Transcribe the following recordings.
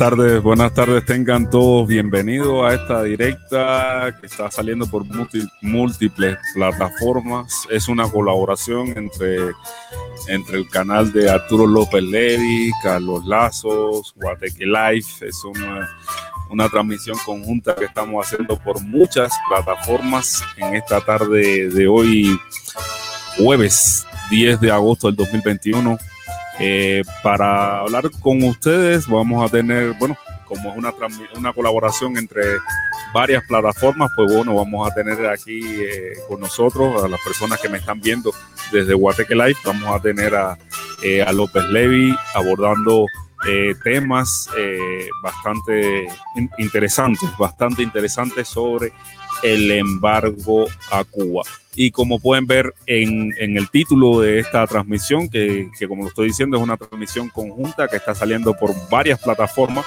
tardes, buenas tardes, tengan todos bienvenidos a esta directa que está saliendo por múltiples plataformas. Es una colaboración entre, entre el canal de Arturo López Levy, Carlos Lazos, Guateque Live. Es una, una transmisión conjunta que estamos haciendo por muchas plataformas en esta tarde de hoy, jueves 10 de agosto del 2021. Eh, para hablar con ustedes vamos a tener, bueno, como es una, una colaboración entre varias plataformas, pues bueno, vamos a tener aquí eh, con nosotros a las personas que me están viendo desde Guateque Live, vamos a tener a, eh, a López Levy abordando eh, temas eh, bastante in- interesantes, bastante interesantes sobre el embargo a Cuba. Y como pueden ver en, en el título de esta transmisión, que, que como lo estoy diciendo es una transmisión conjunta que está saliendo por varias plataformas,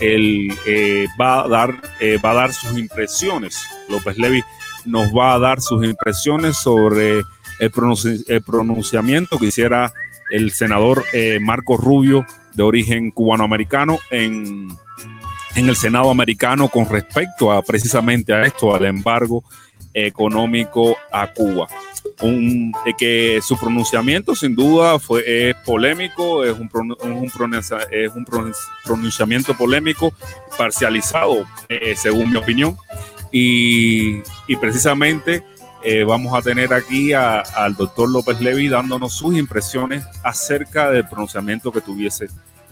él eh, va, a dar, eh, va a dar sus impresiones. López Levy nos va a dar sus impresiones sobre el, pronunci- el pronunciamiento que hiciera el senador eh, Marco Rubio, de origen cubanoamericano, en, en el Senado americano con respecto a precisamente a esto, al embargo económico a Cuba. Un, que su pronunciamiento sin duda fue es polémico, es un, un es un pronun- pronunciamiento polémico, parcializado, eh, según mi opinión, y, y precisamente eh, vamos a tener aquí a- al doctor López Levy dándonos sus impresiones acerca del pronunciamiento que tuviese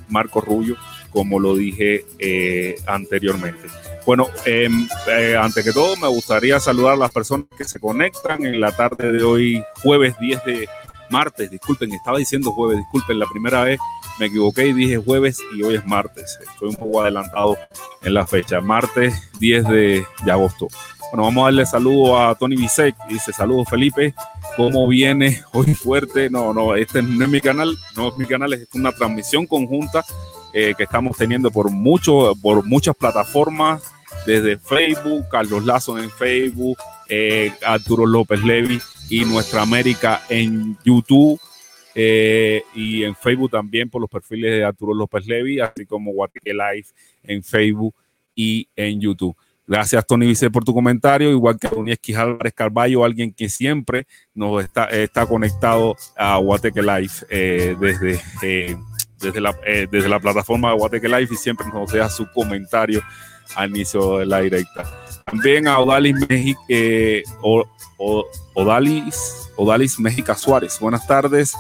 Marco Rubio, como lo dije eh, anteriormente. Bueno, eh, eh, antes que todo, me gustaría saludar a las personas que se conectan en la tarde de hoy, jueves 10 de martes. Disculpen, estaba diciendo jueves, disculpen, la primera vez me equivoqué y dije jueves y hoy es martes. Estoy un poco adelantado en la fecha, martes 10 de, de agosto. Bueno, vamos a darle saludo a Tony Bisek. Dice saludos Felipe. ¿Cómo viene hoy fuerte? No, no, este no es mi canal, no es mi canal, es una transmisión conjunta eh, que estamos teniendo por, mucho, por muchas plataformas, desde Facebook, Carlos Lazo en Facebook, eh, Arturo López Levy y Nuestra América en YouTube. eh, y en Facebook también por los perfiles de Arturo López Levy, así como Guateque Live en Facebook y en YouTube. Gracias, Tony Vice, por tu comentario. Igual que Unieski Álvarez Carballo, alguien que siempre nos está, está conectado a Guateque Live eh, desde, desde, la, eh, desde la plataforma de Guateque Live y siempre nos deja su comentario al inicio de la directa. También a Odalis, Meji- eh, Odalis, Odalis México Suárez. Buenas tardes.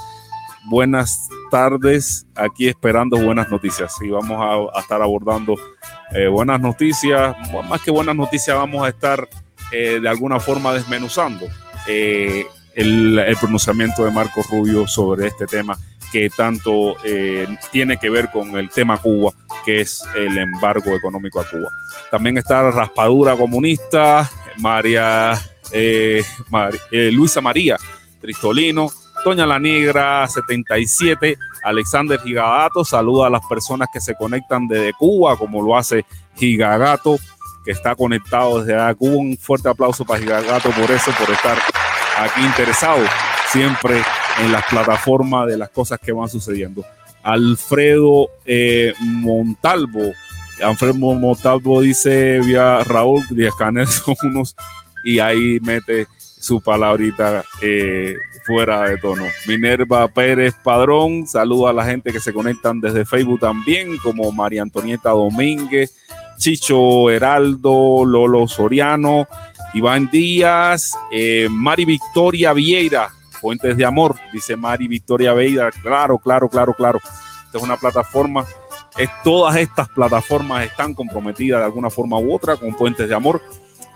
Buenas tardes. Aquí esperando buenas noticias. Y vamos a, estar abordando eh, buenas noticias. Más que buenas noticias, vamos a estar eh, de alguna forma desmenuzando el, el pronunciamiento de Marco Rubio sobre este tema que tanto eh, tiene que ver con el tema Cuba, que es el embargo económico a Cuba. También está la Raspadura Comunista, María, eh, eh, Luisa María Tristolino, Doña La Negra 77, Alexander Gigagato, saluda a las personas que se conectan desde Cuba, como lo hace Gigagato, que está conectado desde. Cuba. Un fuerte aplauso para Gigagato por eso, por estar aquí interesado siempre en las plataformas de las cosas que van sucediendo. Alfredo eh, Montalvo, Alfredo Montalvo dice vía Raúl Díaz Canel son y ahí mete su palabrita eh, fuera de tono. Minerva Pérez Padrón, saluda a la gente que se conectan desde Facebook también, como María Antonieta Domínguez, Chicho Heraldo, Lolo Soriano, Iván Díaz, eh, Mari Victoria Vieira, Fuentes de Amor, dice Mari Victoria Vieira, claro, claro, claro, claro. Esta es una plataforma todas estas plataformas están comprometidas de alguna forma u otra con puentes de amor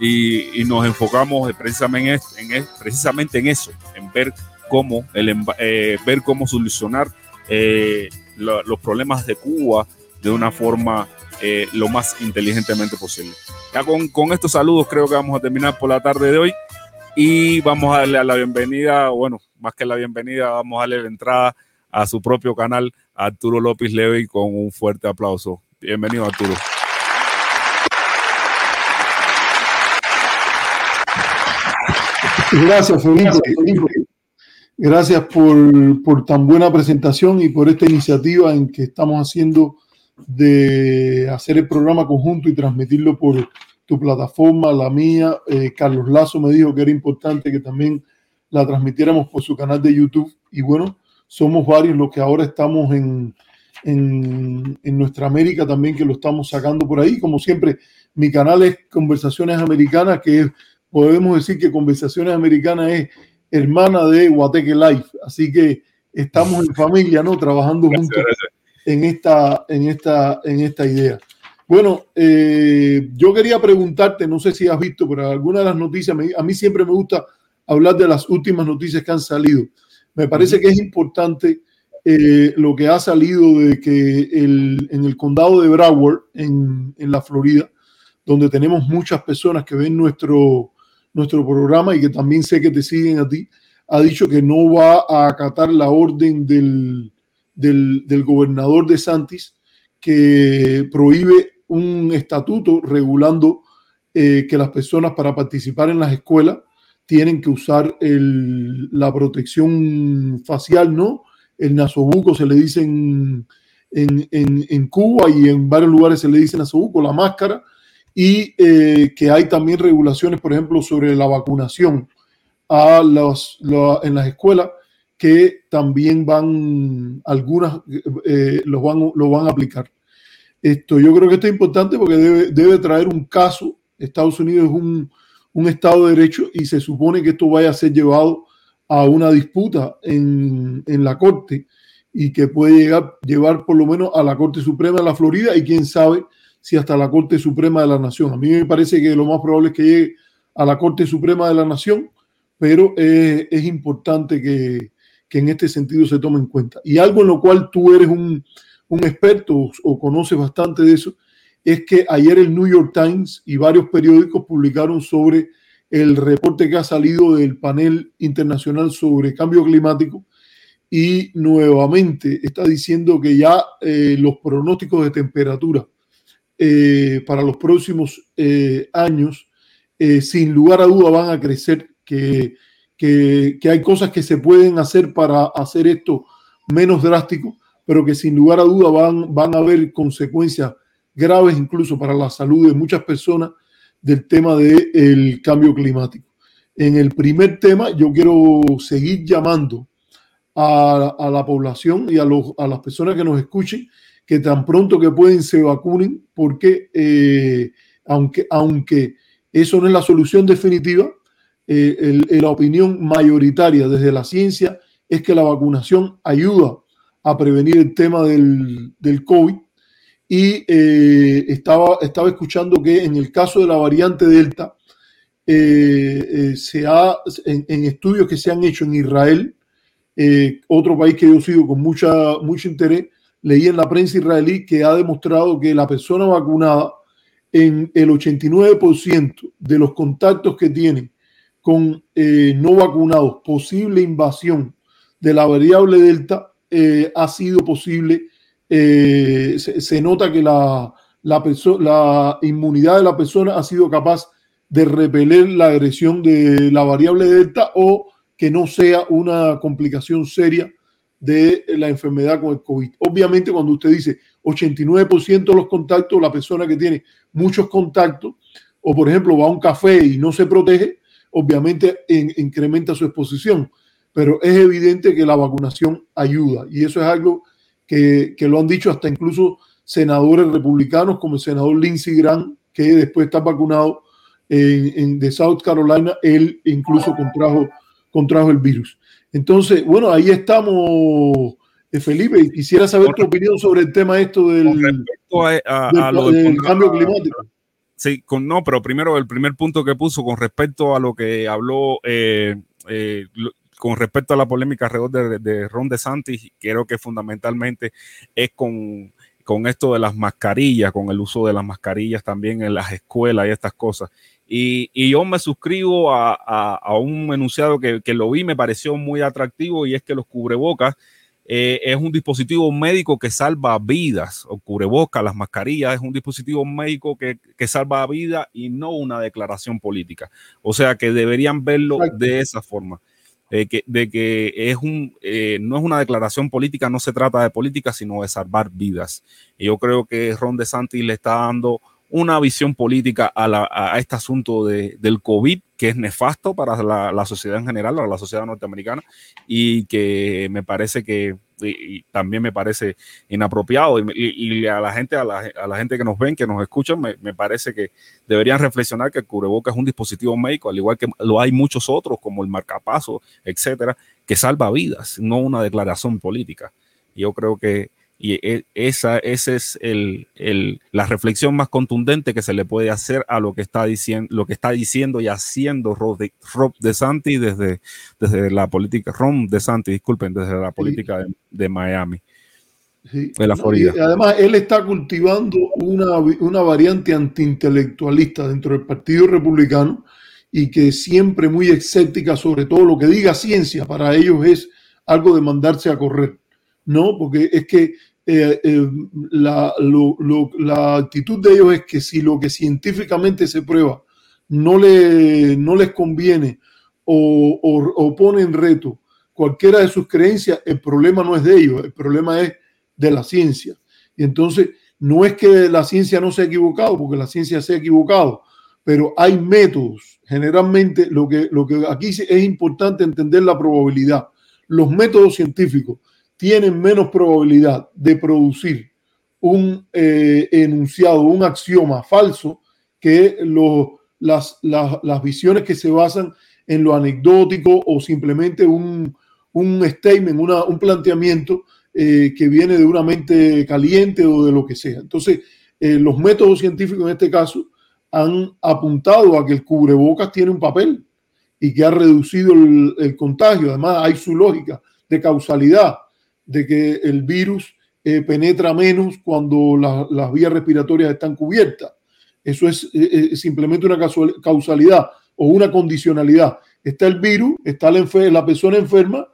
y, nos enfocamos precisamente en, precisamente en eso, en ver cómo, el, eh, ver cómo solucionar eh, los problemas de Cuba de una forma eh, lo más inteligentemente posible. Ya con, con estos saludos creo que vamos a terminar por la tarde de hoy y vamos a darle a la bienvenida, bueno, más que la bienvenida, vamos a darle la entrada a su propio canal, Arturo López Levy, con un fuerte aplauso. Bienvenido, Arturo. Gracias, Felipe. Gracias por, tan buena presentación y por esta iniciativa en que estamos haciendo de hacer el programa conjunto y transmitirlo por tu plataforma, la mía. Eh, Carlos Lazo me dijo que era importante que también la transmitiéramos por su canal de YouTube. Y bueno, somos varios los que ahora estamos en, en, en, nuestra América también, que lo estamos sacando por ahí. Como siempre, mi canal es Conversaciones Americanas, que podemos decir que Conversaciones Americanas es hermana de Guateque Life. Así que estamos en familia, ¿no? Trabajando juntos en esta, en esta, en esta idea. Bueno, eh, yo quería preguntarte, no sé si has visto, pero alguna de las noticias, a mí siempre me gusta hablar de las últimas noticias que han salido. Me parece que es importante eh, lo que ha salido de que el, en el condado de Broward, en, en, la Florida, donde tenemos muchas personas que ven nuestro, nuestro programa y que también sé que te siguen a ti, ha dicho que no va a acatar la orden del, del, del gobernador de Santis que prohíbe un estatuto regulando eh, que las personas para participar en las escuelas tienen que usar el, la protección facial, ¿no? El nasobuco se le dice en, en, en, Cuba y en varios lugares se le dice nasobuco, la máscara, y eh, que hay también regulaciones, por ejemplo, sobre la vacunación a los, en las escuelas que también van, algunas eh, los, van, lo van a aplicar. Esto, yo creo que esto es importante porque debe, traer un caso. Estados Unidos es un, un, Estado de Derecho y se supone que esto vaya a ser llevado a una disputa en, en la Corte y que puede llegar, llevar por lo menos a la Corte Suprema de la Florida y quién sabe si hasta la Corte Suprema de la Nación. A mí me parece que lo más probable es que llegue a la Corte Suprema de la Nación, pero es importante que, que, en este sentido se tome en cuenta. Y algo en lo cual tú eres un, un experto o conoces bastante de eso, es que ayer el New York Times y varios periódicos publicaron sobre el reporte que ha salido del panel internacional sobre cambio climático y nuevamente está diciendo que ya eh, los pronósticos de temperatura eh, para los próximos eh, años, sin lugar a duda van a crecer, que, que hay cosas que se pueden hacer para hacer esto menos drástico pero que sin lugar a duda van, van a haber consecuencias graves incluso para la salud de muchas personas del tema del cambio climático. En el primer tema, yo quiero seguir llamando a, a la población y a, los, a, las personas que nos escuchen que tan pronto que pueden se vacunen, porque eh, aunque, aunque eso no es la solución definitiva, eh, la opinión mayoritaria desde la ciencia es que la vacunación ayuda a prevenir el tema del, del COVID. Y eh, estaba, estaba escuchando que en el caso de la variante Delta, eh, eh, se ha, en, estudios que se han hecho en Israel, otro país que yo sigo con mucha, mucho interés, leí en la prensa israelí que ha demostrado que la persona vacunada en el 89% de los contactos que tienen con no vacunados, posible invasión de la variable Delta, eh, ha sido posible. Eh, se, nota que la, inmunidad de la persona ha sido capaz de repeler la agresión de la variable delta o que no sea una complicación seria de la enfermedad con el COVID. Obviamente, cuando usted dice 89% de los contactos, la persona que tiene muchos contactos, o por ejemplo va a un café y no se protege, obviamente incrementa su exposición pero es evidente que la vacunación ayuda y eso es algo que, que lo han dicho hasta incluso senadores republicanos como el senador Lindsey Graham, que después está vacunado en, en, de South Carolina, él incluso contrajo, contrajo el virus. Entonces, bueno, ahí estamos, Felipe, quisiera saber tu opinión sobre el tema esto del, cambio climático. Sí, con, no, pero primero el primer punto que puso con respecto a lo que habló eh, eh, con respecto a la polémica alrededor de, de Ron DeSantis, creo que fundamentalmente es con, con esto de las mascarillas, con el uso de las mascarillas también en las escuelas y estas cosas. Y, y yo me suscribo a, a, un enunciado que, que, lo vi, me pareció muy atractivo y es que los cubrebocas eh, es un dispositivo médico que salva vidas, o cubrebocas, las mascarillas, es un dispositivo médico que, que salva vidas y no una declaración política. O sea que deberían verlo de esa forma. Eh, que, de que es un, eh, no es una declaración política, no se trata de política, sino de salvar vidas. Y yo creo que Ron DeSantis le está dando una visión política a, este asunto de, del COVID, que es nefasto para la, sociedad en general, para la sociedad norteamericana, y que me parece que también me parece inapropiado. Y, a la gente, a la, gente que nos ven, que nos escuchan, me, parece que deberían reflexionar que el cubreboca es un dispositivo médico, al igual que lo hay muchos otros, como el marcapaso, etcétera, que salva vidas, no una declaración política. Yo creo que y e, esa, es el, la reflexión más contundente que se le puede hacer a lo que está diciendo, lo que está diciendo y haciendo Rob, de, DeSantis desde, desde la política, Ron DeSantis, disculpen, desde la política de, Miami. De la Florida. además, él está cultivando una, una variante antiintelectualista dentro del Partido Republicano y que siempre muy escéptica sobre todo lo que diga ciencia. Para ellos es algo de mandarse a correr. ¿No? Porque es que eh, eh, la, actitud de ellos es que si lo que científicamente se prueba no, le, no les conviene o, o, pone en reto cualquiera de sus creencias, el problema no es de ellos, el problema es de la ciencia. Y entonces no es que la ciencia no se ha equivocado, porque la ciencia se ha equivocado, pero hay métodos. Generalmente lo que, lo que aquí es importante entender la probabilidad. Los métodos científicos tienen menos probabilidad de producir un eh, enunciado, un axioma falso que las, las, visiones que se basan en lo anecdótico o simplemente un, un statement, un planteamiento eh, que viene de una mente caliente o de lo que sea. Entonces, eh, los métodos científicos en este caso han apuntado a que el cubrebocas tiene un papel y que ha reducido el, el contagio. Además, hay su lógica de causalidad de que el virus eh, penetra menos cuando las vías respiratorias están cubiertas. Eso es eh, eh, simplemente una causalidad o una condicionalidad. Está el virus, está la, la persona enferma,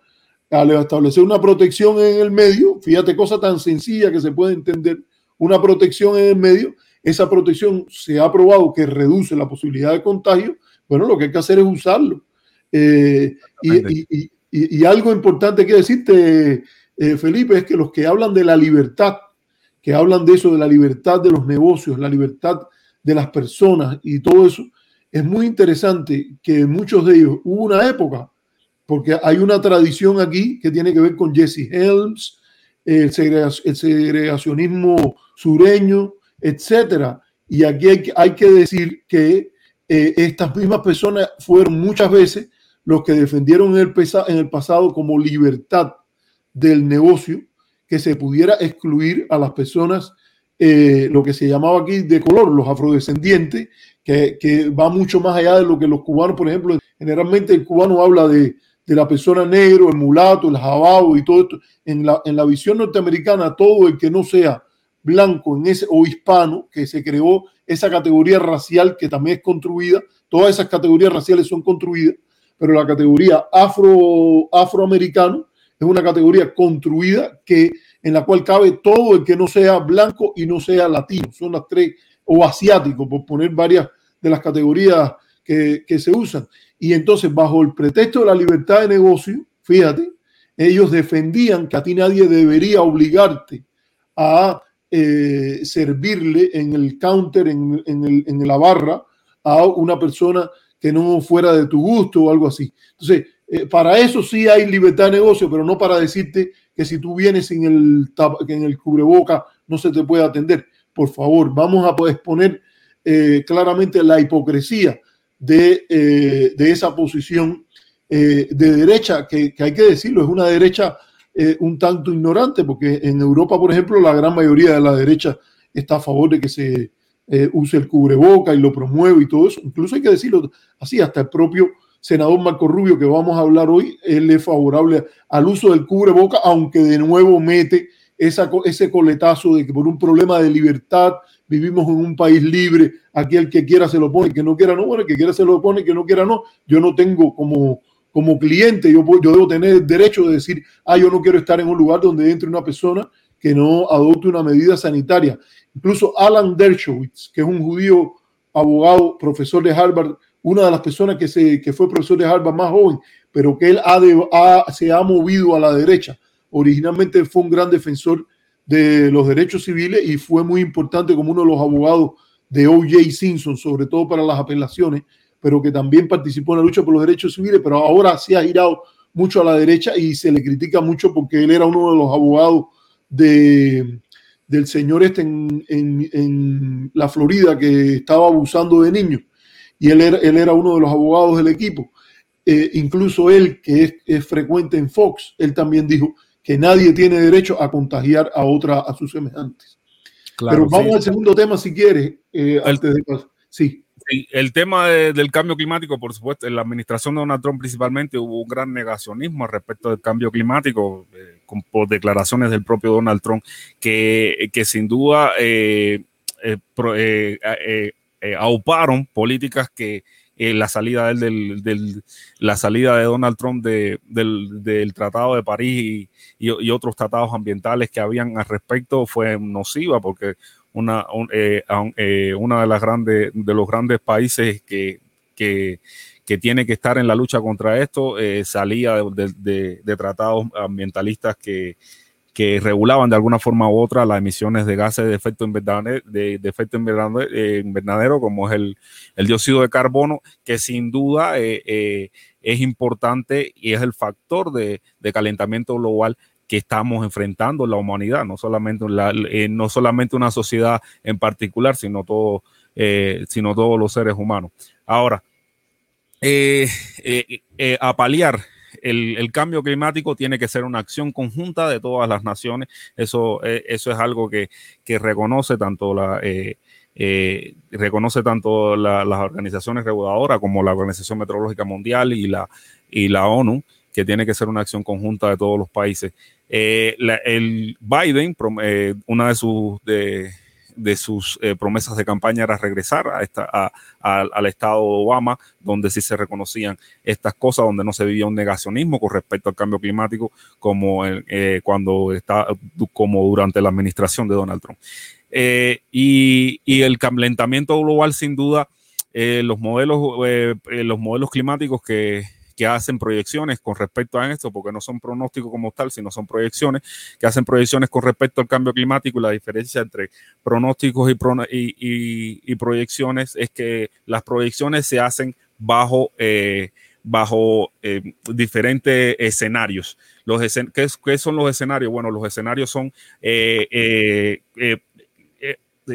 al establecer una protección en el medio, fíjate, cosa tan sencilla que se puede entender, una protección en el medio, esa protección se ha probado que reduce la posibilidad de contagio, bueno, lo que hay que hacer es usarlo. y, y, algo importante que decirte, eh, Felipe, es que los que hablan de la libertad, que hablan de eso, de la libertad de los negocios, la libertad de las personas y todo eso, es muy interesante que muchos de ellos hubo una época, porque hay una tradición aquí que tiene que ver con Jesse Helms, el, segregacionismo sureño, etcétera. Y aquí hay, que decir que eh, estas mismas personas fueron muchas veces los que defendieron en el, en el pasado como libertad del negocio que se pudiera excluir a las personas, eh, lo que se llamaba aquí de color, los afrodescendientes, que, que, va mucho más allá de lo que los cubanos, por ejemplo, generalmente el cubano habla de, de la persona negro, el mulato, el jabao y todo esto. En la, en la visión norteamericana, todo el que no sea blanco en ese, o hispano, que se creó esa categoría racial que también es construida, todas esas categorías raciales son construidas, pero la categoría afro, afroamericano es una categoría construida que, en la cual cabe todo el que no sea blanco y no sea latino. Son las tres, o asiático, por poner varias de las categorías que, se usan. Y entonces, bajo el pretexto de la libertad de negocio, fíjate, ellos defendían que a ti nadie debería obligarte a eh, servirle en el counter, en, en la barra, a una persona que no fuera de tu gusto o algo así. Entonces, eh, para eso sí hay libertad de negocio, pero no para decirte que si tú vienes sin el, en el cubreboca no se te puede atender. Por favor, vamos a exponer eh, claramente la hipocresía de, eh, de esa posición de derecha, que, hay que decirlo, es una derecha un tanto ignorante, porque en Europa, por ejemplo, la gran mayoría de la derecha está a favor de que se use el cubreboca y lo promueve y todo eso. Incluso hay que decirlo así, hasta el propio senador Marco Rubio, que vamos a hablar hoy, él es favorable al uso del cubreboca, aunque de nuevo mete ese coletazo de que por un problema de libertad vivimos en un país libre, aquí el que quiera se lo pone, que no quiera no, bueno, el que quiera se lo pone, que no quiera no. Yo no tengo como, como cliente, yo, yo debo tener el derecho de decir, ah, yo no quiero estar en un lugar donde entre una persona que no adopte una medida sanitaria. Incluso Alan Dershowitz, que es un judío abogado, profesor de Harvard, una de las personas que, se, que fue profesor de Harvard más joven, pero que él ha se ha movido a la derecha. Originalmente fue un gran defensor de los derechos civiles y fue muy importante como uno de los abogados de O.J. Simpson, sobre todo para las apelaciones, pero que también participó en la lucha por los derechos civiles, pero ahora se ha girado mucho a la derecha y se le critica mucho porque él era uno de los abogados de, del señor este en, en, la Florida que estaba abusando de niños y él era, él era uno de los abogados del equipo. Eh, incluso él, que es, es, frecuente en Fox, él también dijo que nadie tiene derecho a contagiar a otra, a sus semejantes. Pero vamos al segundo tema si quieres, eh, antes de Sí el tema del cambio climático, por supuesto, en la administración de Donald Trump principalmente hubo un gran negacionismo respecto del cambio climático, eh, con, por declaraciones del propio Donald Trump, que, que sin duda eh, eh, auparon políticas que la salida del, del, la salida de Donald Trump del, del, Tratado de París y, y, otros tratados ambientales que habían al respecto fue nociva porque una, eh, eh, una de las grandes, de los grandes países que, que, que tiene que estar en la lucha contra esto, eh, salía de, de, tratados ambientalistas que, que regulaban de alguna forma u otra las emisiones de gases de efecto invernadero, de, efecto invernadero, como es el, dióxido de carbono, que sin duda es importante y es el factor de, calentamiento global que estamos enfrentando la humanidad, no solamente, eh, no solamente una sociedad en particular, sino, todo, eh, sino todos los seres humanos. Ahora, eh, a paliar el, cambio climático tiene que ser una acción conjunta de todas las naciones. Eso, eso es algo que, reconoce tanto la... reconoce tanto las organizaciones reguladoras como la Organización Meteorológica Mundial y la, y la ONU, que tiene que ser una acción conjunta de todos los países. Eh, el Biden, eh, una de sus, de, sus eh, promesas de campaña era regresar a esta, al estado de Obama, donde sí se reconocían estas cosas, donde no se vivía un negacionismo con respecto al cambio climático, como cuando está, como durante la administración de Donald Trump. Y, y, el calentamiento global, sin duda, los modelos, los modelos climáticos que que hacen proyecciones con respecto a esto, porque no son pronósticos como tal, sino son proyecciones, que hacen proyecciones con respecto al cambio climático y la diferencia entre pronósticos y, y, proyecciones es que las proyecciones se hacen bajo, eh, bajo eh, diferentes escenarios. Los ¿qué, son los escenarios? Bueno, los escenarios son, eh,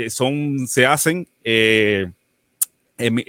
son se hacen em,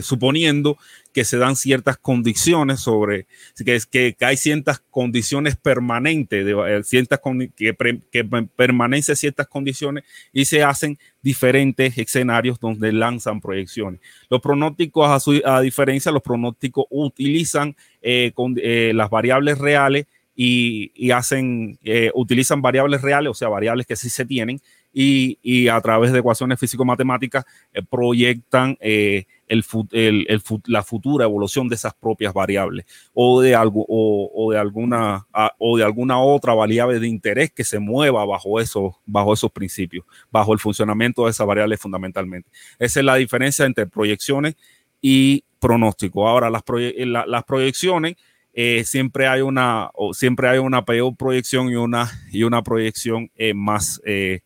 suponiendo que se dan ciertas condiciones sobre, que, que, que hay ciertas condiciones permanentes, de, eh, ciertas, que, que permanecen ciertas condiciones y se hacen diferentes escenarios donde lanzan proyecciones. Los pronósticos, a, su, a diferencia, los pronósticos utilizan eh, con, eh, las variables reales y, hacen, utilizan variables reales, o sea, variables que sí se tienen, y, a través de ecuaciones físico-matemáticas eh, proyectan eh, el, el, la futura evolución de esas propias variables o de, algo, o, o de alguna, o de alguna otra variable de interés que se mueva bajo, eso, bajo esos principios, bajo el funcionamiento de esas variables fundamentalmente. Esa es la diferencia entre proyecciones y pronóstico. Ahora, las, las proyecciones eh, siempre hay una, o siempre hay una peor proyección y una, y una proyección eh, más, eh,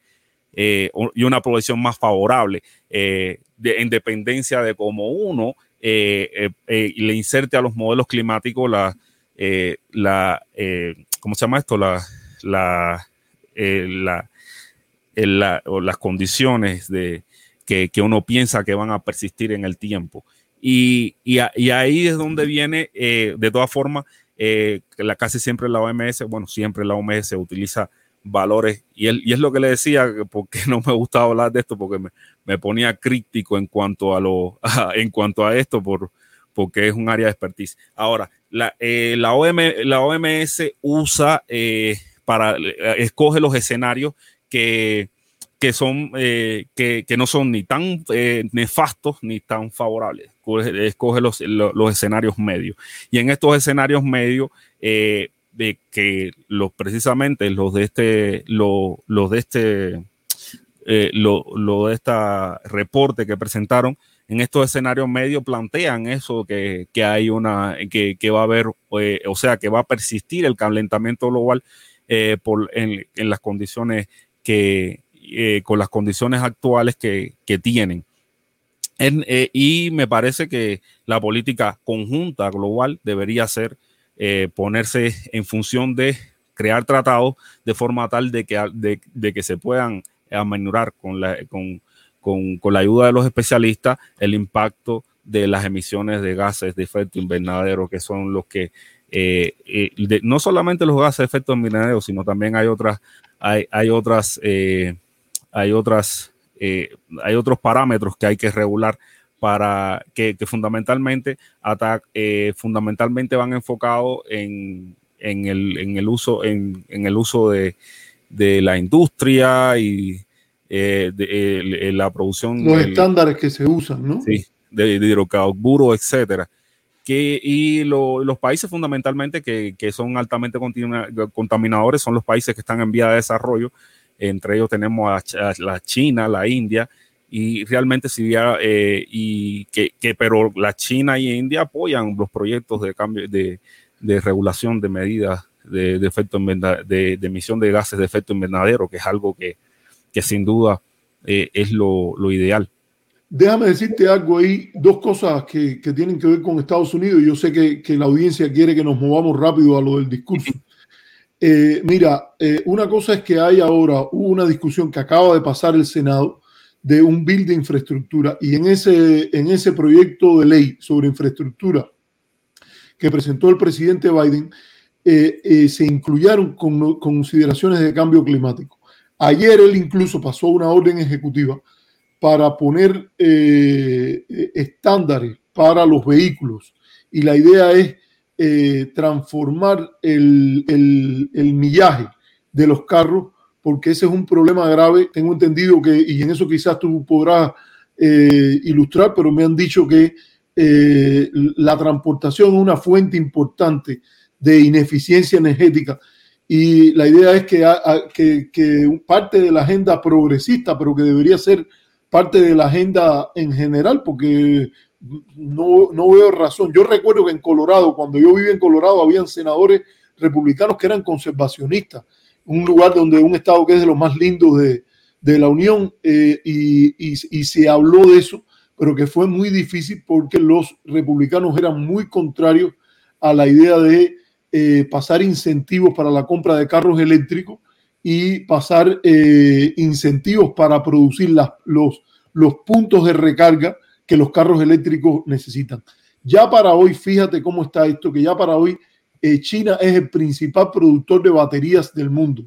y una proyección más favorable, de, en dependencia de cómo uno le inserte a los modelos climáticos la, la ¿cómo se llama esto? La, la, la, las condiciones de, que, que uno piensa que van a persistir en el tiempo. Y, y, ahí es donde viene, eh, de todas formas, la, casi siempre la OMS, bueno, siempre la OMS utiliza valores, y, y es lo que le decía, porque no me gustaba hablar de esto, porque me, me ponía crítico en cuanto a, lo, en cuanto a esto, por, porque es un área de expertise. Ahora, la, eh, la, la OMS usa eh, para, eh, escoge los escenarios que, que son, que, que, no son ni tan nefastos ni tan favorables. Escoge los, los, escenarios medios. Y en estos escenarios medios, de que los precisamente los de este, los, los de este, lo, lo, de esta reporte que presentaron, en estos escenarios medios plantean eso, que, hay una, que, va a haber, eh, o sea, que va a persistir el calentamiento global eh, por, en, las condiciones que, eh, con las condiciones actuales que, tienen. y me parece que la política conjunta global debería ser ponerse en función de crear tratados de forma tal de que, de, que se puedan amenorar con la, con, con, con la ayuda de los especialistas el impacto de las emisiones de gases de efecto invernadero, que son los que, eh, eh, no solamente los gases de efecto invernadero, sino también hay otras, hay, hay otras, eh, hay otras, hay otros parámetros que hay que regular para que, que fundamentalmente, fundamentalmente van enfocados en, en, el, en el uso, en, en el uso de, de la industria y eh, de, la producción. Los estándares que se usan, ¿no? Sí, de, de hidrocarburos, etcétera. Que, y los países fundamentalmente que, que son altamente contaminadores son los países que están en vía de desarrollo. Entre ellos tenemos a, la China, la India, y realmente si ya, eh, y que, que, pero la China y India apoyan los proyectos de cambio de, de regulación de medidas de, de efecto de, de, emisión de gases de efecto invernadero, que es algo que, que sin duda eh, es lo, ideal. Déjame decirte algo ahí, dos cosas que, tienen que ver con Estados Unidos. Yo sé que, la audiencia quiere que nos movamos rápido a lo del discurso. Eh, mira, eh, una cosa es que hay ahora, hubo una discusión que acaba de pasar el Senado de un bill de infraestructura y en ese, en ese proyecto de ley sobre infraestructura que presentó el presidente Biden, se incluyeron con, consideraciones de cambio climático. Ayer él incluso pasó una orden ejecutiva para poner eh, estándares para los vehículos y la idea es eh, transformar el, millaje de los carros porque ese es un problema grave. Tengo entendido que, y en eso quizás tú podrás eh, ilustrar, pero me han dicho que la transportación es una fuente importante de ineficiencia energética y la idea es que, que, que, parte de la agenda progresista, pero que debería ser parte de la agenda en general, porque no, no veo razón. Yo recuerdo que en Colorado, cuando yo vivía en Colorado, habían senadores republicanos que eran conservacionistas, un lugar donde un estado que es de los más lindos de, de la Unión, eh, y, y, se habló de eso, pero que fue muy difícil porque los republicanos eran muy contrarios a la idea de eh, pasar incentivos para la compra de carros eléctricos y pasar eh, incentivos para producir los, los puntos de recarga que los carros eléctricos necesitan. Ya para hoy, fíjate cómo está esto, que ya para hoy eh, China es el principal productor de baterías del mundo.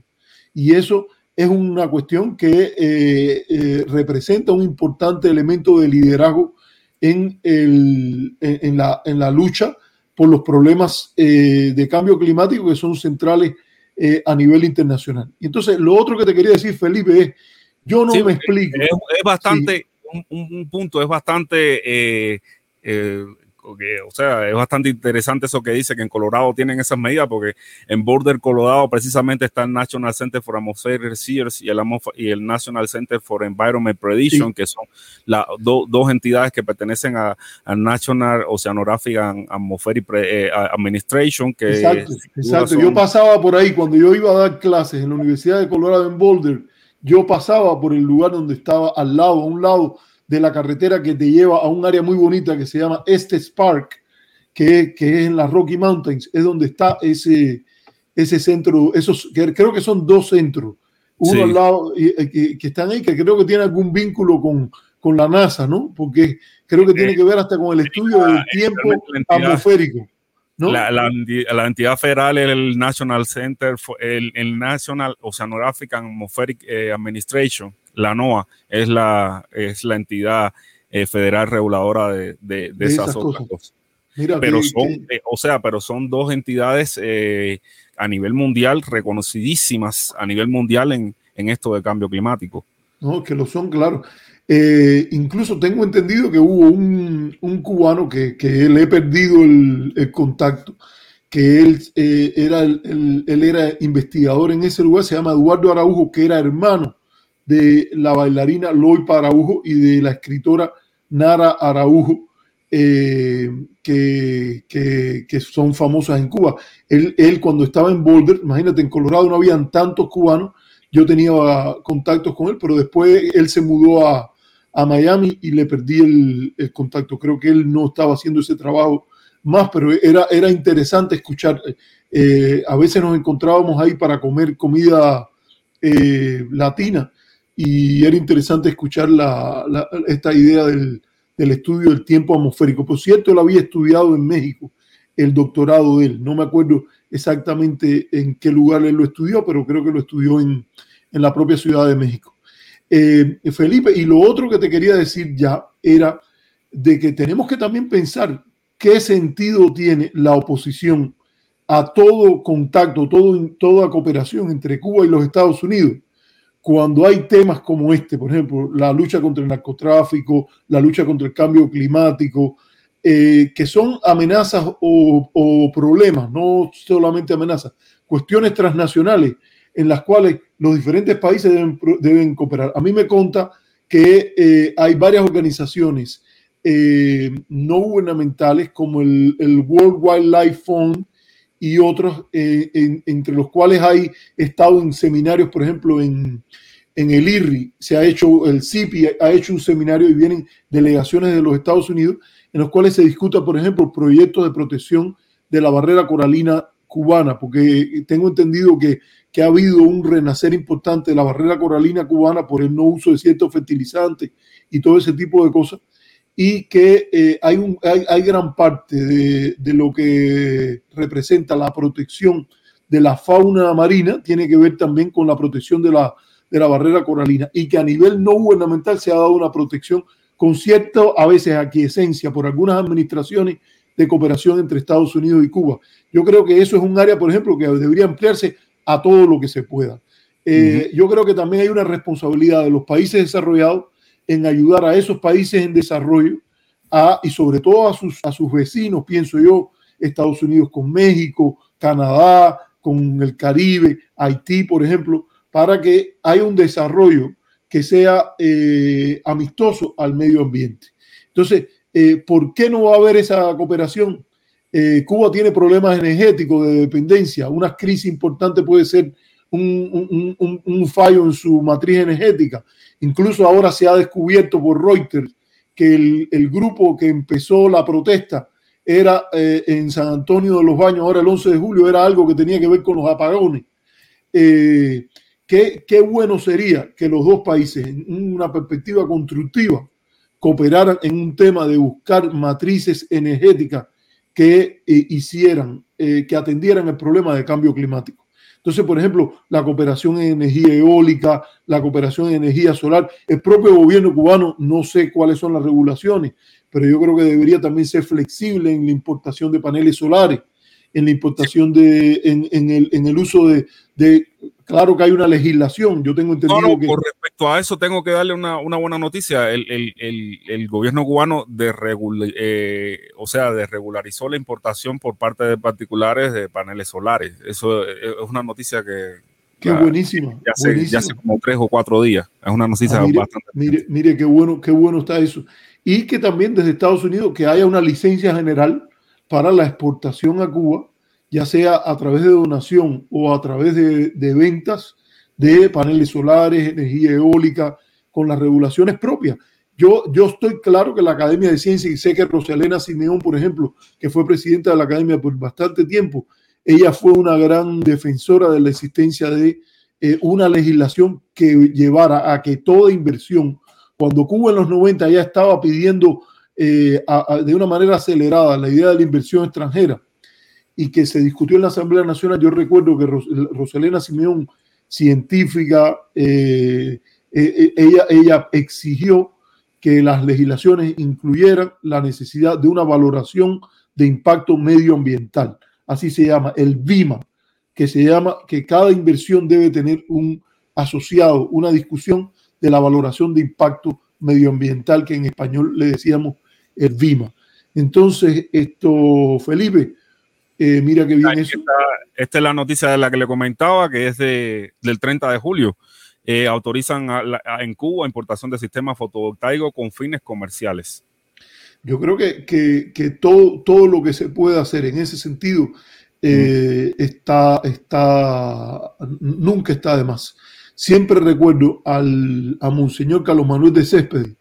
Y eso es una cuestión que representa un importante elemento de liderazgo en, el, en, la, en la lucha por los problemas eh, de cambio climático que son centrales eh, a nivel internacional. Y entonces, lo otro que te quería decir, Felipe, es, yo no me explico. Es, bastante, un, punto, es bastante eh, o sea, es bastante interesante eso que dice que en Colorado tienen esas medidas, porque en Border Colorado precisamente está el National Center for Atmospheric Research y el, y el National Center for Environment Prediction, que son las dos entidades que pertenecen a, National Oceanographic and Atmospheric eh, Administration. Que exacto, exacto. Yo pasaba por ahí cuando yo iba a dar clases en la Universidad de Colorado en Boulder, yo pasaba por el lugar donde estaba al lado, a un lado de la carretera que te lleva a un área muy bonita que se llama Estes Park, que, que es en las Rocky Mountains, es donde está ese, ese centro, esos, que creo que son dos centros, uno al lado, eh, que, que, están ahí, que creo que tiene algún vínculo con, con la NASA, ¿no? Porque creo que tiene que ver hasta con el estudio del tiempo atmosférico. La, la, entidad federal es el National Center, el, el National Oceanographic and Atmospheric eh, Administration, la NOAA, es la, es la entidad eh, federal reguladora de, de, esas, cosas. pero son, eh, o sea, pero son dos entidades a nivel mundial reconocidísimas a nivel mundial en, en esto de cambio climático. No, que lo son, claro. Eh, incluso tengo entendido que hubo un, un cubano que, que, le he perdido el, el contacto, que él, eh, era él era investigador en ese lugar, se llama Eduardo Araujo, que era hermano de la bailarina Loipa Araujo y de la escritora Nara Araujo, eh, que, que, que, son famosas en Cuba. Él, él, cuando estaba en Boulder, imagínate, en Colorado no habían tantos cubanos, yo tenía contactos con él, pero después él se mudó a, a Miami y le perdí el, contacto. Creo que él no estaba haciendo ese trabajo más, pero era, era interesante escuchar. Eh, a veces nos encontrábamos ahí para comer comida eh, latina y era interesante escuchar la, esta idea del, del, estudio del tiempo atmosférico. Por cierto, él había estudiado en México el doctorado de él. No me acuerdo exactamente en qué lugar él lo estudió, pero creo que lo estudió en, en la propia Ciudad de México. Eh, Felipe, y lo otro que te quería decir ya era de que tenemos que también pensar qué sentido tiene la oposición a todo contacto, todo, toda cooperación entre Cuba y los Estados Unidos, cuando hay temas como este, por ejemplo, la lucha contra el narcotráfico, la lucha contra el cambio climático, eh, que son amenazas o, o problemas, no solamente amenazas, cuestiones transnacionales en las cuales los diferentes países deben, cooperar. A mí me conta que eh, hay varias organizaciones eh, no gubernamentales como el, World Wildlife Fund y otros, eh, entre los cuales hay estado en seminarios, por ejemplo, en, en el IRRI, se ha hecho, el CIPI ha hecho un seminario y vienen delegaciones de los Estados Unidos en los cuales se discuta, por ejemplo, proyectos de protección de la barrera coralina cubana, porque tengo entendido que que ha habido un renacer importante de la barrera coralina cubana por el no uso de ciertos fertilizantes y todo ese tipo de cosas, y que eh, hay, un, hay, gran parte de, de, lo que representa la protección de la fauna marina, tiene que ver también con la protección de la, de la barrera coralina, y que a nivel no gubernamental se ha dado una protección con cierta, a veces, aquiescencia por algunas administraciones de cooperación entre Estados Unidos y Cuba. Yo creo que eso es un área, por ejemplo, que debería ampliarse a todo lo que se pueda. Eh, yo creo que también hay una responsabilidad de los países desarrollados en ayudar a esos países en desarrollo a, y sobre todo a sus, a sus vecinos, pienso yo, Estados Unidos con México, Canadá, con el Caribe, Haití, por ejemplo, para que haya un desarrollo que sea eh, amistoso al medio ambiente. Entonces, eh, ¿por qué no va a haber esa cooperación? Eh, Cuba tiene problemas energéticos de dependencia. Una crisis importante puede ser un, fallo en su matriz energética. Incluso ahora se ha descubierto por Reuters que el, grupo que empezó la protesta era eh, en San Antonio de los Baños, ahora el 11 de julio, era algo que tenía que ver con los apagones. Qué, qué bueno sería que los dos países, en una perspectiva constructiva, cooperaran en un tema de buscar matrices energéticas que eh, hicieran, eh, que atendieran el problema de cambio climático. Entonces, por ejemplo, la cooperación en energía eólica, la cooperación en energía solar, el propio gobierno cubano, no sé cuáles son las regulaciones, pero yo creo que debería también ser flexible en la importación de paneles solares, en la importación de, en, en, el, en el uso de, de Claro que hay una legislación, yo tengo entendido que... Con respecto a eso, tengo que darle una, buena noticia. El, gobierno cubano de eh, o sea, desregularizó la importación por parte de particulares de paneles solares. Eso es una noticia que... Qué buenísima. Ya hace, como tres o cuatro días. Es una noticia ah, mire, bastante... Mire, mire, qué bueno, qué bueno está eso. Y que también desde Estados Unidos que haya una licencia general para la exportación a Cuba ya sea a través de donación o a través de, ventas de paneles solares, energía eólica, con las regulaciones propias. Yo, yo estoy claro que la Academia de Ciencias, y sé que Rosalena Simeón, por ejemplo, que fue presidenta de la Academia por bastante tiempo, ella fue una gran defensora de la existencia de eh, una legislación que llevara a que toda inversión, cuando Cuba en los 90 ya estaba pidiendo eh, de una manera acelerada la idea de la inversión extranjera, y que se discutió en la Asamblea Nacional. Yo recuerdo que Roselena Simeón, científica, eh, eh, ella, ella exigió que las legislaciones incluyeran la necesidad de una valoración de impacto medioambiental. Así se llama, el VIMA, que se llama que cada inversión debe tener un asociado, una discusión de la valoración de impacto medioambiental, que en español le decíamos el VIMA. Entonces, esto, Felipe, eh, mira que bien eso. Esta, es la noticia de la que le comentaba, que es de, del 30 de julio. Eh, autorizan en Cuba importación de sistemas fotovoltaicos con fines comerciales. Yo creo que, que, todo, todo lo que se puede hacer en ese sentido eh, está, está, nunca está de más. Siempre recuerdo al, a Monseñor Carlos Manuel de Céspedes,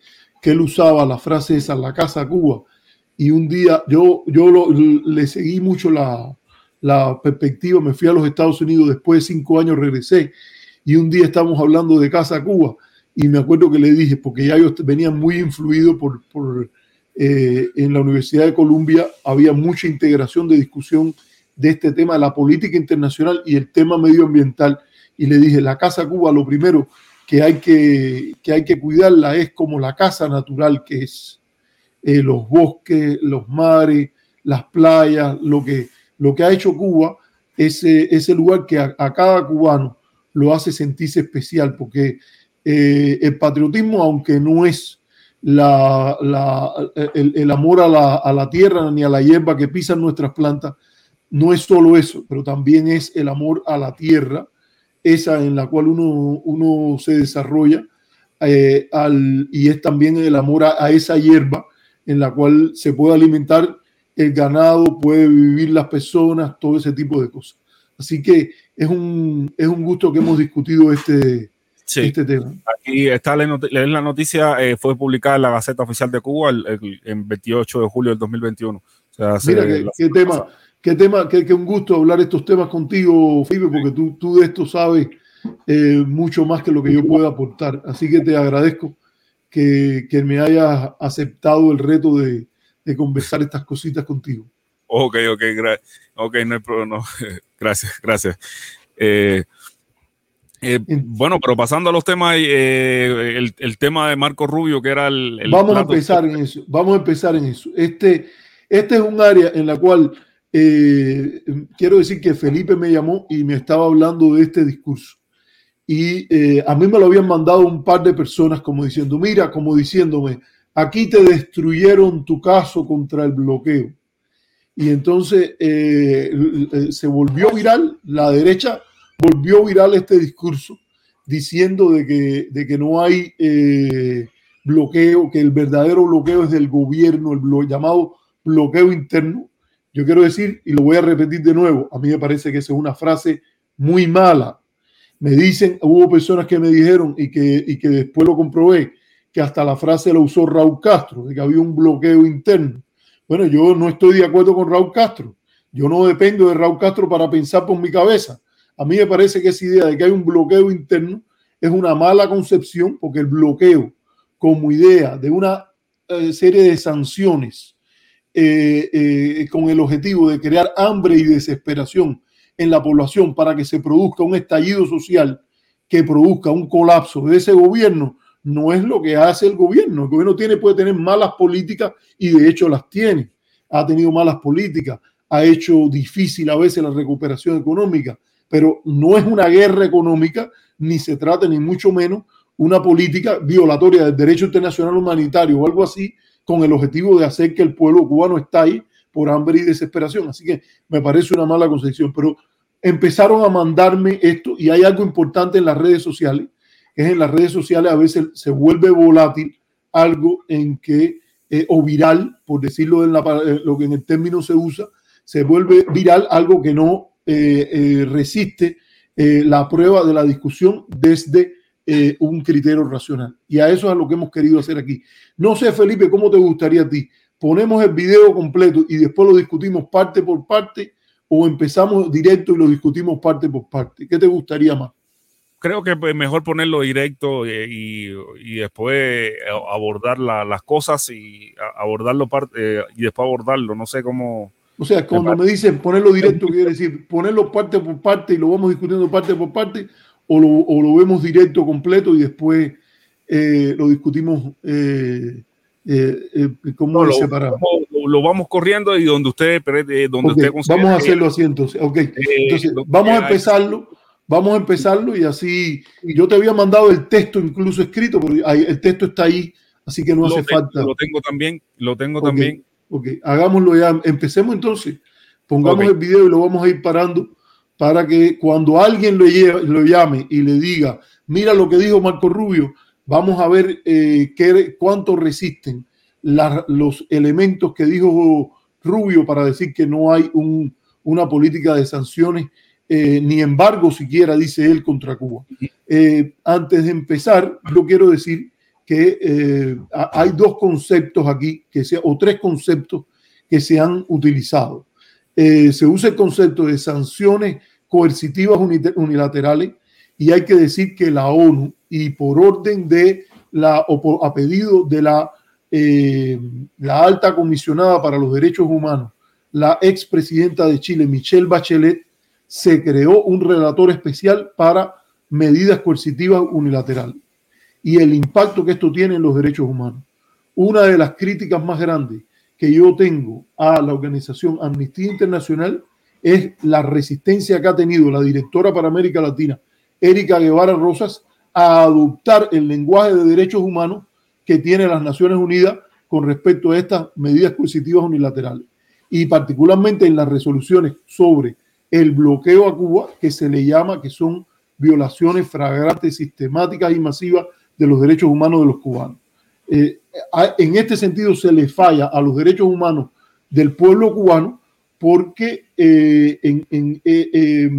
que él usaba la frase esa, la casa Cuba, y un día yo, yo le seguí mucho la, la perspectiva, me fui a los Estados Unidos, después de cinco años regresé y un día estábamos hablando de Casa Cuba y me acuerdo que le dije, porque ya yo venía muy influido por, por eh, en la Universidad de Columbia, había mucha integración de discusión de este tema la política internacional y el tema medioambiental. Y le dije, la Casa Cuba, lo primero que hay que, que, hay que cuidarla es como la casa natural que es. Eh, los bosques, los mares, las playas, lo que, lo que ha hecho Cuba, ese, ese lugar que a, cada cubano lo hace sentirse especial, porque eh, el patriotismo, aunque no es la, el, amor a la, a la, tierra ni a la hierba que pisan nuestras plantas, no es solo eso, pero también es el amor a la tierra, esa en la cual uno, uno se desarrolla, eh, al, y es también el amor a, a esa hierba en la cual se puede alimentar el ganado, puede vivir las personas, todo ese tipo de cosas. Así que es un, es un gusto que hemos discutido este, este tema. Aquí está la, noticia, eh, fue publicada en la Gaceta Oficial de Cuba el, el, 28 de julio del 2021. Mira, qué, tema, qué tema, qué, un gusto hablar estos temas contigo, Felipe, porque tú, tú de esto sabes eh, mucho más que lo que yo puedo aportar. Así que te agradezco que, me haya aceptado el reto de, conversar estas cositas contigo. Ok, ok, ok, no hay problema. gracias, gracias. Eh, eh, bueno, pero pasando a los temas, eh, el, tema de Marco Rubio, que era el... vamos a empezar en eso, vamos a empezar en eso. Este, este es un área en la cual quiero decir que Felipe me llamó y me estaba hablando de este discurso y eh, a mí me lo habían mandado un par de personas como diciendo, mira, como diciéndome, aquí te destruyeron tu caso contra el bloqueo. Y entonces eh, se volvió viral, la derecha volvió viral este discurso diciendo de que, de que no hay eh, bloqueo, que el verdadero bloqueo es del gobierno, el llamado bloqueo interno. Yo quiero decir, y lo voy a repetir de nuevo, a mí me parece que esa es una frase muy mala, me dicen, hubo personas que me dijeron y que, y que después lo comprobé, que hasta la frase la usó Raúl Castro, de que había un bloqueo interno. Bueno, yo no estoy de acuerdo con Raúl Castro. Yo no dependo de Raúl Castro para pensar por mi cabeza. A mí me parece que esa idea de que hay un bloqueo interno es una mala concepción, porque el bloqueo como idea de una eh, serie de sanciones eh, eh, con el objetivo de crear hambre y desesperación en la población para que se produzca un estallido social que produzca un colapso de ese gobierno, no es lo que hace el gobierno. El gobierno tiene, puede tener malas políticas y de hecho las tiene. Ha tenido malas políticas, ha hecho difícil a veces la recuperación económica, pero no es una guerra económica, ni se trata ni mucho menos una política violatoria del derecho internacional humanitario o algo así, con el objetivo de hacer que el pueblo cubano ahí por hambre y desesperación. Así que me parece una mala concepción, pero empezaron a mandarme esto y hay algo importante en las redes sociales, que es en las redes sociales a veces se vuelve volátil algo en que, eh, o viral, por decirlo en la, eh, lo que en el término se usa, se vuelve viral algo que no eh, resiste la prueba de la discusión desde un criterio racional. Y a eso es a lo que hemos querido hacer aquí. No sé, Felipe, ¿cómo te gustaría a ti? ponemos el video completo y después lo discutimos parte por parte o empezamos directo y lo discutimos parte por parte? ¿Qué te gustaría más? Creo que es mejor ponerlo directo eh, y, después eh, abordar las cosas y abordarlo parte, eh, y después abordarlo. No sé cómo. O sea, cuando me dicen ponerlo directo, quiere decir ponerlo parte por parte y lo vamos discutiendo parte por parte, o lo, o lo vemos directo, completo y después eh, lo discutimos eh, eh, eh cómo no, lo, Lo, lo, vamos corriendo y donde usted, donde okay, usted Vamos a hacerlo así entonces. Entonces vamos a empezarlo. Vamos a empezarlo y así. Yo te había mandado el texto incluso escrito, pero el texto está ahí, así que no hace tengo, falta. Lo tengo también, lo tengo okay, también. Ok, hagámoslo ya. Empecemos entonces. Pongamos el video y lo vamos a ir parando para que cuando alguien lo, lleve, lo llame y le diga, mira lo que dijo Marco Rubio, vamos a ver eh, qué, cuánto resisten los elementos que dijo Rubio para decir que no hay un, una política de sanciones eh, ni embargo siquiera, dice él, contra Cuba. Eh, antes de empezar, yo quiero decir que eh, hay dos conceptos aquí, que sea, o tres conceptos que se han utilizado. Eh, se usa el concepto de sanciones coercitivas unilaterales y hay que decir que la ONU y por orden de la, o por, a pedido de la, eh, la alta comisionada para los derechos humanos, la expresidenta de Chile, Michelle Bachelet, se creó un relator especial para medidas coercitivas unilaterales y el impacto que esto tiene en los derechos humanos. Una de las críticas más grandes que yo tengo a la organización Amnistía Internacional es la resistencia que ha tenido la directora para América Latina, Erika Guevara Rosas, a adoptar el lenguaje de derechos humanos que tiene las Naciones Unidas con respecto a estas medidas coercitivas unilaterales y particularmente en las resoluciones sobre el bloqueo a Cuba, que se le llama que son violaciones flagrantes, sistemáticas y masivas de los derechos humanos de los cubanos. Eh, en este sentido se le falla a los derechos humanos del pueblo cubano porque eh, eh, eh,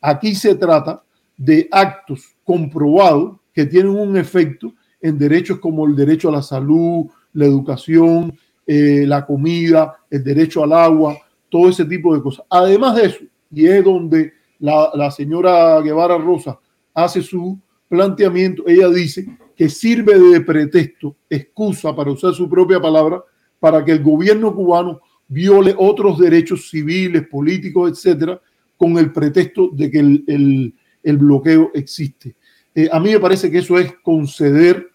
aquí se trata de actos comprobados que tienen un efecto en derechos como el derecho a la salud, la educación, eh, la comida, el derecho al agua, todo ese tipo de cosas. Además de eso, y es donde la, la señora Guevara Rosa hace su planteamiento, ella dice que sirve de pretexto, excusa para usar su propia palabra, para que el gobierno cubano viole otros derechos civiles, políticos, etcétera, con el pretexto de que el, el, el bloqueo existe. Eh, a mí me parece que eso es conceder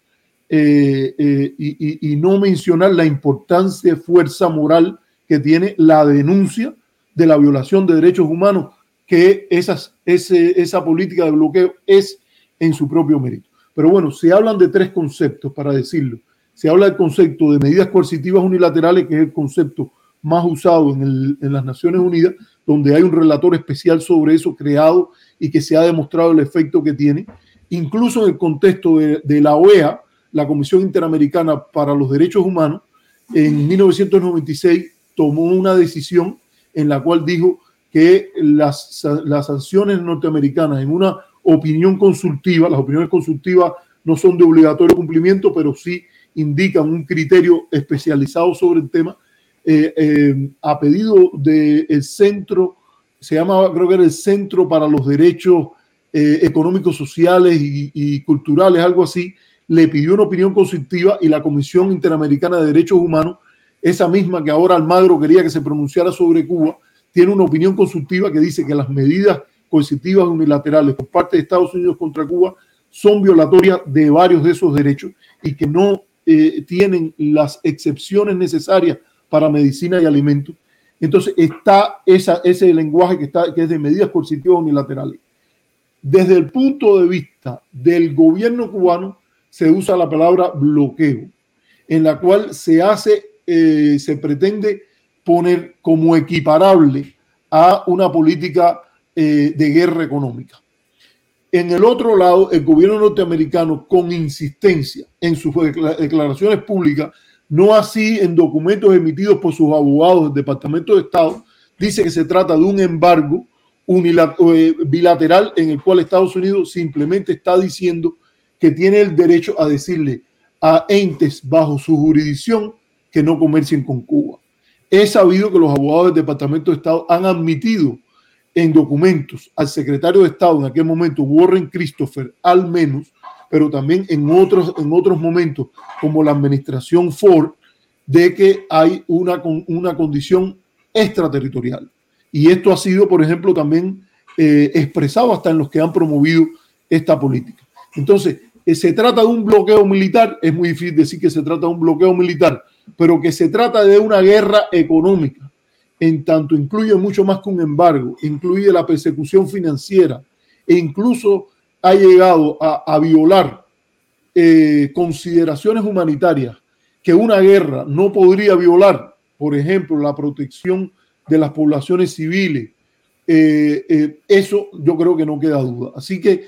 eh, eh, y, no mencionar la importancia, fuerza moral que tiene la denuncia de la violación de derechos humanos, que esa política de bloqueo es en su propio mérito. Pero bueno, se hablan de tres conceptos para decirlo. Se habla del concepto de medidas coercitivas unilaterales, que es el concepto más usado en, las Naciones Unidas, donde hay un relator especial sobre eso creado y que se ha demostrado el efecto que tiene. Incluso en el contexto de, la OEA, la Comisión Interamericana para los Derechos Humanos, en 1996 tomó una decisión en la cual dijo que las sanciones norteamericanas en una opinión consultiva, las opiniones consultivas no son de obligatorio cumplimiento, pero sí indican un criterio especializado sobre el tema, eh, eh, a pedido del centro, se llama, creo que era el Centro para los Derechos eh, Económicos, Sociales y, y, Culturales, algo así, le pidió una opinión consultiva y la Comisión Interamericana de Derechos Humanos, esa misma que ahora Almagro quería que se pronunciara sobre Cuba, tiene una opinión consultiva que dice que las medidas coercitivas unilaterales por parte de Estados Unidos contra Cuba son violatorias de varios de esos derechos y que no eh, tienen las excepciones necesarias para medicina y alimentos. Entonces está ese lenguaje que, está, que es de medidas coercitivas unilaterales. Desde el punto de vista del gobierno cubano se usa la palabra bloqueo, en la cual se hace, eh, se pretende poner como equiparable a una política eh, de guerra económica. En el otro lado, el gobierno norteamericano, con insistencia en sus declaraciones públicas, no así en documentos emitidos por sus abogados del Departamento de Estado, dice que se trata de un embargo eh, bilateral en el cual Estados Unidos simplemente está diciendo que tiene el derecho a decirle a entes bajo su jurisdicción que no comercien con Cuba. He sabido que los abogados del Departamento de Estado han admitido en documentos al secretario de Estado en aquel momento, Warren Christopher, al menos, pero también en otros, en otros momentos, como la administración Ford, de que hay una, una condición extraterritorial. Y esto ha sido, por ejemplo, también eh, expresado hasta en los que han promovido esta política. Entonces, eh, se trata de un bloqueo militar, es muy difícil decir que se trata de un bloqueo militar, pero que se trata de una guerra económica, en tanto incluye mucho más que un embargo, incluye la persecución financiera e incluso ha llegado a, violar eh, consideraciones humanitarias que una guerra no podría violar, por ejemplo, la protección de las poblaciones civiles. Eh, eh, eso yo creo que no queda duda. Así que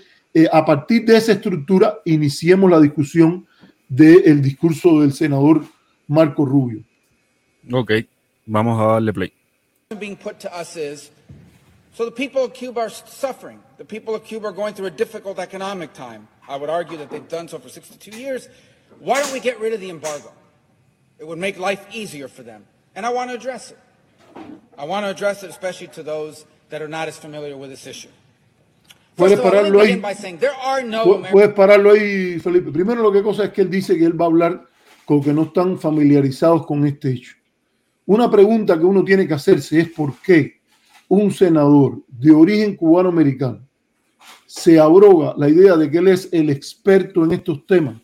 a partir de esa estructura iniciemos la discusión del discurso del senador Marco Rubio. Ok, vamos a darle play. Being put to us is, so the people of Cuba are suffering. The people of Cuba are going through a difficult economic time. I would argue that they've done so for 62 years. Why don't we get rid of the embargo? It would make life easier for them. And I want to address it. I want to address it especially to those that are not as familiar with this issue. Puedes pararlo ahí. Puedes pararlo ahí, Felipe. Primero, lo que cosa es que él dice que él va a hablar con que no están familiarizados con este hecho. Una pregunta que uno tiene que hacerse es por qué un senador de origen cubano-americano se abroga la idea de que él es el experto en estos temas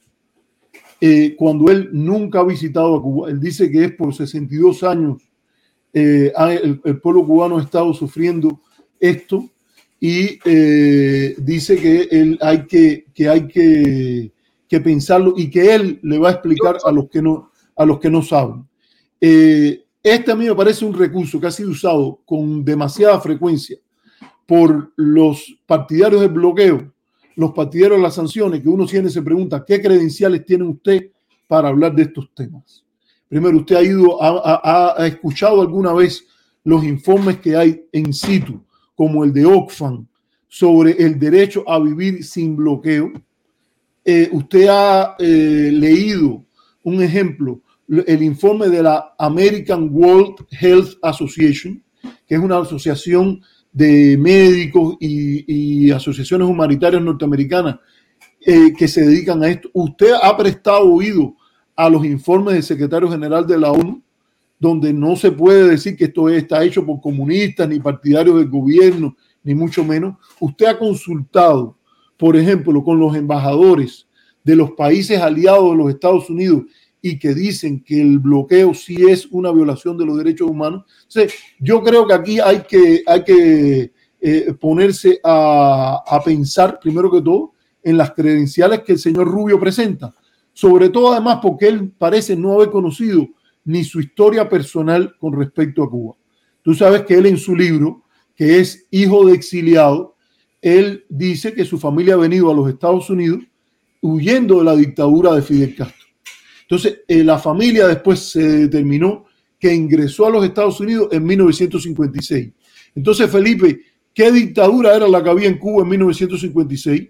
eh, cuando él nunca ha visitado a Cuba. Él dice que es por 62 años eh, el, pueblo cubano ha estado sufriendo esto y eh, dice que hay que, que hay que que pensarlo y que él le va a explicar a los que no, a los que no saben. Eh, este a mí me parece un recurso que ha sido usado con demasiada frecuencia por los partidarios del bloqueo, los partidarios de las sanciones, que uno siempre se pregunta, ¿qué credenciales tiene usted para hablar de estos temas? Primero, ¿usted ha escuchado alguna vez los informes que hay en situ, como el de Oxfam, sobre el derecho a vivir sin bloqueo? Eh, usted ha eh, leído un ejemplo, el informe de la American World Health Association, que es una asociación de médicos y, asociaciones humanitarias norteamericanas eh, que se dedican a esto. Usted ha prestado oído a los informes del secretario general de la ONU, donde no se puede decir que esto está hecho por comunistas ni partidarios del gobierno, ni mucho menos. Usted ha consultado por ejemplo, con los embajadores de los países aliados de los Estados Unidos y que dicen que el bloqueo sí es una violación de los derechos humanos. Yo creo que aquí hay que, hay que eh, ponerse a, a pensar, primero que todo, en las credenciales que el señor Rubio presenta, sobre todo además porque él parece no haber conocido ni su historia personal con respecto a Cuba. Tú sabes que él en su libro, que es hijo de exiliado, él dice que su familia ha venido a los Estados Unidos huyendo de la dictadura de Fidel Castro. Entonces, eh, la familia después se determinó que ingresó a los Estados Unidos en 1956. Entonces, Felipe, ¿qué dictadura era la que había en Cuba en 1956?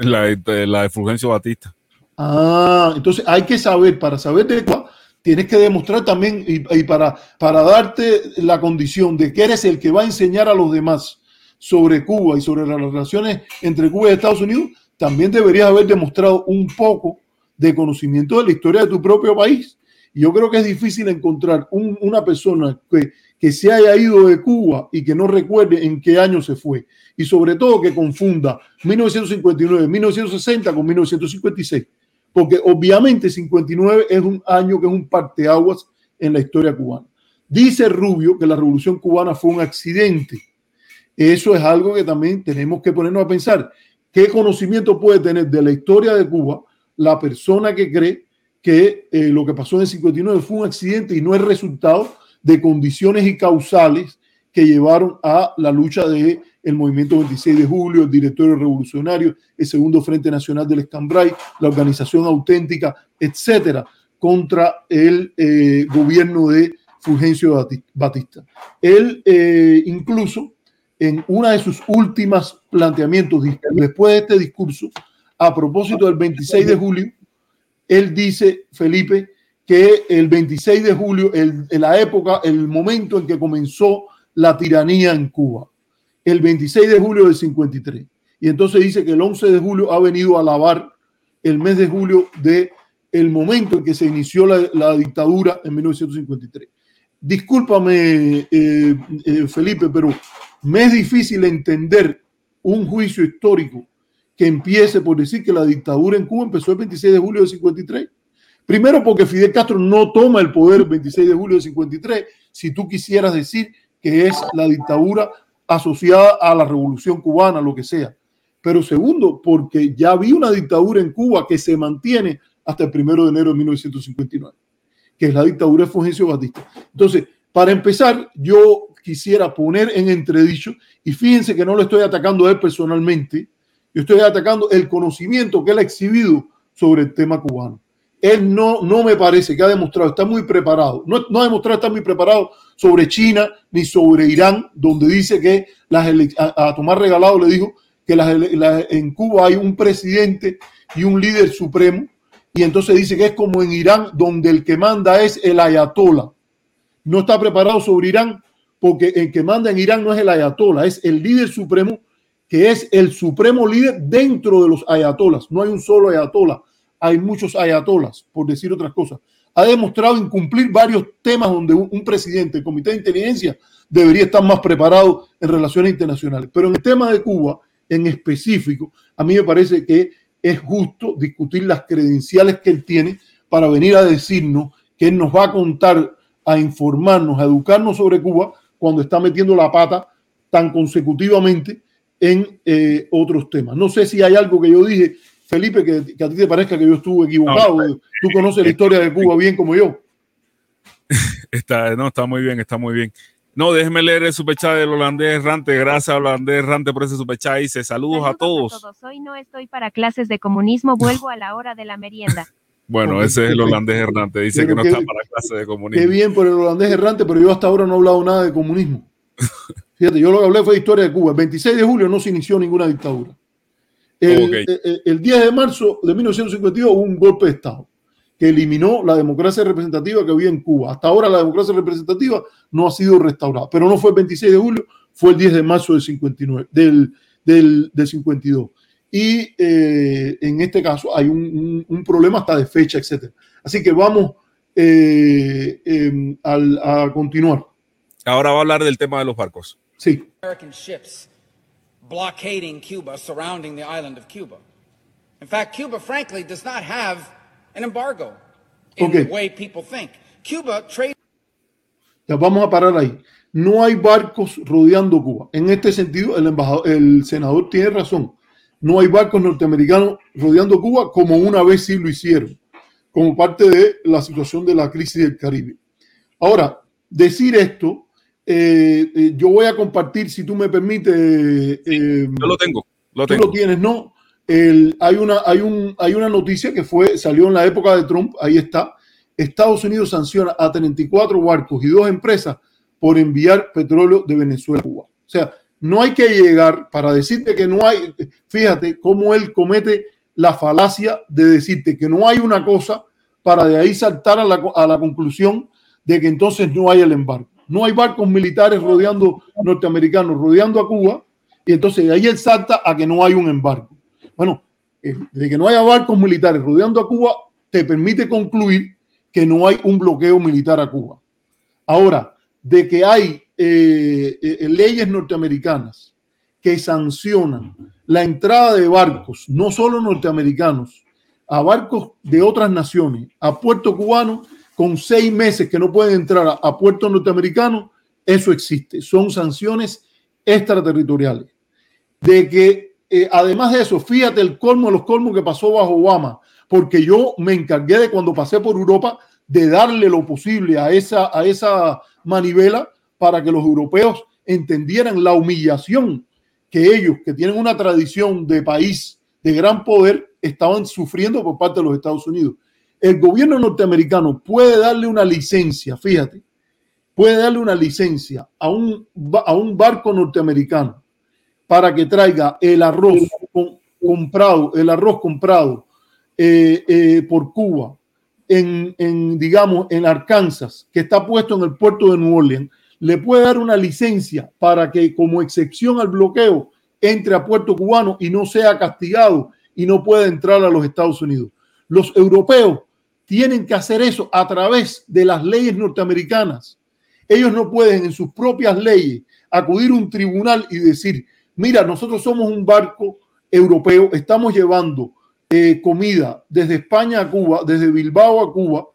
La, de, la de Fulgencio Batista. Ah, entonces hay que saber, para saber de Cuba, tienes que demostrar también y, y, para, para darte la condición de que eres el que va a enseñar a los demás sobre Cuba y sobre las relaciones entre Cuba y Estados Unidos, también deberías haber demostrado un poco de conocimiento de la historia de tu propio país. Y yo creo que es difícil encontrar una persona que, que se haya ido de Cuba y que no recuerde en qué año se fue. Y sobre todo que confunda 1959, 1960 con 1956. Porque obviamente 59 es un año que es un parteaguas en la historia cubana. Dice Rubio que la revolución cubana fue un accidente eso es algo que también tenemos que ponernos a pensar. ¿Qué conocimiento puede tener de la historia de Cuba la persona que cree que eh, lo que pasó en el 59 fue un accidente y no es resultado de condiciones y causales que llevaron a la lucha del el movimiento 26 de julio, el directorio revolucionario, el segundo Frente Nacional del Escambray, la organización auténtica, etcétera, contra el eh, gobierno de Fulgencio Batista. Él eh, incluso en una de sus últimas planteamientos después de este discurso, a propósito del 26 de julio, él dice, Felipe, que el 26 de julio, el, en la época, el momento en que comenzó la tiranía en Cuba, el 26 de julio del 53. Y entonces dice que el 11 de julio ha venido a alabar el mes de julio de el momento en que se inició la, la dictadura en 1953. discúlpame, eh, eh, Felipe, pero me es difícil entender un juicio histórico que empiece por decir que la dictadura en Cuba empezó el 26 de julio de 53. Primero porque Fidel Castro no toma el poder el 26 de julio de 53, si tú quisieras decir que es la dictadura asociada a la revolución cubana, lo que sea. Pero segundo, porque ya había una dictadura en Cuba que se mantiene hasta el primero de enero de 1959 que es la dictadura de Fulgencio Batista. Entonces, para empezar, yo quisiera poner en entredicho, y fíjense que no lo estoy atacando a él personalmente, yo estoy atacando el conocimiento que él ha exhibido sobre el tema cubano. Él no, no me parece que ha demostrado, está muy preparado, no, ha demostrado estar muy preparado sobre China ni sobre Irán, donde dice que las a, a, Tomás Regalado le dijo que las, la, en Cuba hay un presidente y un líder supremo y entonces dice que es como en Irán, donde el que manda es el ayatola. No está preparado sobre Irán porque el que manda en Irán no es el ayatola, es el líder supremo, que es el supremo líder dentro de los ayatolas. No hay un solo ayatola, hay muchos ayatolas, por decir otras cosas. Ha demostrado incumplir varios temas donde un presidente del Comité de Inteligencia debería estar más preparado en relaciones internacionales. Pero en el tema de Cuba, en específico, a mí me parece que es justo discutir las credenciales que él tiene para venir a decirnos que él nos va a contar, a informarnos, a educarnos sobre Cuba cuando está metiendo la pata tan consecutivamente en eh, otros temas. No sé si hay algo que yo dije, Felipe, que, que a ti te parezca que yo estuve equivocado. No, Tú conoces la historia de Cuba bien como yo. Está, no, está muy bien, está muy bien. No, déjeme leer el superchat del holandés errante. Gracias, holandés errante, por ese superchat. Dice: Saludos, Saludos a, todos. a todos. Hoy no estoy para clases de comunismo, vuelvo a la hora de la merienda. Bueno, ese es el holandés errante. Dice pero que no está para clases de comunismo. Qué bien por el holandés errante, pero yo hasta ahora no he hablado nada de comunismo. Fíjate, yo lo que hablé fue de historia de Cuba. El 26 de julio no se inició ninguna dictadura. El, okay. el, el 10 de marzo de 1952 hubo un golpe de Estado que eliminó la democracia representativa que había en Cuba. Hasta ahora la democracia representativa no ha sido restaurada, pero no fue el 26 de julio, fue el 10 de marzo del 59, del, del, del 52. Y eh, en este caso hay un, un, un, problema hasta de fecha, etc. Así que vamos eh, eh, al, a continuar. Ahora va a hablar del tema de los barcos. Sí. American ships blockading Cuba, surrounding the island of Cuba. In fact, Cuba, frankly, does not have an embargo in okay. the way people think. Cuba trade. Ya vamos a parar ahí. No hay barcos rodeando Cuba. En este sentido, el embajador, el senador tiene razón. No hay barcos norteamericanos rodeando Cuba como una vez sí lo hicieron, como parte de la situación de la crisis del Caribe. Ahora, decir esto, eh, eh, yo voy a compartir, si tú me permites. Eh, yo lo tengo. Lo tú lo tienes, ¿no? El, hay, una, hay, un, hay una noticia que fue, salió en la época de Trump, ahí está. Estados Unidos sanciona a 34 barcos y dos empresas por enviar petróleo de Venezuela a Cuba. O sea, no hay que llegar para decirte que no hay, fíjate cómo él comete la falacia de decirte que no hay una cosa para de ahí saltar a la, a la conclusión de que entonces no hay el embargo. No hay barcos militares rodeando norteamericanos, rodeando a Cuba, y entonces de ahí él salta a que no hay un embargo. Bueno, eh, de que no haya barcos militares rodeando a Cuba, te permite concluir que no hay un bloqueo militar a Cuba. Ahora, de que hay eh, eh, leyes norteamericanas que sancionan la entrada de barcos, no solo norteamericanos, a barcos de otras naciones, a puerto cubano, con seis meses que no pueden entrar a, a puerto norteamericano, eso existe. Son sanciones extraterritoriales. De que eh, además de eso, fíjate el colmo de los colmos que pasó bajo Obama, porque yo me encargué de cuando pasé por Europa de darle lo posible a esa, a esa manivela para que los europeos entendieran la humillación que ellos, que tienen una tradición de país de gran poder, estaban sufriendo por parte de los Estados Unidos. El gobierno norteamericano puede darle una licencia, fíjate, puede darle una licencia a un, a un barco norteamericano para que traiga el arroz comprado, el arroz comprado eh, eh, por Cuba en, en, digamos, en Arkansas, que está puesto en el puerto de New Orleans, le puede dar una licencia para que como excepción al bloqueo entre a puerto cubano y no sea castigado y no pueda entrar a los Estados Unidos. Los europeos tienen que hacer eso a través de las leyes norteamericanas ellos no pueden en sus propias leyes acudir a un tribunal y decir, mira, nosotros somos un barco europeo, estamos llevando eh, comida desde España a Cuba, desde Bilbao a Cuba,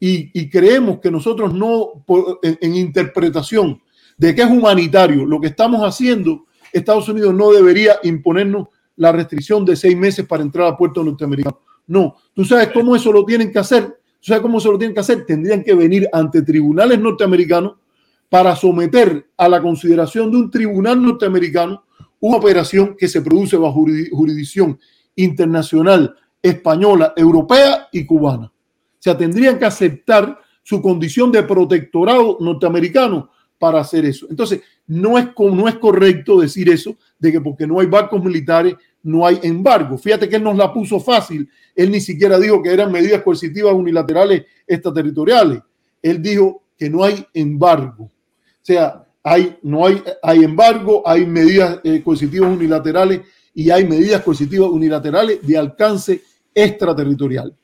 y, creemos que nosotros no, en, interpretación de que es humanitario lo que estamos haciendo, Estados Unidos no debería imponernos la restricción de seis meses para entrar a puerto norteamericano. No, tú sabes cómo eso lo tienen que hacer. ¿Tú sabes cómo eso lo tienen que hacer? Tendrían que venir ante tribunales norteamericanos para someter a la consideración de un tribunal norteamericano una operación que se produce bajo jurisdicción internacional, española, europea y cubana. O sea, tendrían que aceptar su condición de protectorado norteamericano para hacer eso. Entonces, no es, no es correcto decir eso, de que porque no hay barcos militares, no hay embargo. Fíjate que él nos la puso fácil. Él ni siquiera dijo que eran medidas coercitivas unilaterales extraterritoriales. Él dijo que no hay embargo. O sea, hay, no hay, hay embargo, hay medidas eh, coercitivas unilaterales y hay medidas coercitivas unilaterales de alcance extraterritorial.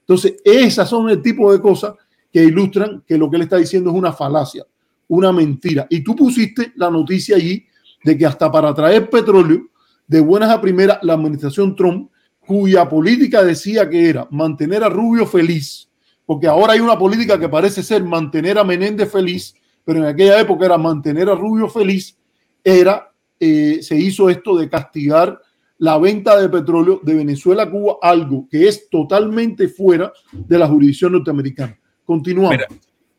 Entonces, esas son el tipo de cosas que ilustran que lo que él está diciendo es una falacia, una mentira. Y tú pusiste la noticia allí de que hasta para traer petróleo, de buenas a primeras, la administración Trump, cuya política decía que era mantener a Rubio feliz, porque ahora hay una política que parece ser mantener a Menéndez feliz, pero en aquella época era mantener a Rubio feliz, era, eh, se hizo esto de castigar la venta de petróleo de Venezuela a Cuba, algo que es totalmente fuera de la jurisdicción norteamericana. Continuamos.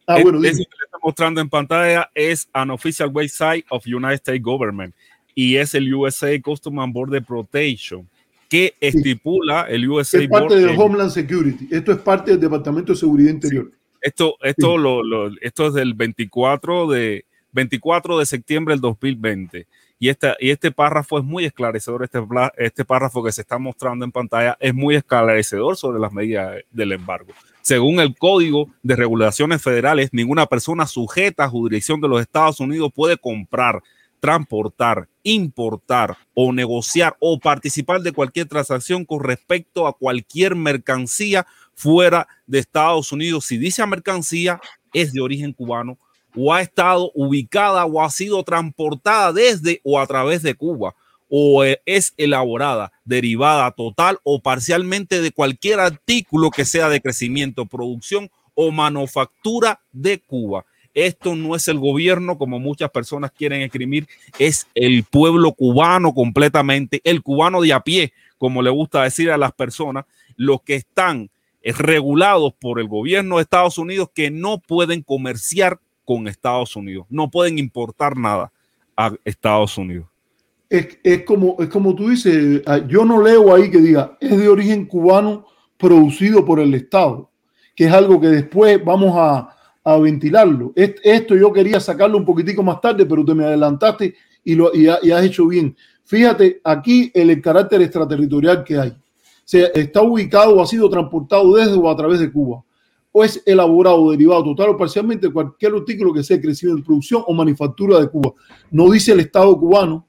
ah, bueno, eso que le está mostrando en pantalla es an official website of United States Government y es el USA Customs and Border Protection que estipula el USA es parte del Homeland Security. Esto es parte del Departamento de Seguridad Interior. Esto, esto, lo, esto es del 24 de, 24 de septiembre del 2020. Y, esta, y este párrafo es muy esclarecedor, este, este párrafo que se está mostrando en pantalla es muy esclarecedor sobre las medidas del embargo. Según el Código de Regulaciones Federales, ninguna persona sujeta a jurisdicción de los Estados Unidos puede comprar, transportar, importar o negociar o participar de cualquier transacción con respecto a cualquier mercancía fuera de Estados Unidos, si dice mercancía, es de origen cubano o ha estado ubicada o ha sido transportada desde o a través de Cuba o es elaborada, derivada total o parcialmente de cualquier artículo que sea de crecimiento, producción o manufactura de Cuba. Esto no es el gobierno como muchas personas quieren escribir, es el pueblo cubano completamente, el cubano de a pie, como le gusta decir a las personas, los que están regulados por el gobierno de Estados Unidos que no pueden comerciar con Estados Unidos, no pueden importar nada a Estados Unidos. Es, como, es como tú dices, ah, yo no leo ahí que diga, es de origen cubano producido por el Estado, que es algo que después vamos a, ventilarlo. Esto yo quería sacarlo un poquitico más tarde, pero te me adelantaste y, lo, y has hecho bien. Fíjate aquí el carácter extraterritorial que hay se está ubicado o ha sido transportado desde o a través de Cuba, o es elaborado, derivado total o parcialmente de cualquier artículo que sea crecido en producción o manufactura de Cuba. No dice el Estado cubano,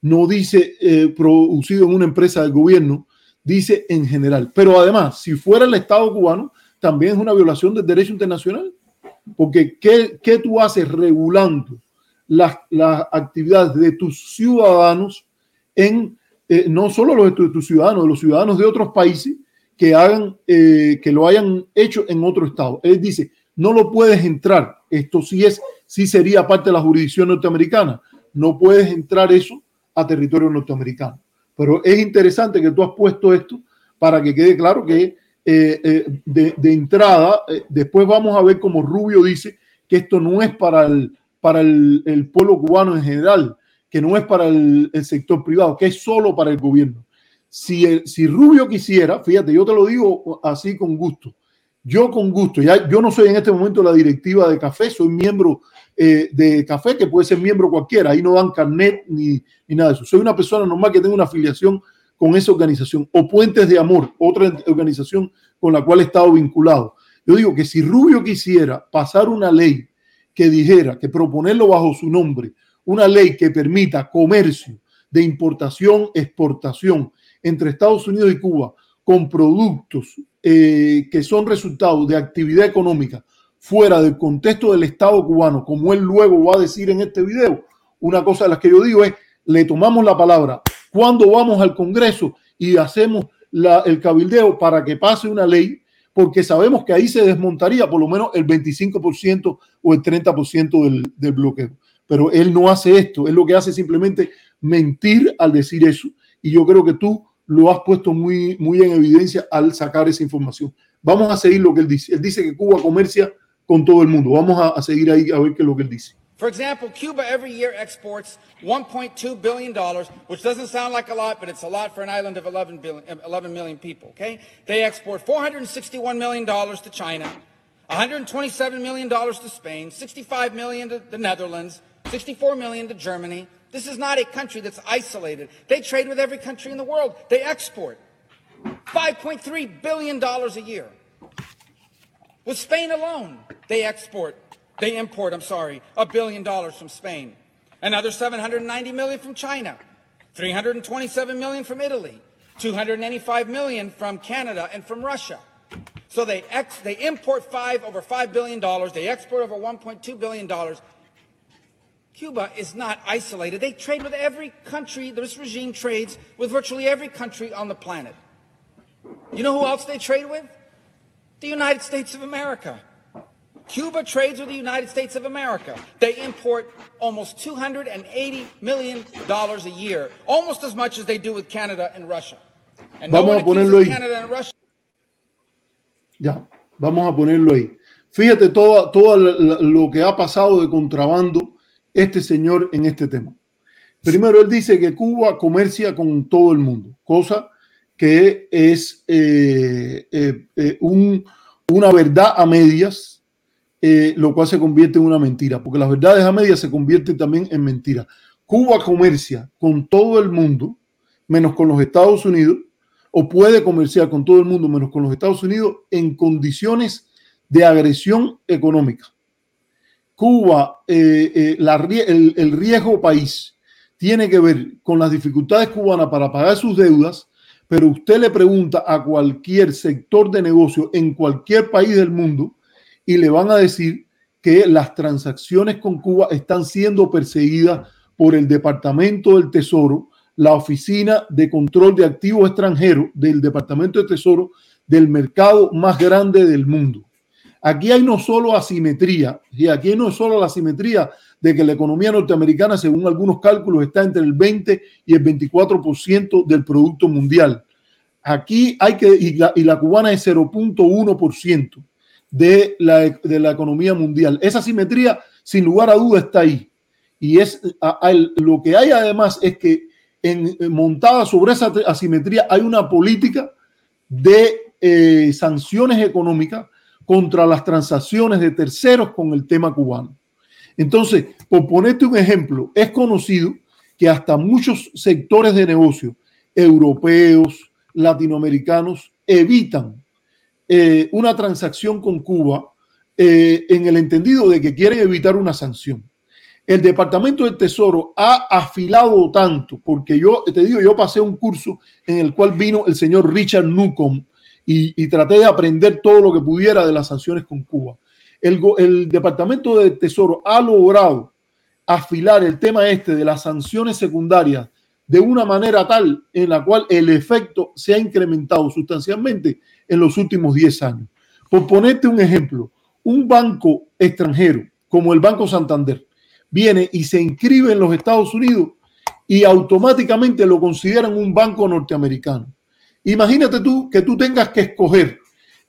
no dice eh, producido en una empresa del gobierno, dice en general. Pero además, si fuera el Estado cubano, también es una violación del derecho internacional, porque ¿qué, qué tú haces regulando las, las actividades de tus ciudadanos en eh, no solo los de tus ciudadanos, los ciudadanos de otros países que hagan, eh, que lo hayan hecho en otro estado. Él dice, no lo puedes entrar. Esto sí es, sí sería parte de la jurisdicción norteamericana. No puedes entrar eso a territorio norteamericano. Pero es interesante que tú has puesto esto para que quede claro que eh, de, entrada, después vamos a ver como Rubio dice que esto no es para el, para el pueblo cubano en general, que no es para el, sector privado, que es solo para el gobierno. Si, si Rubio quisiera, fíjate, yo te lo digo así con gusto, yo con gusto, ya yo no soy en este momento la directiva de café, soy miembro eh, de café, que puede ser miembro cualquiera, ahí no dan carnet ni, ni nada de eso. Soy una persona normal que tengo una afiliación con esa organización, o Puentes de Amor, otra organización con la cual he estado vinculado. Yo digo que si Rubio quisiera pasar una ley que dijera que proponerlo bajo su nombre una ley que permita comercio de importación, exportación entre Estados Unidos y Cuba con productos eh, que son resultado de actividad económica fuera del contexto del Estado cubano, como él luego va a decir en este video, una cosa de las que yo digo es, le tomamos la palabra, cuando vamos al Congreso y hacemos la, el cabildeo para que pase una ley, porque sabemos que ahí se desmontaría por lo menos el 25% o el 30% del, del bloqueo. Pero él no hace esto, él lo que hace es simplemente mentir al decir eso. Y yo creo que tú lo has puesto muy, muy en evidencia al sacar esa información. Vamos a seguir lo que él dice. Él dice que Cuba comercia con todo el mundo. Vamos a, a seguir ahí a ver qué es lo que él dice. For example, Cuba every year exports $1.2 billion, which doesn't sound like a lot, but it's a lot for an island of 11, billion, 11 million people, okay? They export $461 million to China, $127 million to Spain, 65 million to the Netherlands, 64 million to Germany. This is not a country that's isolated. They trade with every country in the world. They export $5.3 billion a year. With Spain alone, they export they import, I'm sorry, a billion dollars from Spain, another 790 million from China, 327 million from Italy, 285 million from Canada and from Russia. So they ex- they import five over five billion dollars. They export over 1.2 billion dollars. Cuba is not isolated. They trade with every country. This regime trades with virtually every country on the planet. You know who else they trade with? The United States of America. Cuba trades with the United States of America. They import almost $280 million a year, almost as much as they do with Canada and Russia. And no Vamos a one ponerlo ahí. Ya, vamos a ponerlo ahí. Fíjate todo, todo lo que ha pasado de contrabando este señor en este tema. Primero, él dice que Cuba comercia con todo el mundo, cosa que es eh, eh, eh, un- una verdad a medias, eh, lo cual se convierte en una mentira, porque las verdades a medias se convierten también en mentiras. Cuba comercia con todo el mundo, menos con los Estados Unidos, o puede comerciar con todo el mundo menos con los Estados Unidos en condiciones de agresión económica. Cuba, eh, eh, el, el riesgo país tiene que ver con las dificultades cubanas para pagar sus deudas, pero usted le pregunta a cualquier sector de negocio en cualquier país del mundo y le van a decir que las transacciones con Cuba están siendo perseguidas por el Departamento del Tesoro, la Oficina de Control de Activos Extranjeros del Departamento de Tesoro del mercado más grande del mundo. Aquí hay no solo asimetría, y aquí no es solo la asimetría de que la economía norteamericana, según algunos cálculos, está entre el 20 y el 24% del Producto Mundial. Aquí hay que, y la, y la cubana es 0.1% de la, de la economía mundial. Esa asimetría, sin lugar a duda, está ahí. Y es lo que hay además es que montada sobre esa asimetría hay una política de eh, sanciones económicas contra las transacciones de terceros con el tema cubano. Entonces, por ponerte un ejemplo, es conocido que hasta muchos sectores de negocio europeos, latinoamericanos, evitan eh, una transacción con Cuba eh, en el entendido de que quieren evitar una sanción. El Departamento del Tesoro ha afilado tanto, porque yo te digo, yo pasé un curso en el cual vino el señor Richard Newcomb y, traté de aprender todo lo que pudiera de las sanciones con Cuba. El, el Departamento del Tesoro ha logrado afilar el tema este de las sanciones secundarias de una manera tal en la cual el efecto se ha incrementado sustancialmente en los últimos 10 años. Por ponerte un ejemplo, un banco extranjero como el Banco Santander viene y se inscribe en los Estados Unidos y automáticamente lo consideran un banco norteamericano. Imagínate tú que tú tengas que escoger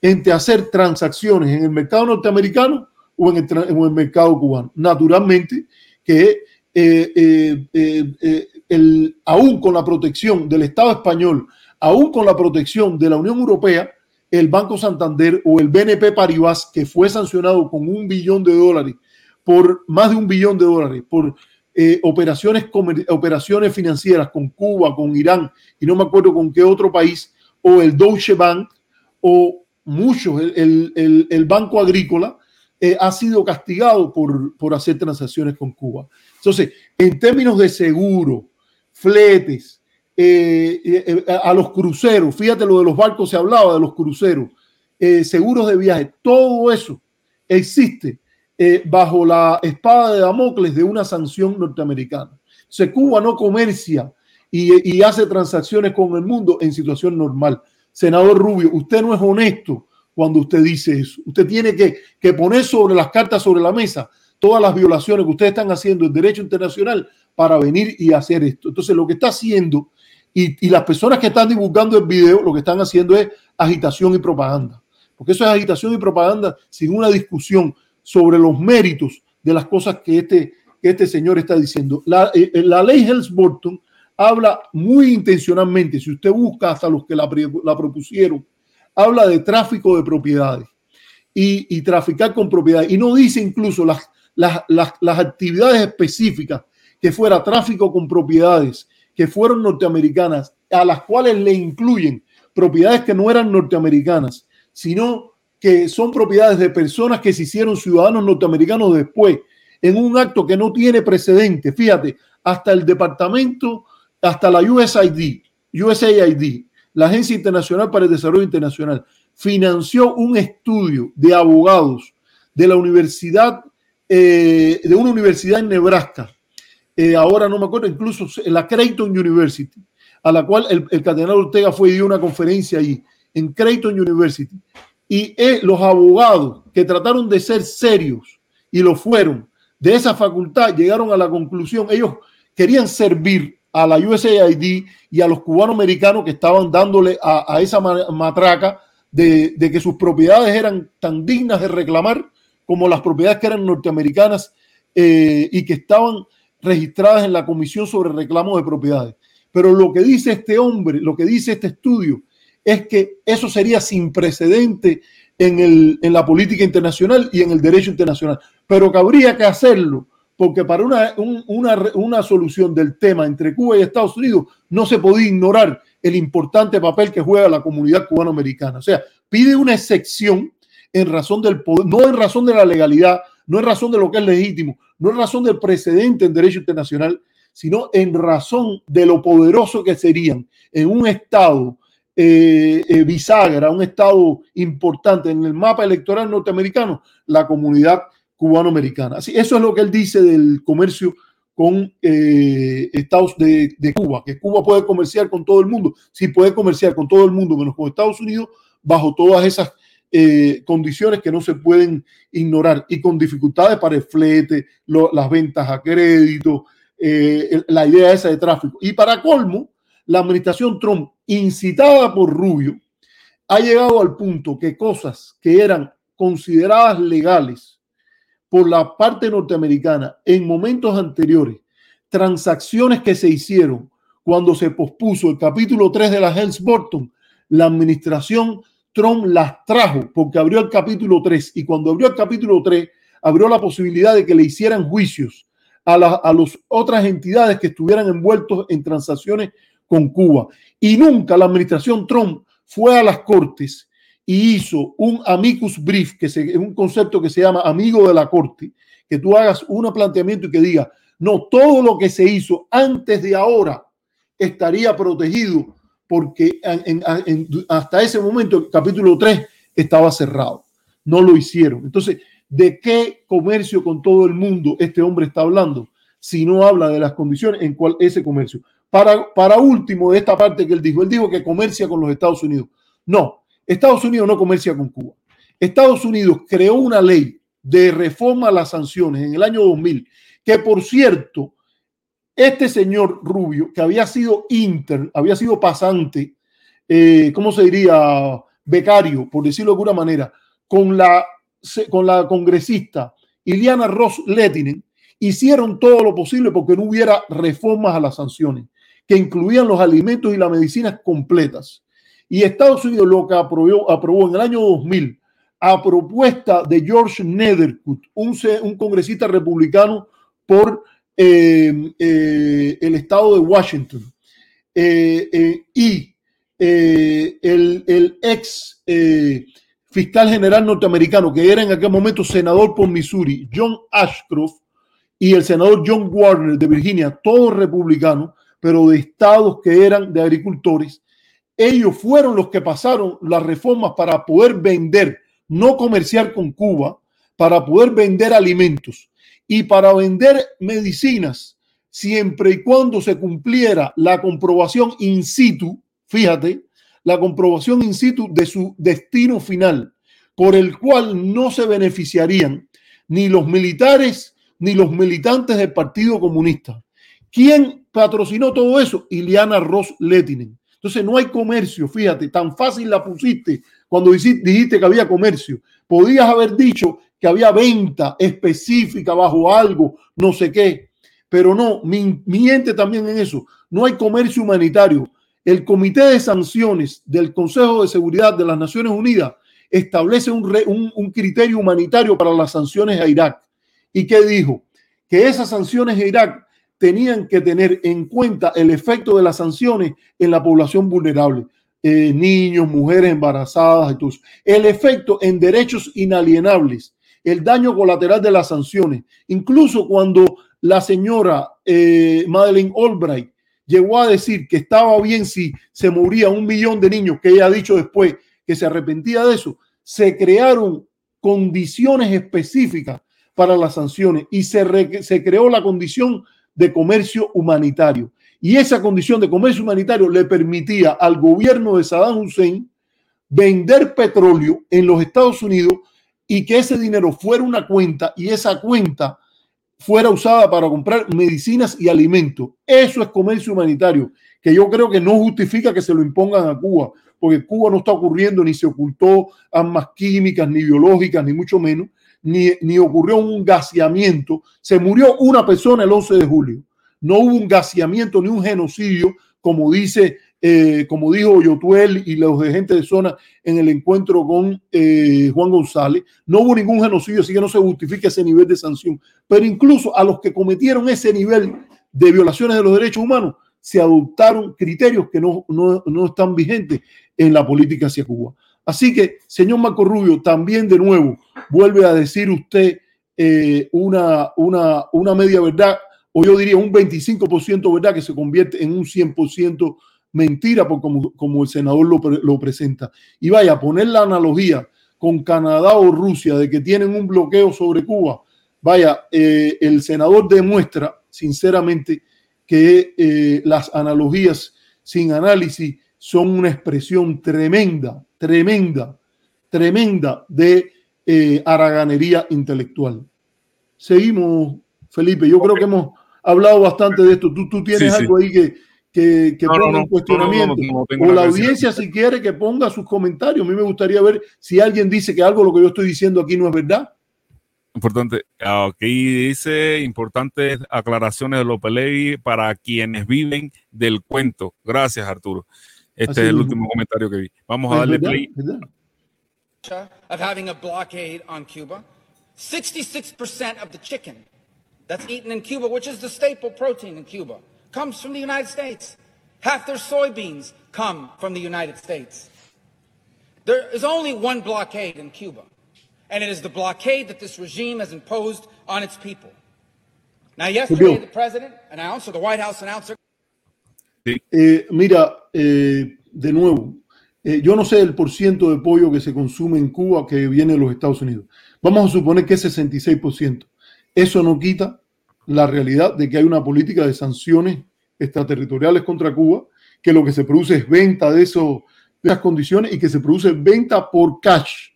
entre hacer transacciones en el mercado norteamericano o en el, en el mercado cubano. Naturalmente que eh, eh, eh, el, aún con la protección del Estado español, aún con la protección de la Unión Europea, el Banco Santander o el BNP Paribas, que fue sancionado con un billón de dólares, por más de un billón de dólares, por eh, operaciones, operaciones financieras con Cuba, con Irán y no me acuerdo con qué otro país, o el Deutsche Bank, o muchos, el, el- el- el Banco Agrícola, eh, ha sido castigado por, por hacer transacciones con Cuba. Entonces, en términos de seguro, fletes, eh, eh, eh, a los cruceros, fíjate lo de los barcos, se hablaba de los cruceros, seguros de viaje, todo eso existe bajo la espada de Damocles de una sanción norteamericana. Se Cuba no comercia y, hace transacciones con el mundo en situación normal. Senador Rubio, usted no es honesto cuando usted dice eso. Usted tiene que poner sobre las cartas sobre la mesa todas las violaciones que ustedes están haciendo en derecho internacional para venir y hacer esto. Entonces, lo que está haciendo y, las personas que están divulgando el video, lo que están haciendo es agitación y propaganda. Porque eso es agitación y propaganda sin una discusión sobre los méritos de las cosas que este, que este señor está diciendo. La, eh, eh la ley Helms-Burton habla muy intencionalmente, si usted busca hasta los que la, propusieron, habla de tráfico de propiedades y, y, traficar con propiedades. Y no dice incluso las, las, las actividades específicas que fuera tráfico con propiedades que fueron norteamericanas, a las cuales le incluyen propiedades que no eran norteamericanas, sino que son propiedades de personas que se hicieron ciudadanos norteamericanos después, en un acto que no tiene precedente. Fíjate, hasta el departamento, hasta la USAID, USAID, la Agencia Internacional para el Desarrollo Internacional, financió un estudio de abogados de la universidad, eh, de una universidad en Nebraska, eh, ahora no me acuerdo, incluso la Creighton University, a la cual el, el cardenal Ortega fue y dio una conferencia ahí, en Creighton University. Y eh, los abogados que trataron de ser serios y lo fueron de esa facultad llegaron a la conclusión, ellos querían servir a la USAID y a los cubanos americanos que estaban dándole a, esa matraca de, de, que sus propiedades eran tan dignas de reclamar como las propiedades que eran norteamericanas eh, y que estaban registradas en la Comisión sobre Reclamo de Propiedades. Pero lo que dice este hombre, lo que dice este estudio, es que eso sería sin precedente en, el, en la política internacional y en el derecho internacional. Pero que habría que hacerlo, porque para una, un, una, una solución del tema entre Cuba y Estados Unidos no se podía ignorar el importante papel que juega la comunidad cubanoamericana. O sea, pide una excepción en razón del poder, no en razón de la legalidad, no en razón de lo que es legítimo, no en razón del precedente en derecho internacional, sino en razón de lo poderoso que serían en un estado eh, eh, bisagra, un estado importante en el mapa electoral norteamericano, la comunidad cubanoamericana. Así, eso es lo que él dice del comercio con eh, Estados de, Cuba, que Cuba puede comerciar con todo el mundo, sí puede comerciar con todo el mundo, menos con Estados Unidos, bajo todas esas eh, condiciones que no se pueden ignorar y con dificultades para el flete, las ventas a crédito, eh, la idea esa de tráfico. Y para colmo, la administración Trump, incitada por Rubio, ha llegado al punto que cosas que eran consideradas legales por la parte norteamericana en momentos anteriores, transacciones que se hicieron cuando se pospuso el capítulo 3 de la Helms-Burton, la administración Trump las trajo porque abrió el capítulo 3 y cuando abrió el capítulo 3 abrió la posibilidad de que le hicieran juicios a, las a las otras entidades que estuvieran envueltos en transacciones con Cuba. Y nunca la administración Trump fue a las cortes y hizo un amicus brief, que es un concepto que se llama amigo de la corte, que tú hagas un planteamiento y que diga, no, todo lo que se hizo antes de ahora estaría protegido porque hasta ese momento el capítulo 3 estaba cerrado. No lo hicieron. Entonces, ¿de qué comercio con todo el mundo este hombre está hablando? Si no habla de las condiciones en cual ese comercio. Para, para último, de esta parte que él dijo, él dijo que comercia con los Estados Unidos. No, Estados Unidos no comercia con Cuba. Estados Unidos creó una ley de reforma a las sanciones en el año 2000, que por cierto, este señor Rubio, que había sido inter, había sido pasante, eh, ¿cómo se diría? Becario, por decirlo de alguna manera, con la, con la congresista Iliana Ross Lettinen, hicieron todo lo posible porque no hubiera reformas a las sanciones, que incluían los alimentos y las medicinas completas. Y Estados Unidos lo que aprobó, aprobó en el año 2000, a propuesta de George Nethercutt, un, un congresista republicano por eh, eh, el estado de Washington. Eh, eh y el, el, ex fiscal general norteamericano, que era en aquel momento senador por Missouri, John Ashcroft, y el senador John Warner de Virginia, todos republicanos, pero de estados que eran de agricultores, ellos fueron los que pasaron las reformas para poder vender, no comerciar con Cuba, para poder vender alimentos y para vender medicinas, siempre y cuando se cumpliera la comprobación in situ, fíjate, la comprobación in situ de su destino final, por el cual no se beneficiarían ni los militares ni los militantes del Partido Comunista. ¿Quién patrocinó todo eso? Iliana Ross Lettinen. Entonces no hay comercio, fíjate, tan fácil la pusiste cuando dijiste que había comercio. Podías haber dicho que había venta específica bajo algo, no sé qué, pero no, miente también en eso. No hay comercio humanitario. El Comité de Sanciones del Consejo de Seguridad de las Naciones Unidas establece un, un criterio humanitario para las sanciones a Irak. ¿Y qué dijo? Que esas sanciones a Irak tenían que tener en cuenta el efecto de las sanciones en la población vulnerable, eh, niños, mujeres embarazadas, y el efecto en derechos inalienables, el daño colateral de las sanciones. Incluso cuando la señora eh, Madeleine Albright llegó a decir que estaba bien si se moría un millón de niños, que ella ha dicho después que se arrepentía de eso, se crearon condiciones específicas para las sanciones y se, se creó la condición de comercio humanitario. Y esa condición de comercio humanitario le permitía al gobierno de Saddam Hussein vender petróleo en los Estados Unidos y que ese dinero fuera una cuenta y esa cuenta fuera usada para comprar medicinas y alimentos. Eso es comercio humanitario, que yo creo que no justifica que se lo impongan a Cuba, porque Cuba no está ocurriendo ni se ocultó armas químicas, ni biológicas, ni mucho menos, ni, ocurrió un gaseamiento. Se murió una persona el 11 de julio. No hubo un gaseamiento ni un genocidio, como dice, eh, como dijo Yotuel y los de gente de zona en el encuentro con eh, Juan González. No hubo ningún genocidio, así que no se justifica ese nivel de sanción. Pero incluso a los que cometieron ese nivel de violaciones de los derechos humanos, se adoptaron criterios que no, no, no están vigentes en la política hacia Cuba. Así que, señor Marco Rubio, también de nuevo vuelve a decir usted eh, una, una, una media verdad, o yo diría un 25% verdad que se convierte en un 100% mentira, por como, como el senador lo, lo, presenta. Y vaya, poner la analogía con Canadá o Rusia de que tienen un bloqueo sobre Cuba, vaya, eh, el senador demuestra sinceramente que eh, las analogías sin análisis son una expresión tremenda tremenda, tremenda de eh, haraganería intelectual. Seguimos, Felipe. Yo creo que hemos hablado bastante de esto. Tú, tú tienes algo ahí que, que, que ponga en cuestionamiento. o la audiencia, si quiere, que ponga sus comentarios. A mí me gustaría ver si alguien dice que algo lo que yo estoy diciendo aquí no es verdad. Importante. Aquí dice importantes aclaraciones de López Ley para quienes viven del cuento. Gracias, Arturo. Este es el último comentario que vi. Vamos a darle play. Of having a blockade on Cuba. 66% of the chicken that's eaten in Cuba, which is the staple protein in Cuba, comes from the United States. Half their soybeans come from the United States. There is only one blockade in Cuba, and it is the blockade that this regime has imposed on its people. Now, yesterday, the president announced, or the White House announced, Eh, mira, eh, de nuevo, eh, yo no sé el porciento de pollo que se consume en Cuba que viene de los Estados Unidos. Vamos a suponer que es 66%. Eso no quita la realidad de que hay una política de sanciones extraterritoriales contra Cuba, que lo que se produce es venta de, esos, de esas condiciones y que se produce venta por cash,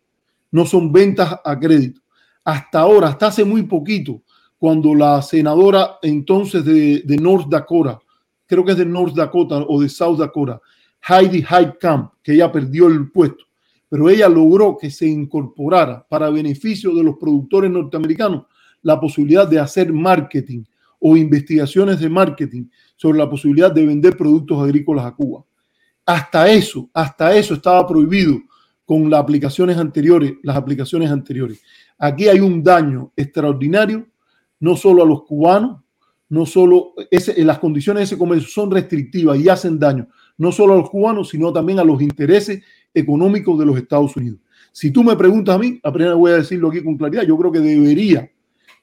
no son ventas a crédito. Hasta ahora, hasta hace muy poquito, cuando la senadora entonces de, de North Dakota, creo que es de North Dakota o de South Dakota, Heidi Heitkamp, que ella perdió el puesto, pero ella logró que se incorporara para beneficio de los productores norteamericanos la posibilidad de hacer marketing o investigaciones de marketing sobre la posibilidad de vender productos agrícolas a Cuba. Hasta eso, hasta eso estaba prohibido con las aplicaciones anteriores, las aplicaciones anteriores. Aquí hay un daño extraordinario, no solo a los cubanos, no solo ese, las condiciones de ese comercio son restrictivas y hacen daño, no solo a los cubanos, sino también a los intereses económicos de los Estados Unidos. Si tú me preguntas a mí, apenas voy a decirlo aquí con claridad, yo creo que debería,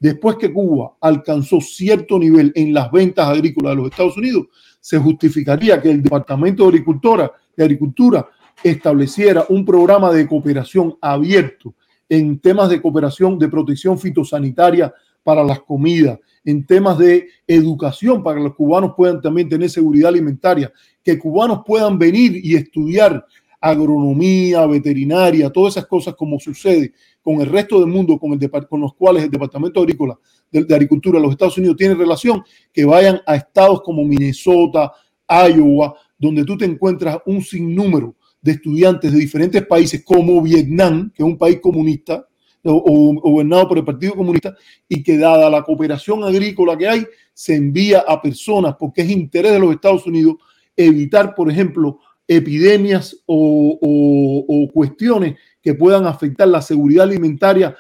después que Cuba alcanzó cierto nivel en las ventas agrícolas de los Estados Unidos, se justificaría que el Departamento de Agricultura, de Agricultura estableciera un programa de cooperación abierto en temas de cooperación, de protección fitosanitaria para las comidas, en temas de educación para que los cubanos puedan también tener seguridad alimentaria, que cubanos puedan venir y estudiar agronomía, veterinaria, todas esas cosas como sucede con el resto del mundo con, el, con los cuales el Departamento Agrícola de, de, Agricultura de los Estados Unidos tiene relación, que vayan a estados como Minnesota, Iowa, donde tú te encuentras un sinnúmero de estudiantes de diferentes países como Vietnam, que es un país comunista, o, gobernado por el Partido Comunista, y que dada la cooperación agrícola que hay, se envía a personas, porque es interés de los Estados Unidos evitar, por ejemplo, epidemias o, cuestiones que puedan afectar la seguridad alimentaria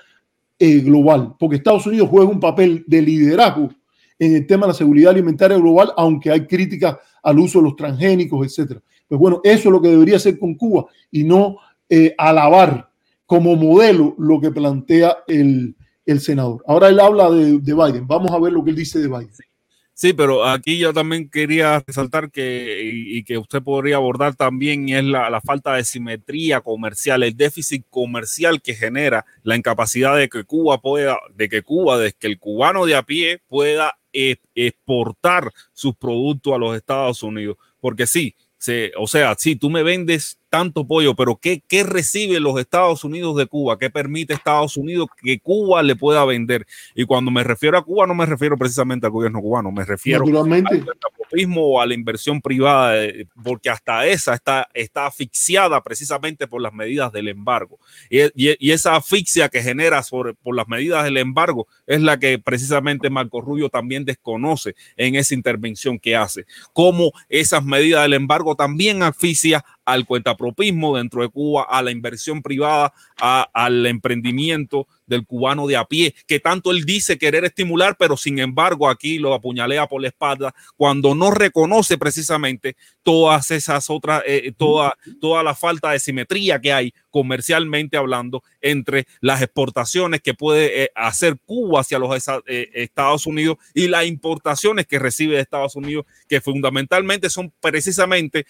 eh, global, porque Estados Unidos juega un papel de liderazgo en el tema de la seguridad alimentaria global, aunque hay críticas al uso de los transgénicos, etcétera. Pues bueno, eso es lo que debería hacer con Cuba y no eh, alabar como modelo lo que plantea el, el senador. Ahora él habla de, de, Biden. Vamos a ver lo que él dice de Biden. Sí, pero aquí yo también quería resaltar que, y, que usted podría abordar también, es la, la, falta de simetría comercial, el déficit comercial que genera la incapacidad de que Cuba pueda, de que Cuba, de que el cubano de a pie pueda exportar sus productos a los Estados Unidos. Porque sí, se, o sea, sí, tú me vendes tanto pollo, pero ¿qué, ¿qué recibe los Estados Unidos de Cuba? ¿Qué permite Estados Unidos que Cuba le pueda vender? Y cuando me refiero a Cuba, no me refiero precisamente al gobierno cubano, me refiero al o a la inversión privada, porque hasta esa está, está asfixiada precisamente por las medidas del embargo. Y, y, y esa asfixia que genera sobre, por las medidas del embargo es la que precisamente Marco Rubio también desconoce en esa intervención que hace. Cómo esas medidas del embargo también asfixia al cuentapropismo dentro de Cuba, a la inversión privada, a, al emprendimiento del cubano de a pie, que tanto él dice querer estimular, pero sin embargo aquí lo apuñalea por la espalda cuando no reconoce precisamente todas esas otras, eh, toda, toda la falta de simetría que hay comercialmente hablando entre las exportaciones que puede eh, hacer Cuba hacia los eh, Estados Unidos y las importaciones que recibe de Estados Unidos, que fundamentalmente son precisamente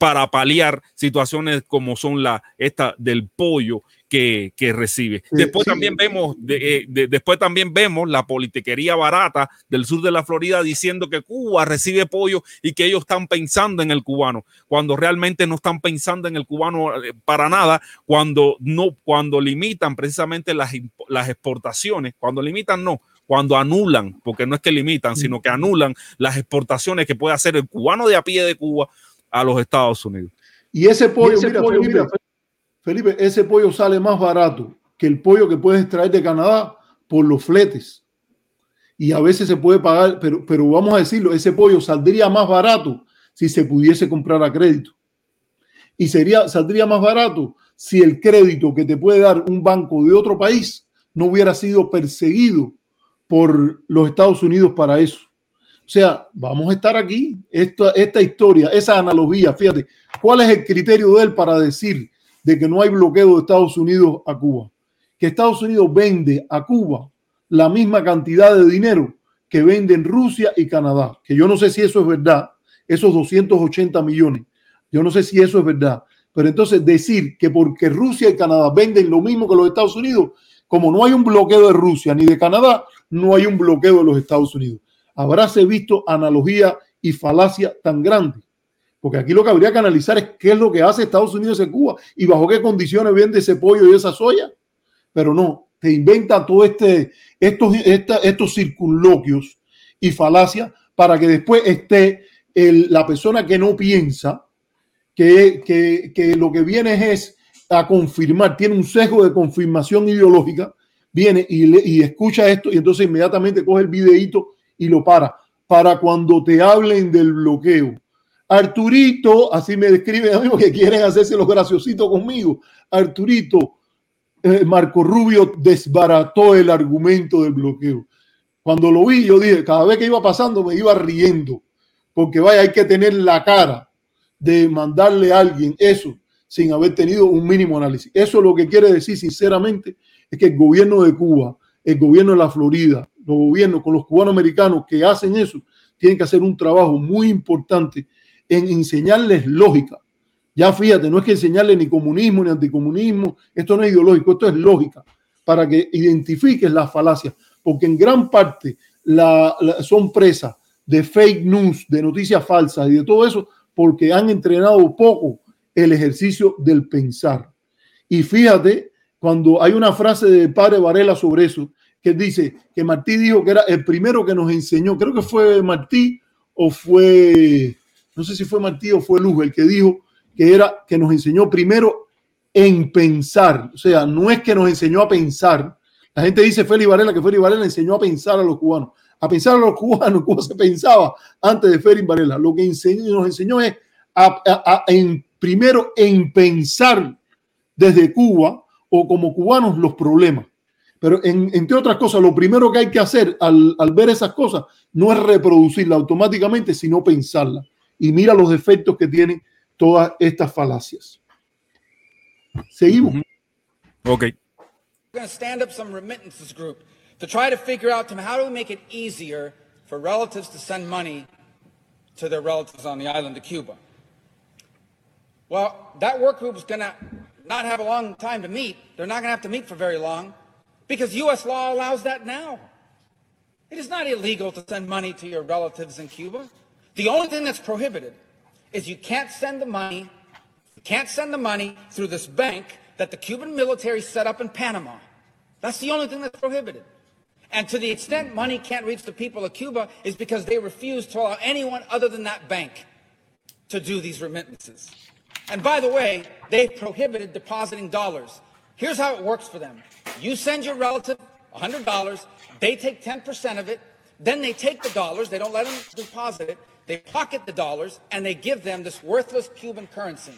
para paliar situaciones como son la esta del pollo que, que recibe. Después sí. también vemos, de, eh, de, después también vemos la politiquería barata del sur de la Florida diciendo que Cuba recibe pollo y que ellos están pensando en el cubano, cuando realmente no están pensando en el cubano eh, para nada, cuando no, cuando limitan precisamente las, las exportaciones, cuando limitan no, cuando anulan, porque no es que limitan, sino que anulan las exportaciones que puede hacer el cubano de a pie de Cuba a los Estados Unidos. Y ese pollo, y ese mira, pollo Felipe, mira, Felipe, ese pollo sale más barato que el pollo que puedes traer de Canadá por los fletes. Y a veces se puede pagar, pero, pero vamos a decirlo, ese pollo saldría más barato si se pudiese comprar a crédito. Y sería, saldría más barato si el crédito que te puede dar un banco de otro país no hubiera sido perseguido por los Estados Unidos para eso. O sea, vamos a estar aquí. Esta, esta historia, esa analogía, fíjate, ¿cuál es el criterio de él para decir de que no hay bloqueo de Estados Unidos a Cuba? Que Estados Unidos vende a Cuba la misma cantidad de dinero que venden Rusia y Canadá. Que yo no sé si eso es verdad, esos 280 millones. Yo no sé si eso es verdad. Pero entonces decir que porque Rusia y Canadá venden lo mismo que los Estados Unidos, como no hay un bloqueo de Rusia ni de Canadá, no hay un bloqueo de los Estados Unidos habráse visto analogía y falacia tan grande. Porque aquí lo que habría que analizar es qué es lo que hace Estados Unidos en Cuba y bajo qué condiciones vende ese pollo y esa soya. Pero no, te inventa todo este, estos, esta, estos circunloquios y falacias para que después esté el, la persona que no piensa que, que, que lo que viene es a confirmar, tiene un sesgo de confirmación ideológica, viene y, le, y escucha esto y entonces inmediatamente coge el videíto y lo para. Para cuando te hablen del bloqueo. Arturito, así me describen a mí que quieren hacerse los graciositos conmigo. Arturito, eh, Marco Rubio desbarató el argumento del bloqueo. Cuando lo vi, yo dije, cada vez que iba pasando me iba riendo, porque vaya, hay que tener la cara de mandarle a alguien eso sin haber tenido un mínimo análisis. Eso lo que quiere decir, sinceramente, es que el gobierno de Cuba, el gobierno de la Florida, los gobiernos, con los cubanos americanos que hacen eso, tienen que hacer un trabajo muy importante en enseñarles lógica Ya fíjate, no es que enseñarle ni comunismo ni anticomunismo, esto no es ideológico, esto es lógica, para que identifiques las falacias, porque en gran parte la, la- son presas de fake news, de noticias falsas y de todo eso, porque han entrenado poco el ejercicio del pensar. Y fíjate, cuando hay una frase de padre Varela sobre eso, que dice que Martí dijo que era el primero que nos enseñó, creo que fue Martí o fue, no sé si fue Martí o fue Luz el que dijo que era que nos enseñó primero en pensar, o sea, no es que nos enseñó a pensar. La gente dice Félix Varela que Félix Varela enseñó a pensar a los cubanos. A pensar a los cubanos cómo se pensaba antes de Félix Varela. Lo que enseñó- nos enseñó es a- en, primero en pensar desde Cuba o como cubanos los problemas. Pero en- entre otras cosas, lo primero que hay que hacer al, al ver esas cosas no es reproducirla automáticamente, sino pensarla. Y mira los defectos que tienen todas estas falacias. Seguimos. Ok. We're going to stand up some remittances group to try to figure out how do we make it easier for relatives to send money to their relatives on the island of Cuba. Well, that work group is going to not have a long time to meet. They're not going to have to meet for very long because U.S. law allows that now. It is not illegal to send money to your relatives in Cuba. The only thing that's prohibited is you can't send the money you can't send the money through this bank that the Cuban military set up in Panama. That's the only thing that's prohibited. And to the extent money can't reach the people of Cuba is because they refuse to allow anyone other than that bank to do these remittances. And by the way, they've prohibited depositing dollars. Here's how it works for them. You send your relative $100, they take 10% of it, then they take the dollars, they don't let them deposit it, they pocket the dollars, and they give them this worthless Cuban currency.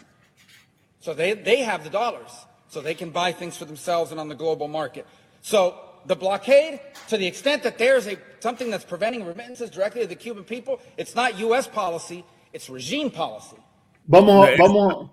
So they, they have the dollars. So they can buy things for themselves and on the global market. So the blockade, to the extent that there's a something that's preventing remittances directly to the Cuban people, it's not US policy, it's regime policy. Vamos, a- Es- vamos, a-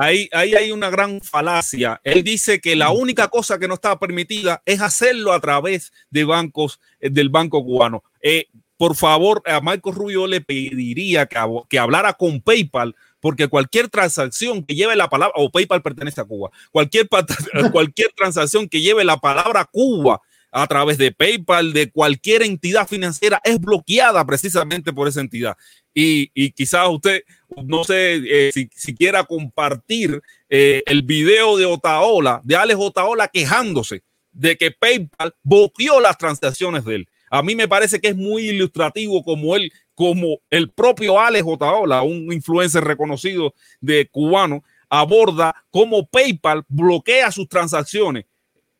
Ahí, ahí hay una gran falacia. Él dice que la única cosa que no está permitida es hacerlo a través de bancos eh, del Banco Cubano. Eh, por favor, a Marco Rubio le pediría que, que hablara con PayPal, porque cualquier transacción que lleve la palabra, o PayPal pertenece a Cuba, cualquier, cualquier transacción que lleve la palabra Cuba a través de PayPal, de cualquier entidad financiera, es bloqueada precisamente por esa entidad. Y, quizás usted, no sé eh, si, si quiera compartir eh, el video de Otaola, de Alex Otaola quejándose de que PayPal bloqueó las transacciones de él. A mí me parece que es muy ilustrativo como él, como el propio Alex Otaola, un influencer reconocido de cubano, aborda cómo PayPal bloquea sus transacciones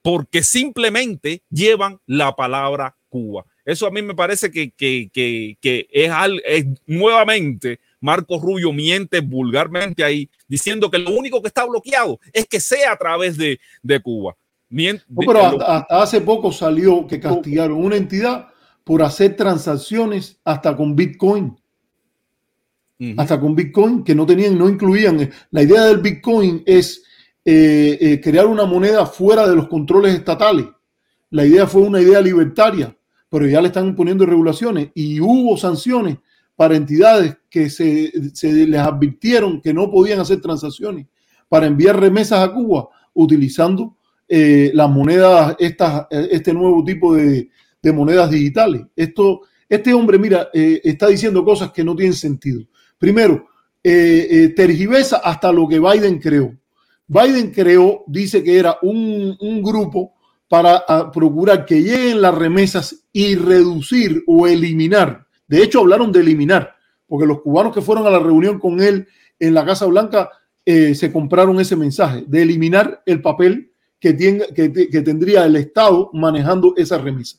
porque simplemente llevan la palabra Cuba. Eso a mí me parece que, que, que, que es, al, es nuevamente Marco Rubio miente vulgarmente ahí, diciendo que lo único que está bloqueado es que sea a través de, de Cuba. No, pero lo- hasta, hace poco salió que castigaron una entidad por hacer transacciones hasta con Bitcoin, hasta con Bitcoin que no tenían, no incluían. La idea del Bitcoin es eh, eh, crear una moneda fuera de los controles estatales. La idea fue una idea libertaria, pero ya le están poniendo regulaciones y hubo sanciones para entidades que se, se les advirtieron que no podían hacer transacciones para enviar remesas a Cuba utilizando eh, las monedas, estas, este nuevo tipo de, de monedas digitales. Esto, este hombre, mira, eh, está diciendo cosas que no tienen sentido. Primero, eh, eh, tergiversa hasta lo que Biden creó. Biden creó, dice que era un, un grupo para ah, procurar que lleguen las remesas y reducir o eliminar. De hecho, hablaron de eliminar, porque los cubanos que fueron a la reunión con él en la Casa Blanca eh, se compraron ese mensaje de eliminar el papel que, que, te- que tendría el Estado manejando esa remesa.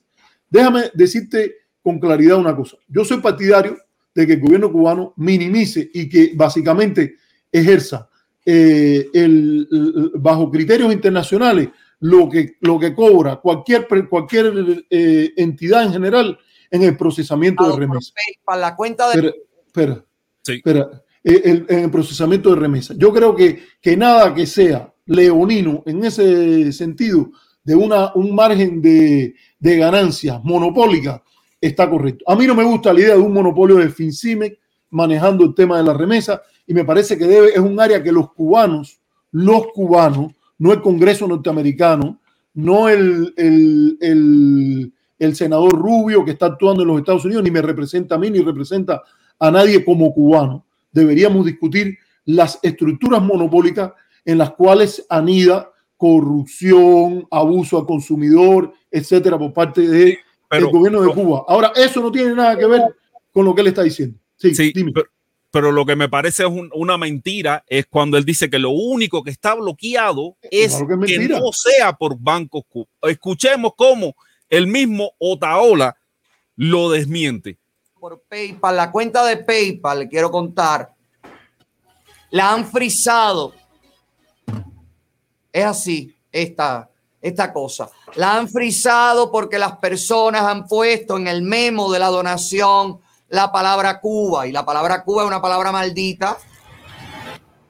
Déjame decirte con claridad una cosa. Yo soy partidario de que el gobierno cubano minimice y que básicamente ejerza eh, el- bajo criterios internacionales lo que, lo que cobra cualquier, pre- cualquier eh, entidad en general en el procesamiento de remesas. Para la cuenta de Espera, espera, Sí. espera. Eh, El, en el procesamiento de remesas. Yo creo que, que nada que sea leonino en ese sentido de una, un margen de, de ganancias monopólica está correcto. A mí no me gusta la idea de un monopolio de FinCIMEC manejando el tema de la remesa y me parece que debe, es un área que los cubanos, los cubanos, no el Congreso norteamericano, no el, el, el, el senador Rubio que está actuando en los Estados Unidos, ni me representa a mí, ni representa a nadie como cubano. Deberíamos discutir las estructuras monopólicas en las cuales anida corrupción, abuso al consumidor, etcétera, por parte del gobierno de Cuba. Ahora, eso no tiene nada que ver con lo que él está diciendo. Sí, Sí, dime. pero, pero lo que me parece es un- una mentira es cuando él dice que lo único que está bloqueado es Claro que es que, no sea por bancos. cu- Escuchemos cómo el mismo Otaola lo desmiente. por PayPal, la cuenta de PayPal, le quiero contar, la han frisado. Es así, esta, esta cosa. La han frisado porque las personas han puesto en el memo de la donación la palabra Cuba. Y la palabra Cuba es una palabra maldita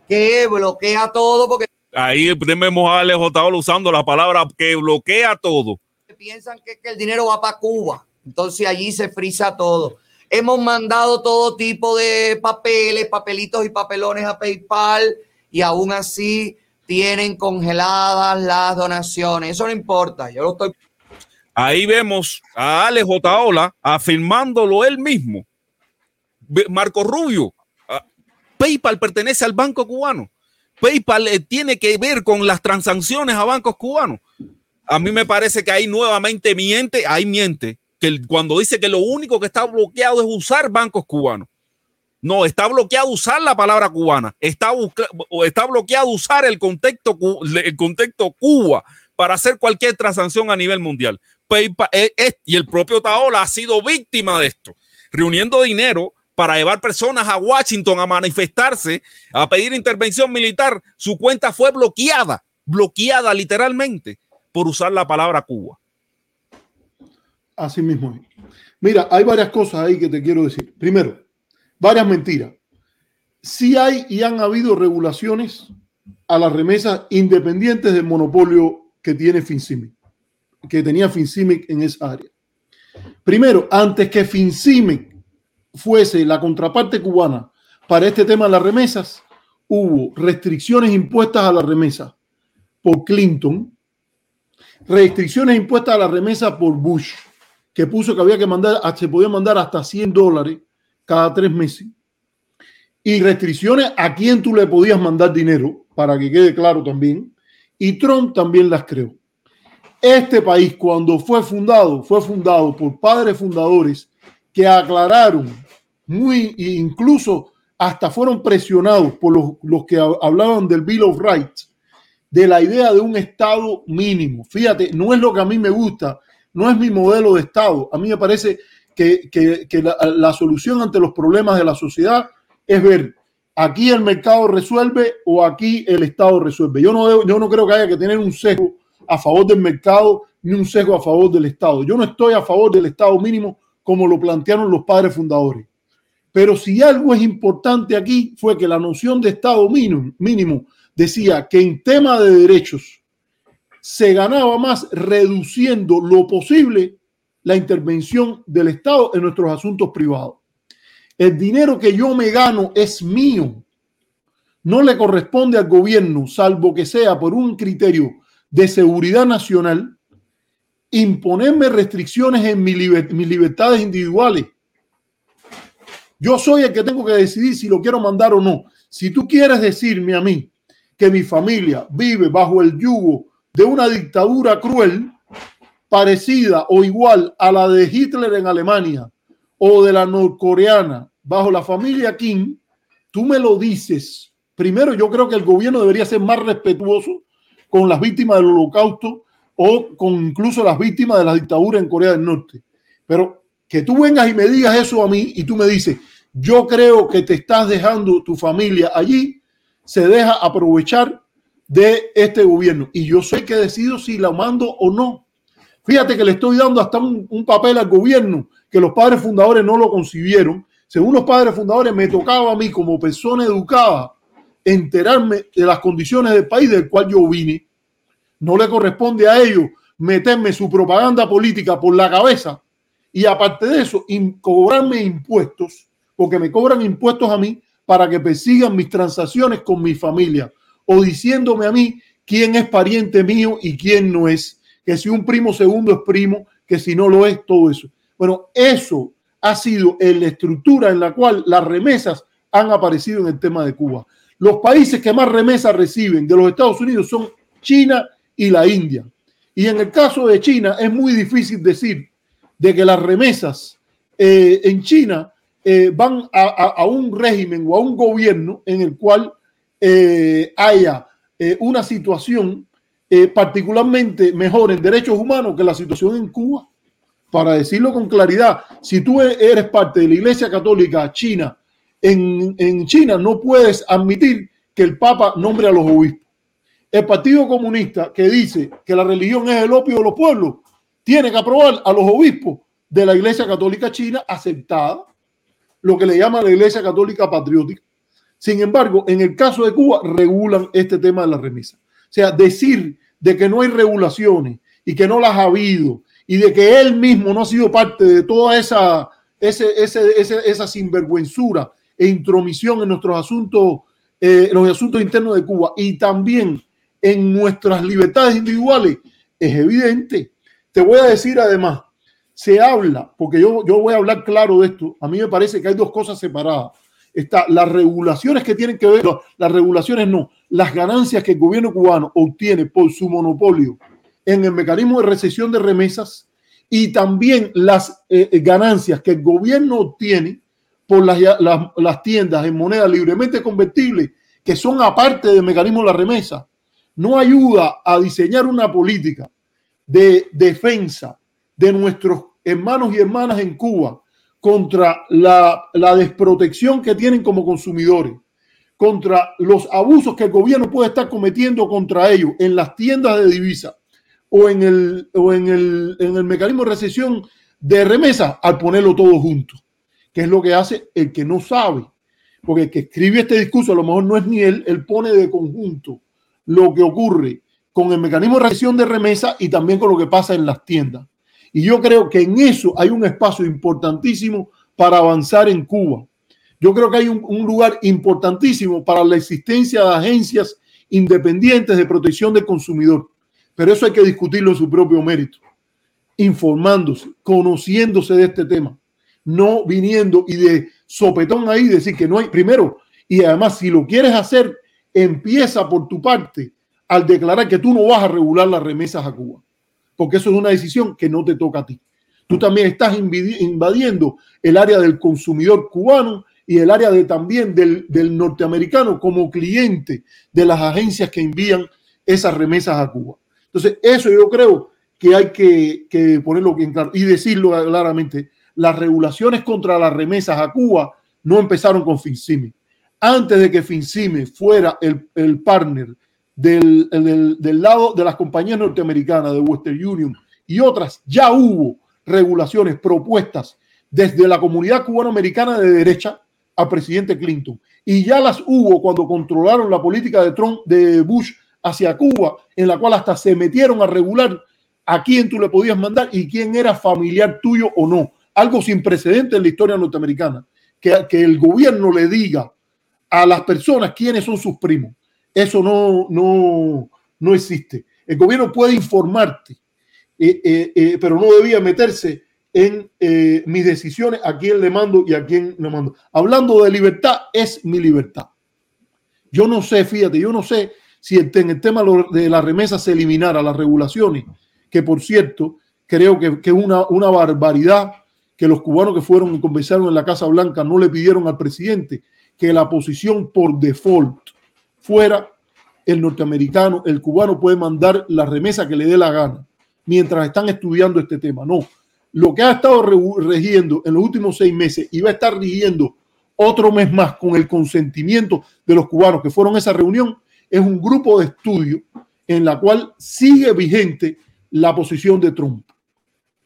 que bloquea todo porque Ahí vemos a Alex Otaola usando la palabra que bloquea todo. piensan que, que el dinero va para Cuba. Entonces allí se frisa todo. Hemos mandado todo tipo de papeles, papelitos y papelones a PayPal y aún así tienen congeladas las donaciones. Eso no importa. Yo lo estoy Ahí vemos a Alex Otaola afirmándolo él mismo. Marco Rubio, ah, PayPal pertenece al banco cubano. PayPal eh, tiene que ver con las transacciones a bancos cubanos. A mí me parece que ahí nuevamente miente, ahí miente, que cuando dice que lo único que está bloqueado es usar bancos cubanos. No, está bloqueado usar la palabra cubana, está, está bloqueado usar el contexto, el contexto Cuba para hacer cualquier transacción a nivel mundial. PayPal, eh, eh, y el propio Taola ha sido víctima de esto, reuniendo dinero para llevar personas a Washington a manifestarse, a pedir intervención militar. Su cuenta fue bloqueada, bloqueada literalmente por usar la palabra Cuba. Así mismo. Mira, hay varias cosas ahí que te quiero decir. Primero, varias mentiras. Sí hay y han habido regulaciones a las remesas independientes del monopolio que tiene FinCimic, que tenía FinCimic en esa área. Primero, antes que FinCimic fuese la contraparte cubana para este tema de las remesas, hubo restricciones impuestas a las remesas por Clinton, restricciones impuestas a la remesa por Bush, que puso que había que mandar, se podía mandar hasta 100 dólares cada tres meses, y restricciones a quién tú le podías mandar dinero, para que quede claro también, y Trump también las creó. Este país, cuando fue fundado, fue fundado por padres fundadores que aclararon muy, e incluso hasta fueron presionados por los, los que hablaban del Bill of Rights, de la idea de un Estado mínimo. Fíjate, no es lo que a mí me gusta, no es mi modelo de Estado. A mí me parece que, que, la, la, solución ante los problemas de la sociedad es ver aquí el mercado resuelve o aquí el Estado resuelve. Yo no, debo, yo no creo que haya que tener un sesgo a favor del mercado ni un sesgo a favor del Estado. Yo no estoy a favor del Estado mínimo como lo plantearon los padres fundadores. Pero si algo es importante aquí fue que la noción de Estado mínimo, mínimo decía que en tema de derechos se ganaba más reduciendo lo posible la intervención del Estado en nuestros asuntos privados. El dinero que yo me gano es mío. No le corresponde al gobierno, salvo que sea por un criterio de seguridad nacional, imponerme restricciones en mi mis libertades individuales. Yo soy el que tengo que decidir si lo quiero mandar o no. Si tú quieres decirme a mí que mi familia vive bajo el yugo de una dictadura cruel, parecida o igual a la de Hitler en Alemania o de la norcoreana bajo la familia Kim, tú me lo dices. Primero, yo creo que el gobierno debería ser más respetuoso con las víctimas del holocausto o con incluso las víctimas de la dictadura en Corea del Norte. Pero que tú vengas y me digas eso a mí y tú me dices, yo creo que te estás dejando tu familia allí, se deja aprovechar de este gobierno. Y yo sé que decido si la mando o no. Fíjate que le estoy dando hasta un, un, papel al gobierno que los padres fundadores no lo concibieron. Según los padres fundadores, me tocaba a mí como persona educada enterarme de las condiciones del país del cual yo vine. No le corresponde a ellos meterme su propaganda política por la cabeza y aparte de eso, cobrarme impuestos, porque me cobran impuestos a mí para que persigan mis transacciones con mi familia o diciéndome a mí quién es pariente mío y quién no es, que si un primo segundo es primo, que si no lo es, todo eso. Bueno, eso ha sido la estructura en la cual las remesas han aparecido en el tema de Cuba. Los países que más remesas reciben de los Estados Unidos son China y la India. Y en el caso de China es muy difícil decir de que las remesas eh, en China eh, van a, un régimen o a un gobierno en el cual eh, haya una situación particularmente mejor en derechos humanos que la situación en Cuba. Para decirlo con claridad, si tú eres parte de la Iglesia Católica China, en, en China no puedes admitir que el Papa nombre a los obispos. El Partido Comunista que dice que la religión es el opio de los pueblos, tiene que aprobar a los obispos de la Iglesia Católica China aceptada, lo que le llama la Iglesia Católica Patriótica. Sin embargo, en el caso de Cuba regulan este tema de la remesa. O sea, decir de que no hay regulaciones y que no las ha habido y de que él mismo no ha sido parte de toda esa, ese, esa sinvergüenzura e intromisión en nuestros asuntos, eh, los asuntos internos de Cuba y también en nuestras libertades individuales, es evidente. Te voy a decir además, se habla, porque yo, yo voy a hablar claro de esto, a mí me parece que hay dos cosas separadas. Está las regulaciones que tienen que ver, las regulaciones no, las ganancias que el gobierno cubano obtiene por su monopolio en el mecanismo de recesión de remesas y también las eh, eh, ganancias que el gobierno obtiene por las, las, tiendas en moneda libremente convertible, que son aparte del mecanismo de la remesa, no ayuda a diseñar una política de defensa de nuestros hermanos y hermanas en Cuba contra la, desprotección que tienen como consumidores, contra los abusos que el gobierno puede estar cometiendo contra ellos en las tiendas de divisas o en el, o en el, en el mecanismo de recesión de remesa al ponerlo todo junto, que es lo que hace el que no sabe, porque el que escribe este discurso a lo mejor no es ni él, él pone de conjunto lo que ocurre con el mecanismo de recesión de remesa y también con lo que pasa en las tiendas. Y yo creo que en eso hay un espacio importantísimo para avanzar en Cuba. Yo creo que hay un, lugar importantísimo para la existencia de agencias independientes de protección del consumidor. Pero eso hay que discutirlo en su propio mérito, informándose, conociéndose de este tema, no viniendo y de sopetón ahí decir que no hay, primero, y además si lo quieres hacer, empieza por tu parte al declarar que tú no vas a regular las remesas a Cuba porque eso es una decisión que no te toca a ti. Tú también estás invadiendo el área del consumidor cubano y el área de, también del, norteamericano como cliente de las agencias que envían esas remesas a Cuba. Entonces, eso yo creo que hay que, ponerlo bien claro y decirlo claramente. Las regulaciones contra las remesas a Cuba no empezaron con FinCime. Antes de que FinCime fuera el, el partner del, del, lado de las compañías norteamericanas, de Western Union y otras, ya hubo regulaciones propuestas desde la comunidad cubanoamericana de derecha al presidente Clinton. Y ya las hubo cuando controlaron la política de Trump, de Bush hacia Cuba, en la cual hasta se metieron a regular a quién tú le podías mandar y quién era familiar tuyo o no. Algo sin precedente en la historia norteamericana. Que, que el gobierno le diga a las personas quiénes son sus primos. Eso no, no, no existe. El gobierno puede informarte, eh, eh, eh, pero no debía meterse en mis decisiones, a quién le mando y a quién no mando. Hablando de libertad, es mi libertad. Yo no sé, fíjate, yo no sé si en el tema de la remesa se eliminara las regulaciones, que por cierto, creo que, es una, una barbaridad que los cubanos que fueron y conversaron en la Casa Blanca no le pidieron al presidente que la posición por default fuera el norteamericano, el cubano puede mandar la remesa que le dé la gana mientras están estudiando este tema. No, lo que ha estado regiendo en los últimos seis meses y va a estar rigiendo otro mes más con el consentimiento de los cubanos que fueron a esa reunión es un grupo de estudio en la cual sigue vigente la posición de Trump,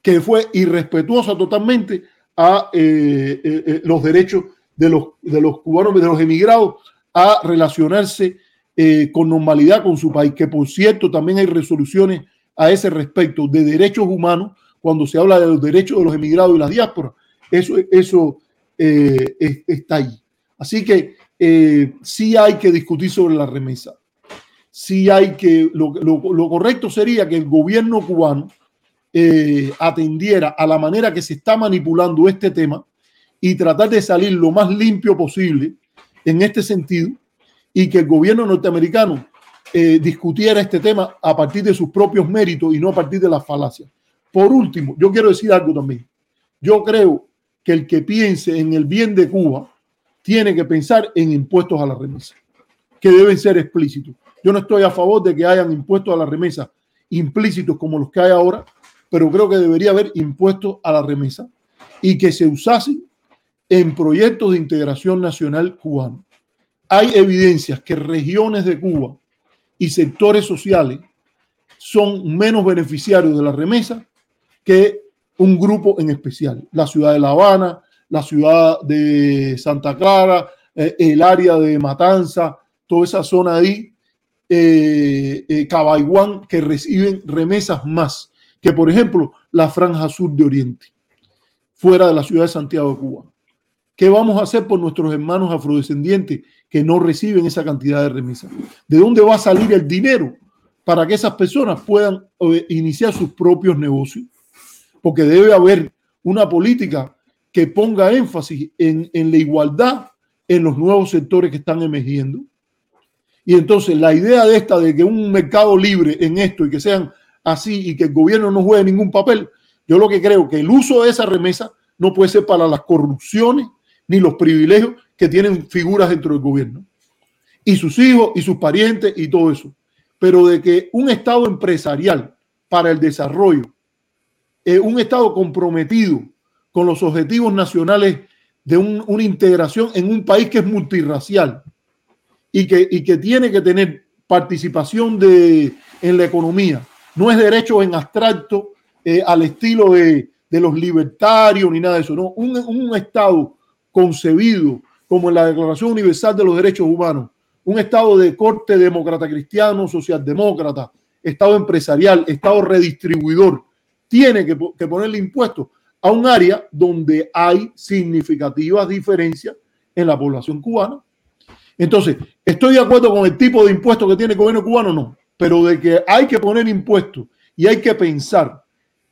que fue irrespetuosa totalmente a eh, eh, eh, los derechos de los, de los cubanos, de los emigrados a relacionarse eh, con normalidad con su país, que por cierto también hay resoluciones a ese respecto de derechos humanos cuando se habla de los derechos de los emigrados y las diásporas. Eso, eso eh, está ahí. Así que eh, sí hay que discutir sobre la remesa. Sí hay que, lo, lo- correcto sería que el gobierno cubano atendiera a la manera que se está manipulando este tema y tratar de salir lo más limpio posible en este sentido y que el gobierno norteamericano eh, discutiera este tema a partir de sus propios méritos y no a partir de las falacias. Por último, yo quiero decir algo también. Yo creo que el que piense en el bien de Cuba tiene que pensar en impuestos a la remesa, que deben ser explícitos. Yo no estoy a favor de que hayan impuestos a la remesa implícitos como los que hay ahora, pero creo que debería haber impuestos a la remesa y que se usasen en proyectos de integración nacional cubano. Hay evidencias que regiones de Cuba y sectores sociales son menos beneficiarios de la remesa que un grupo en especial. La ciudad de La Habana, la ciudad de Santa Clara, eh, el área de Matanza, toda esa zona ahí, eh, eh, Cabaiguán, que reciben remesas más que, por ejemplo, la franja sur de Oriente, fuera de la ciudad de Santiago de Cuba. ¿Qué vamos a hacer por nuestros hermanos afrodescendientes que no reciben esa cantidad de remesas? ¿De dónde va a salir el dinero para que esas personas puedan eh, iniciar sus propios negocios? Porque debe haber una política que ponga énfasis en, en la igualdad en los nuevos sectores que están emergiendo. Y entonces la idea de esta de que un mercado libre en esto y que sean así y que el gobierno no juegue ningún papel, yo lo que creo que el uso de esa remesa no puede ser para las corrupciones ni los privilegios que tienen figuras dentro del gobierno. Y sus hijos y sus parientes y todo eso. Pero de que un Estado empresarial para el desarrollo, eh, un Estado comprometido con los objetivos nacionales de un- una integración en un país que es multirracial y que, y que tiene que tener participación de, en la economía. No es derecho en abstracto eh, al estilo de, de los libertarios ni nada de eso. No, un, un Estado concebido como en la Declaración Universal de los Derechos Humanos, un Estado de corte demócrata cristiano, socialdemócrata, Estado empresarial, Estado redistribuidor, tiene que, po- que ponerle impuestos a un área donde hay significativas diferencias en la población cubana. Entonces, ¿estoy de acuerdo con el tipo de impuestos que tiene el gobierno cubano? No, pero de que hay que poner impuestos y hay que pensar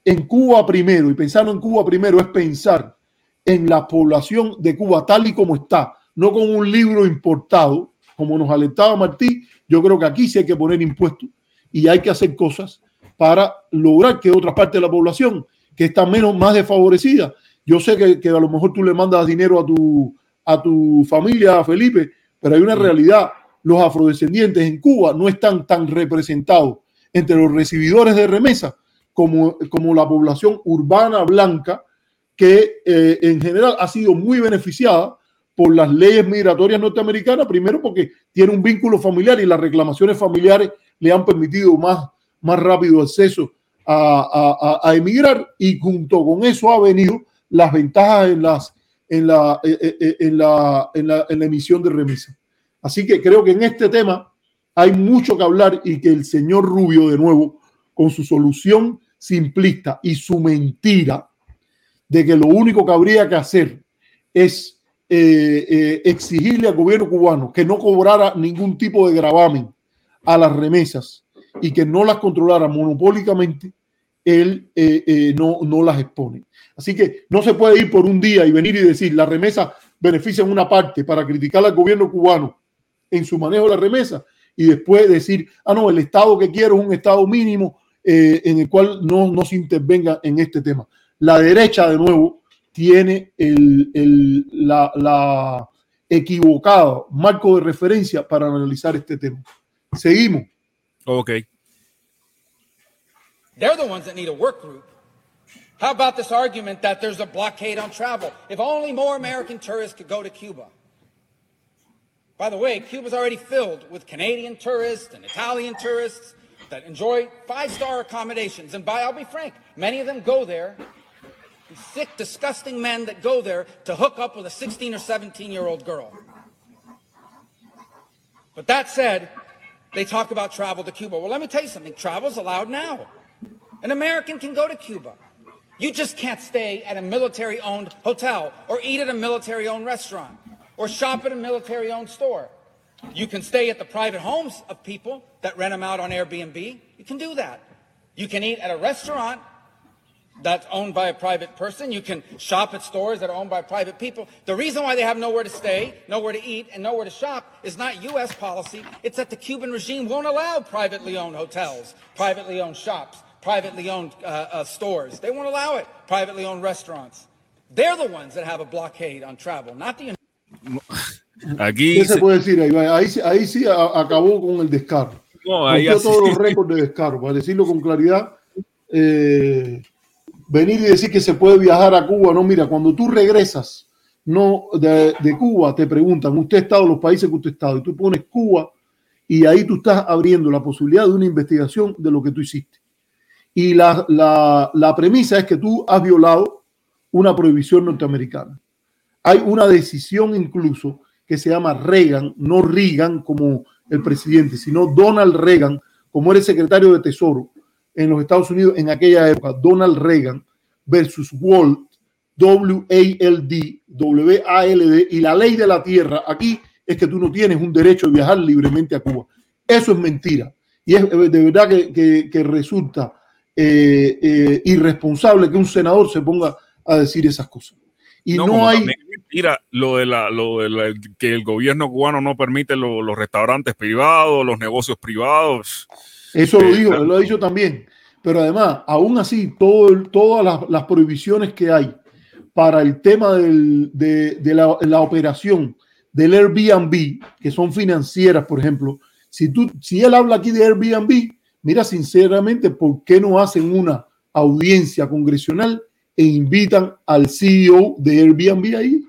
en Cuba primero, y pensando en Cuba primero es pensar en la población de Cuba tal y como está, no con un libro importado, como nos alentaba Martí, yo creo que aquí sí hay que poner impuestos y hay que hacer cosas para lograr que otra parte de la población que está menos, más desfavorecida, yo sé que, que a lo mejor tú le mandas dinero a tu, a tu familia, Felipe, pero hay una realidad, los afrodescendientes en Cuba no están tan representados entre los recibidores de remesa como, como la población urbana blanca que eh, en general ha sido muy beneficiada por las leyes migratorias norteamericanas, primero porque tiene un vínculo familiar y las reclamaciones familiares le han permitido más, más rápido acceso a, a- a- emigrar y junto con eso ha venido las ventajas en, las, en, la, eh, eh, en, la, en, la, en la emisión de remesa. Así que creo que en este tema hay mucho que hablar y que el señor Rubio, de nuevo, con su solución simplista y su mentira de que lo único que habría que hacer es eh, eh, exigirle al gobierno cubano que no cobrara ningún tipo de gravamen a las remesas y que no las controlara monopólicamente, él eh, eh, no, no las expone. Así que no se puede ir por un día y venir y decir la remesa beneficia en una parte para criticar al gobierno cubano en su manejo de la remesa y después decir, ah, no, el Estado que quiero es un Estado mínimo en el cual no, no se intervenga en este tema. La derecha, de nuevo, tiene el, el- la, la equivocado marco de referencia para analizar este tema. Seguimos. Ok. They're the ones that need a work group. How about this argument that there's a blockade on travel? If only more American tourists could go to Cuba. By the way, Cuba's already filled with Canadian tourists and Italian tourists that enjoy five star accommodations. And by, I'll be frank, many of them go there, sick, disgusting men that go there to hook up with a 16 or 17 year old girl. But that said, they talk about travel to Cuba. Well, let me tell you something travel's allowed now. An American can go to Cuba. You just can't stay at a military owned hotel or eat at a military owned restaurant or shop at a military owned store. You can stay at the private homes of people that rent them out on Airbnb. You can do that. You can eat at a restaurant that's owned by a private person. You can shop at stores that are owned by private people. The reason why they have nowhere to stay, nowhere to eat, and nowhere to shop is not U.S. policy. It's that the Cuban regime won't allow privately owned hotels, privately owned shops, privately owned uh, uh, stores. They won't allow it. Privately owned restaurants. They're the ones that have a blockade on travel, not the Aquí ¿Qué se se- puede decir ahí? Ahí, sí- ahí sí acabó con el descaro. no, ahí Rompió así- todos los récords de descaro. Para decirlo con claridad, eh, venir y decir que se puede viajar a Cuba, no, mira, cuando tú regresas no de, Cuba, te preguntan, usted ha estado en los países que usted ha estado, y tú pones Cuba, y ahí tú estás abriendo la posibilidad de una investigación de lo que tú hiciste. Y la, la, la premisa es que tú has violado una prohibición norteamericana. Hay una decisión incluso que se llama Reagan, no Reagan como el presidente, sino Donald Reagan, como era el secretario de Tesoro en los Estados Unidos en aquella época, Donald Reagan versus Walt, W-A-L-D, W-A-L-D, y la ley de la tierra aquí es que tú no tienes un derecho de viajar libremente a Cuba. Eso es mentira. Y es eh, de verdad que, que- que resulta eh, eh, irresponsable que un senador se ponga a decir esas cosas. Y no, hay... mentira lo de la, lo de la- que el gobierno cubano no permite lo- los restaurantes privados, los negocios privados. Eso lo dijo, claro. él lo ha dicho también. Pero además, aún así, todo todas las, las prohibiciones que hay para el tema del- de, de la, la operación del Airbnb, que son financieras, por ejemplo, si, tú, si él habla aquí de Airbnb, mira, sinceramente, ¿por qué no hacen una audiencia congresional e invitan al CEO de Airbnb ahí?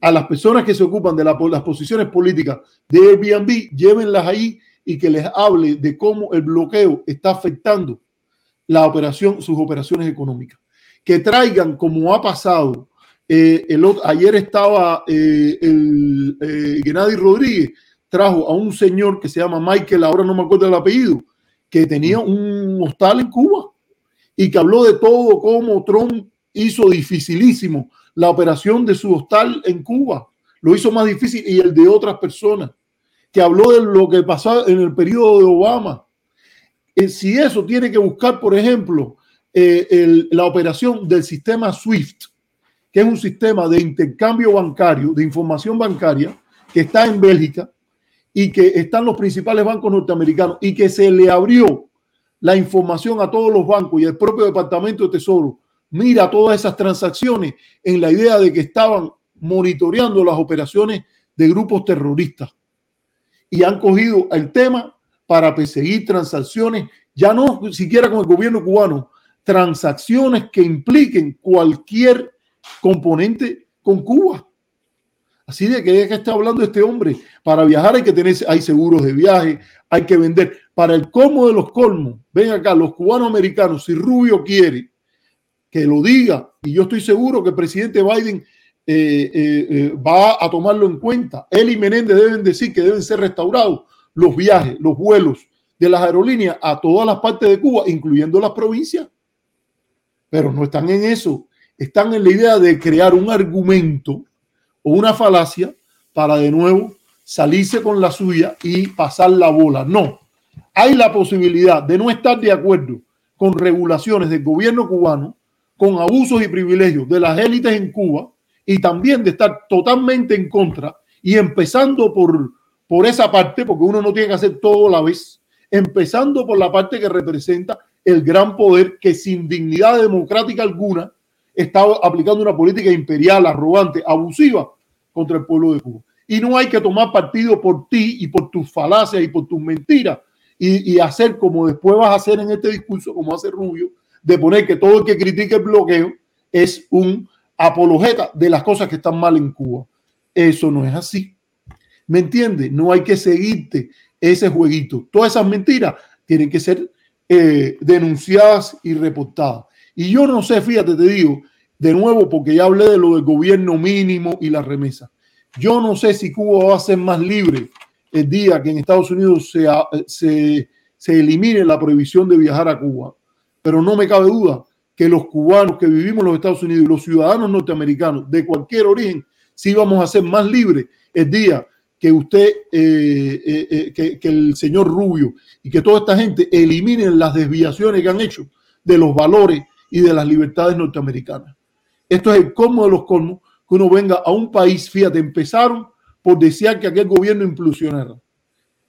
A las personas que se ocupan de la- las posiciones políticas de Airbnb, llévenlas ahí y que les hable de cómo el bloqueo está afectando la operación, sus operaciones económicas. Que traigan, como ha pasado, eh, el otro- ayer estaba eh, el eh, Gennady Rodríguez, trajo a un señor que se llama Michael, ahora no me acuerdo el apellido, que tenía un hostal en Cuba y que habló de todo cómo Trump hizo dificilísimo la operación de su hostal en Cuba. Lo hizo más difícil y el de otras personas que habló de lo que pasó en el periodo de Obama. Eh, si eso tiene que buscar, por ejemplo, eh, la operación del sistema SWIFT, que es un sistema de intercambio bancario, de información bancaria, que está en Bélgica y que están los principales bancos norteamericanos y que se le abrió la información a todos los bancos y el propio Departamento de Tesoro mira todas esas transacciones en la idea de que estaban monitoreando las operaciones de grupos terroristas y han cogido el tema para perseguir transacciones, ya no siquiera con el gobierno cubano, transacciones que impliquen cualquier componente con Cuba. Así de que es que está hablando este hombre. Para viajar hay que tener, hay seguros de viaje, hay que vender. Para el colmo de los colmos, ven acá, los cubanos americanos, si Rubio quiere que lo diga, y yo estoy seguro que el presidente Biden eh, eh, eh, va a tomarlo en cuenta. Él y Menéndez deben decir que deben ser restaurados los viajes, los vuelos de las aerolíneas a todas las partes de Cuba, incluyendo las provincias. Pero no están en eso, están en la idea de crear un argumento o una falacia para de nuevo salirse con la suya y pasar la bola. No, hay la posibilidad de no estar de acuerdo con regulaciones del gobierno cubano, con abusos y privilegios de las élites en Cuba y también de estar totalmente en contra y empezando por, por esa parte, porque uno no tiene que hacer todo a la vez, empezando por la parte que representa el gran poder que sin dignidad democrática alguna está aplicando una política imperial, arrogante, abusiva contra el pueblo de Cuba. Y no hay que tomar partido por ti y por tus falacias y por tus mentiras y, y hacer como después vas a hacer en este discurso, como hace Rubio, de poner que todo el que critique el bloqueo es un apologeta de las cosas que están mal en Cuba. Eso no es así. ¿Me entiendes? No hay que seguirte ese jueguito. Todas esas mentiras tienen que ser eh, denunciadas y reportadas. Y yo no sé, fíjate, te digo, de nuevo, porque ya hablé de lo del gobierno mínimo y la remesa. Yo no sé si Cuba va a ser más libre el día que en Estados Unidos se, se, se elimine la prohibición de viajar a Cuba. Pero no me cabe duda que los cubanos que vivimos en los Estados Unidos y los ciudadanos norteamericanos de cualquier origen sí vamos a ser más libres el día que usted, eh, eh, eh, que, el señor Rubio y que toda esta gente eliminen las desviaciones que han hecho de los valores y de las libertades norteamericanas. Esto es el colmo de los colmos, que uno venga a un país, fíjate, empezaron por desear que aquel gobierno implosionara.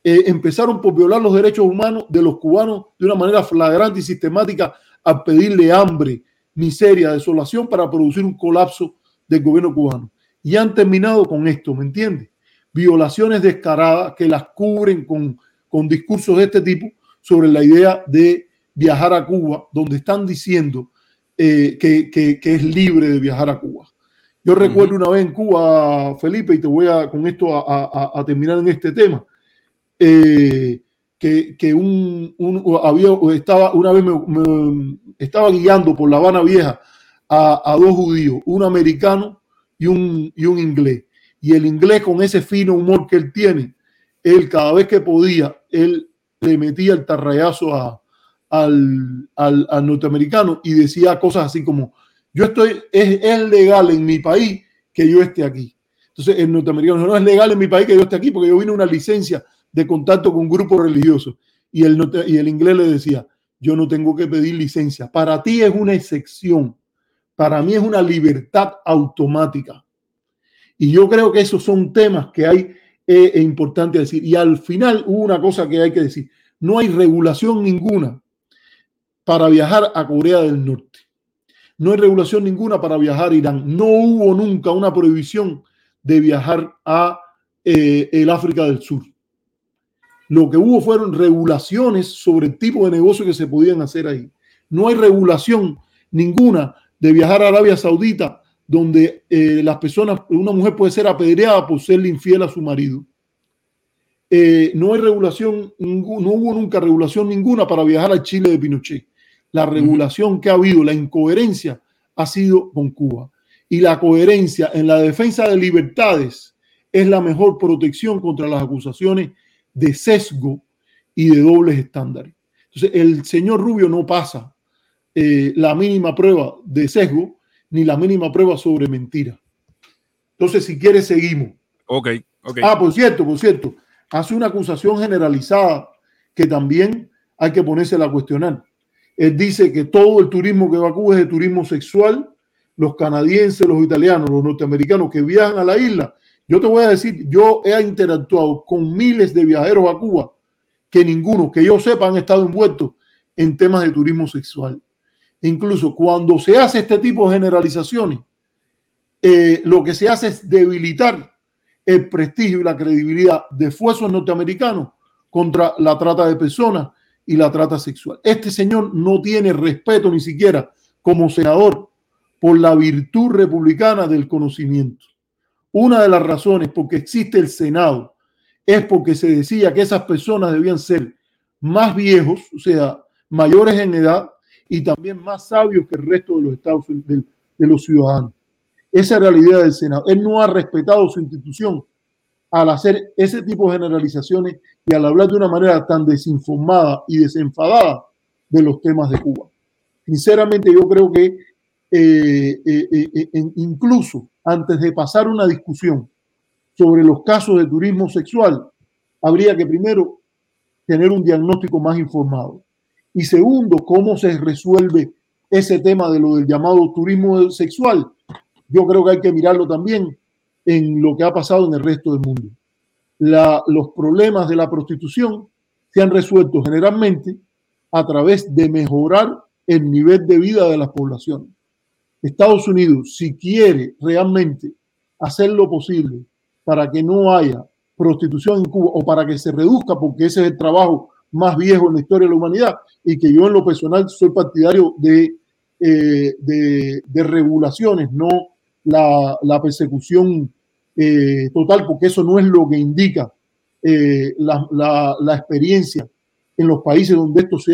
Eh, empezaron por violar los derechos humanos de los cubanos de una manera flagrante y sistemática a pedirle hambre, miseria, desolación para producir un colapso del gobierno cubano. Y han terminado con esto, ¿me entiendes? Violaciones descaradas que las cubren con, con discursos de este tipo sobre la idea de viajar a Cuba, donde están diciendo eh, que, que, que, es libre de viajar a Cuba. Yo recuerdo una vez en Cuba, Felipe, y te voy a con esto a, a, a terminar en este tema, eh, que, un, había, estaba, una vez me, estaba guiando por La Habana Vieja a, a, dos judíos, un americano y un, y un inglés. Y el inglés con ese fino humor que él tiene, él cada vez que podía, él le metía el tarrayazo a, al, al, al, norteamericano y decía cosas así como, yo estoy, es, es, legal en mi país que yo esté aquí. Entonces el norteamericano no es legal en mi país que yo esté aquí porque yo vine una licencia de contacto con un grupo religioso. Y el, y el inglés le decía, yo no tengo que pedir licencia. Para ti es una excepción. Para mí es una libertad automática. Y yo creo que esos son temas que hay eh, es importante decir. Y al final una cosa que hay que decir. No hay regulación ninguna para viajar a Corea del Norte. No hay regulación ninguna para viajar a Irán. No hubo nunca una prohibición de viajar a eh, el África del Sur. Lo que hubo fueron regulaciones sobre el tipo de negocio que se podían hacer ahí. No hay regulación ninguna de viajar a Arabia Saudita, donde eh, las personas, una mujer puede ser apedreada por serle infiel a su marido. Eh, no hay regulación, no hubo nunca regulación ninguna para viajar a Chile de Pinochet la regulación que ha habido, la incoherencia ha sido con Cuba. Y la coherencia en la defensa de libertades es la mejor protección contra las acusaciones de sesgo y de dobles estándares. Entonces, el señor Rubio no pasa eh, la mínima prueba de sesgo ni la mínima prueba sobre mentira. Entonces, si quiere, seguimos. Ok, ok. Ah, por cierto, por cierto, hace una acusación generalizada que también hay que ponerse a cuestionar. Él dice que todo el turismo que va a Cuba es de turismo sexual. Los canadienses, los italianos, los norteamericanos que viajan a la isla. Yo te voy a decir, yo he interactuado con miles de viajeros a Cuba que ninguno, que yo sepa, han estado envueltos en temas de turismo sexual. Incluso cuando se hace este tipo de generalizaciones, eh, lo que se hace es debilitar el prestigio y la credibilidad de esfuerzos norteamericanos contra la trata de personas y la trata sexual. Este señor no tiene respeto ni siquiera como senador por la virtud republicana del conocimiento. Una de las razones por que existe el Senado es porque se decía que esas personas debían ser más viejos, o sea, mayores en edad y también más sabios que el resto de los estados de, los ciudadanos. Esa es la realidad del Senado. Él no ha respetado su institución al hacer ese tipo de generalizaciones y al hablar de una manera tan desinformada y desenfadada de los temas de Cuba. Sinceramente, yo creo que eh, eh, eh, incluso antes de pasar una discusión sobre los casos de turismo sexual, habría que primero tener un diagnóstico más informado. Y segundo, cómo se resuelve ese tema de lo del llamado turismo sexual. Yo creo que hay que mirarlo también en lo que ha pasado en el resto del mundo. Los problemas de la prostitución se han resuelto generalmente a través de mejorar el nivel de vida de las poblaciones. Estados Unidos, si quiere realmente hacer lo posible para que no haya prostitución en Cuba o para que se reduzca, porque ese es el trabajo más viejo en la historia de la humanidad y que yo en lo personal soy partidario de, eh, de, regulaciones, no la, persecución eh, total, porque eso no es lo que indica eh, la, la, experiencia en los países donde esto se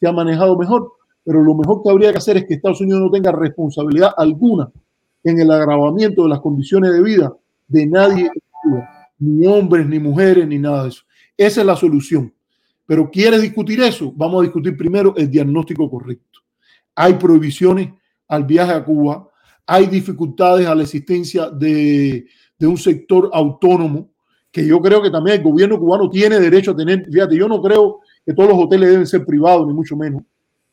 se ha manejado mejor. Pero lo mejor que habría que hacer es que Estados Unidos no tenga responsabilidad alguna en el agravamiento de las condiciones de vida de nadie, ni hombres, ni mujeres, ni nada de eso. Esa es la solución. Pero ¿quieres discutir eso? Vamos a discutir primero el diagnóstico correcto. Hay prohibiciones al viaje a Cuba, hay dificultades a la existencia de, de un sector autónomo que yo creo que también el gobierno cubano tiene derecho a tener. Fíjate, yo no creo que todos los hoteles deben ser privados, ni mucho menos.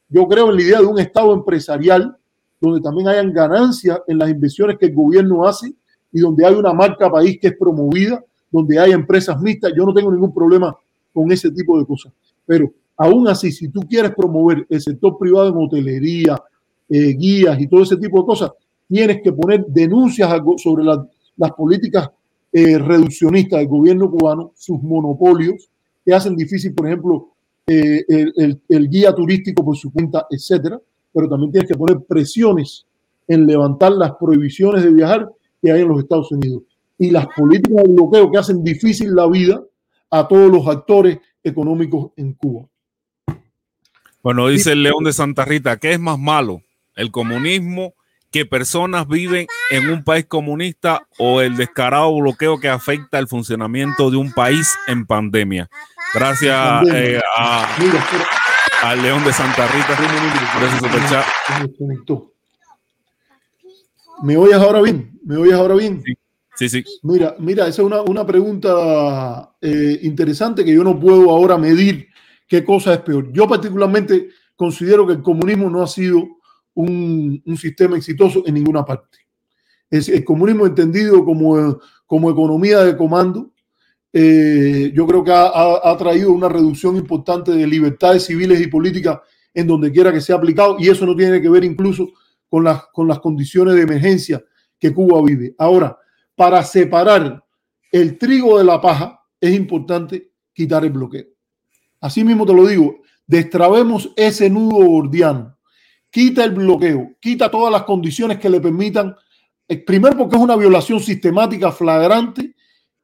Yo creo en la idea de un Estado empresarial donde también hayan ganancias en las inversiones que el gobierno hace y donde hay una marca país que es promovida, donde hay empresas mixtas. Yo no tengo ningún problema con ese tipo de cosas. Pero aún así, si tú quieres promover el sector privado en hotelería, eh, guías y todo ese tipo de cosas, tienes que poner denuncias sobre las políticas eh, reduccionistas del gobierno cubano, sus monopolios, que hacen difícil, por ejemplo, eh, el, el, guía turístico por su cuenta, etcétera, pero también tienes que poner presiones en levantar las prohibiciones de viajar que hay en los Estados Unidos y las políticas de bloqueo que hacen difícil la vida a todos los actores económicos en Cuba. Bueno, dice el León de Santa Rita, ¿qué es más malo? ¿El comunismo que personas viven en un país comunista o el descarado bloqueo que afecta el funcionamiento de un país en pandemia. Gracias eh, a, al León de Santa Rita. ¿Me oyes ahora bien? ¿Me oyes ahora bien? Sí, sí. Mira, mira, esa es una, una pregunta eh, interesante que yo no puedo ahora medir qué cosa es peor. Yo particularmente considero que el comunismo no ha sido un, sistema exitoso en ninguna parte. El comunismo entendido como, como economía de comando, eh, yo creo que ha, traído una reducción importante de libertades civiles y políticas en donde quiera que sea aplicado, y eso no tiene que ver incluso con las, con las condiciones de emergencia que Cuba vive. Ahora, para separar el trigo de la paja, es importante quitar el bloqueo. Así mismo te lo digo, destrabemos ese nudo gordiano quita el bloqueo, quita todas las condiciones que le permitan, eh, primero porque es una violación sistemática, flagrante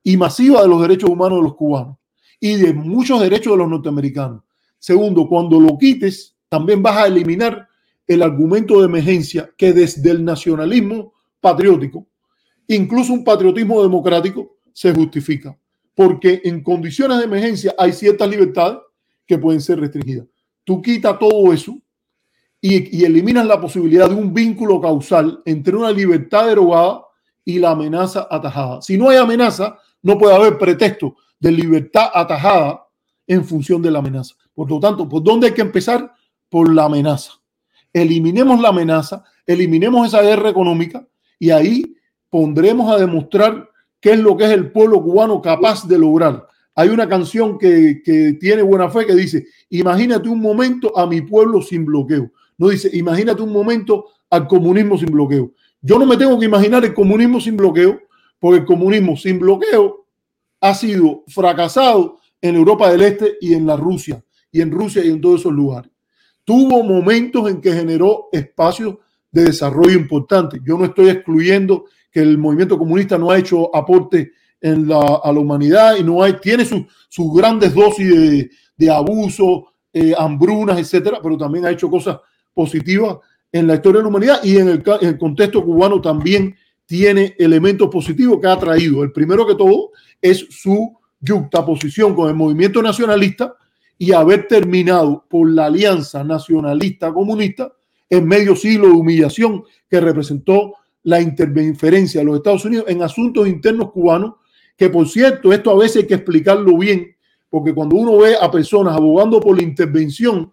y masiva de los derechos humanos de los cubanos y de muchos derechos de los norteamericanos. Segundo, cuando lo quites, también vas a eliminar el argumento de emergencia que desde el nacionalismo patriótico, incluso un patriotismo democrático, se justifica. Porque en condiciones de emergencia hay ciertas libertades que pueden ser restringidas. Tú quitas todo eso y, eliminan la posibilidad de un vínculo causal entre una libertad derogada y la amenaza atajada. Si no hay amenaza, no puede haber pretexto de libertad atajada en función de la amenaza. Por lo tanto, ¿por dónde hay que empezar? Por la amenaza. Eliminemos la amenaza, eliminemos esa guerra económica y ahí pondremos a demostrar qué es lo que es el pueblo cubano capaz de lograr. Hay una canción que, que tiene buena fe que dice, imagínate un momento a mi pueblo sin bloqueo. No dice, imagínate un momento al comunismo sin bloqueo. Yo no me tengo que imaginar el comunismo sin bloqueo, porque el comunismo sin bloqueo ha sido fracasado en Europa del Este y en la Rusia, y en Rusia y en todos esos lugares. Tuvo momentos en que generó espacios de desarrollo importantes. Yo no estoy excluyendo que el movimiento comunista no ha hecho aporte en la, a la humanidad y no hay, tiene sus grandes dosis de, de abuso, eh, hambrunas, etcétera, pero también ha hecho cosas positiva en la historia de la humanidad y en el, contexto cubano también tiene elementos positivos que ha traído. El primero que todo es su yuxtaposición con el movimiento nacionalista y haber terminado por la alianza nacionalista comunista en medio siglo de humillación que representó la interferencia de los Estados Unidos en asuntos internos cubanos, que por cierto, esto a veces hay que explicarlo bien, porque cuando uno ve a personas abogando por la intervención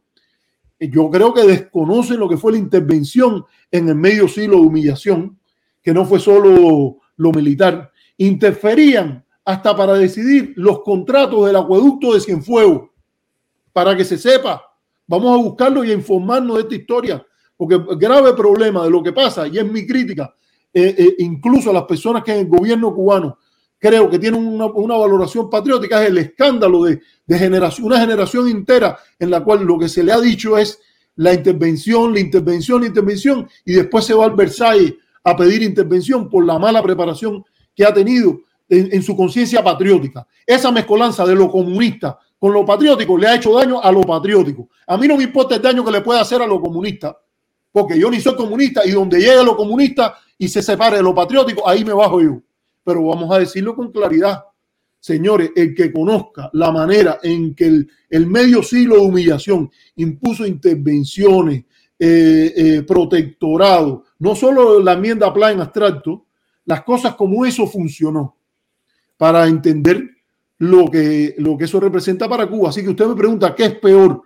yo creo que desconocen lo que fue la intervención en el medio siglo de humillación, que no fue solo lo militar, interferían hasta para decidir los contratos del acueducto de Cienfuegos, para que se sepa. Vamos a buscarlo y a informarnos de esta historia, porque el grave problema de lo que pasa, y es mi crítica, eh, eh, incluso a las personas que en el gobierno cubano creo que tiene una, valoración patriótica, es el escándalo de, generación, una generación entera en la cual lo que se le ha dicho es la intervención, la intervención, la intervención, y después se va al Versailles a pedir intervención por la mala preparación que ha tenido en, en su conciencia patriótica. Esa mezcolanza de lo comunista con lo patriótico le ha hecho daño a lo patriótico. A mí no me importa el daño que le pueda hacer a lo comunista, porque yo ni soy comunista y donde llegue lo comunista y se separe de lo patriótico, ahí me bajo yo pero vamos a decirlo con claridad. Señores, el que conozca la manera en que el, medio siglo de humillación impuso intervenciones, eh, eh, protectorado, no solo la enmienda plan en abstracto, las cosas como eso funcionó para entender lo que, lo que eso representa para Cuba. Así que usted me pregunta, ¿qué es peor,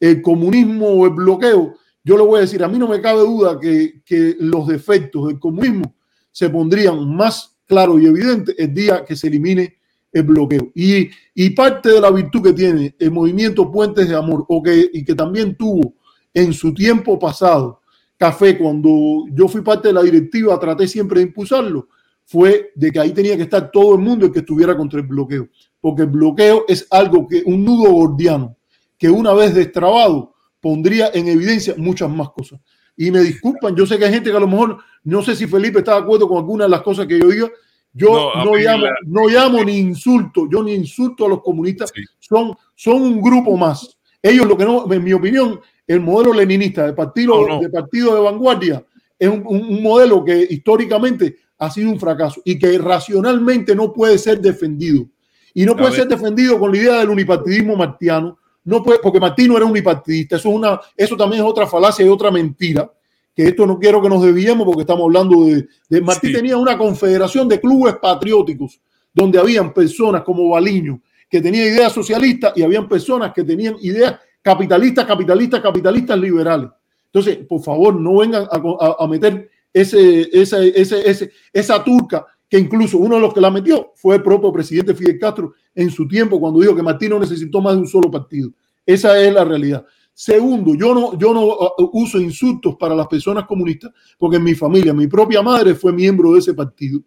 el comunismo o el bloqueo? Yo le voy a decir, a mí no me cabe duda que, que los defectos del comunismo se pondrían más claros y evidentes el día que se elimine el bloqueo. Y, y, parte de la virtud que tiene el movimiento Puentes de Amor, o que, y que también tuvo en su tiempo pasado Café, cuando yo fui parte de la directiva, traté siempre de impulsarlo, fue de que ahí tenía que estar todo el mundo el que estuviera contra el bloqueo, porque el bloqueo es algo que, un nudo gordiano, que una vez destrabado pondría en evidencia muchas más cosas. Y me disculpan, yo sé que hay gente que a lo mejor, no sé si Felipe está de acuerdo con alguna de las cosas que yo diga, yo no, no llamo, la... no llamo ni insulto, yo ni insulto a los comunistas, sí. son, son un grupo más. Ellos lo que no, en mi opinión, el modelo leninista de partido, no, no. de partido de vanguardia es un, un, modelo que históricamente ha sido un fracaso y que racionalmente no puede ser defendido. Y no puede ser defendido con la idea del unipartidismo martiano, no puede, porque Martí no era unipartidista, eso, es una, eso también es otra falacia y otra mentira que esto no quiero que nos desviemos porque estamos hablando de, de Martí sí. tenía una confederación de clubes patrióticos donde habían personas como Baliño que tenía ideas socialistas y habían personas que tenían ideas capitalistas, capitalistas, capitalistas liberales. Entonces, por favor, no vengan a, a, a meter ese, ese, ese, ese, esa turca que incluso uno de los que la metió fue el propio presidente Fidel Castro en su tiempo cuando dijo que Martí no necesitó más de un solo partido. Esa es la realidad. Segundo, yo no, yo no uh, uso insultos para las personas comunistas porque en mi familia, mi propia madre fue miembro de ese partido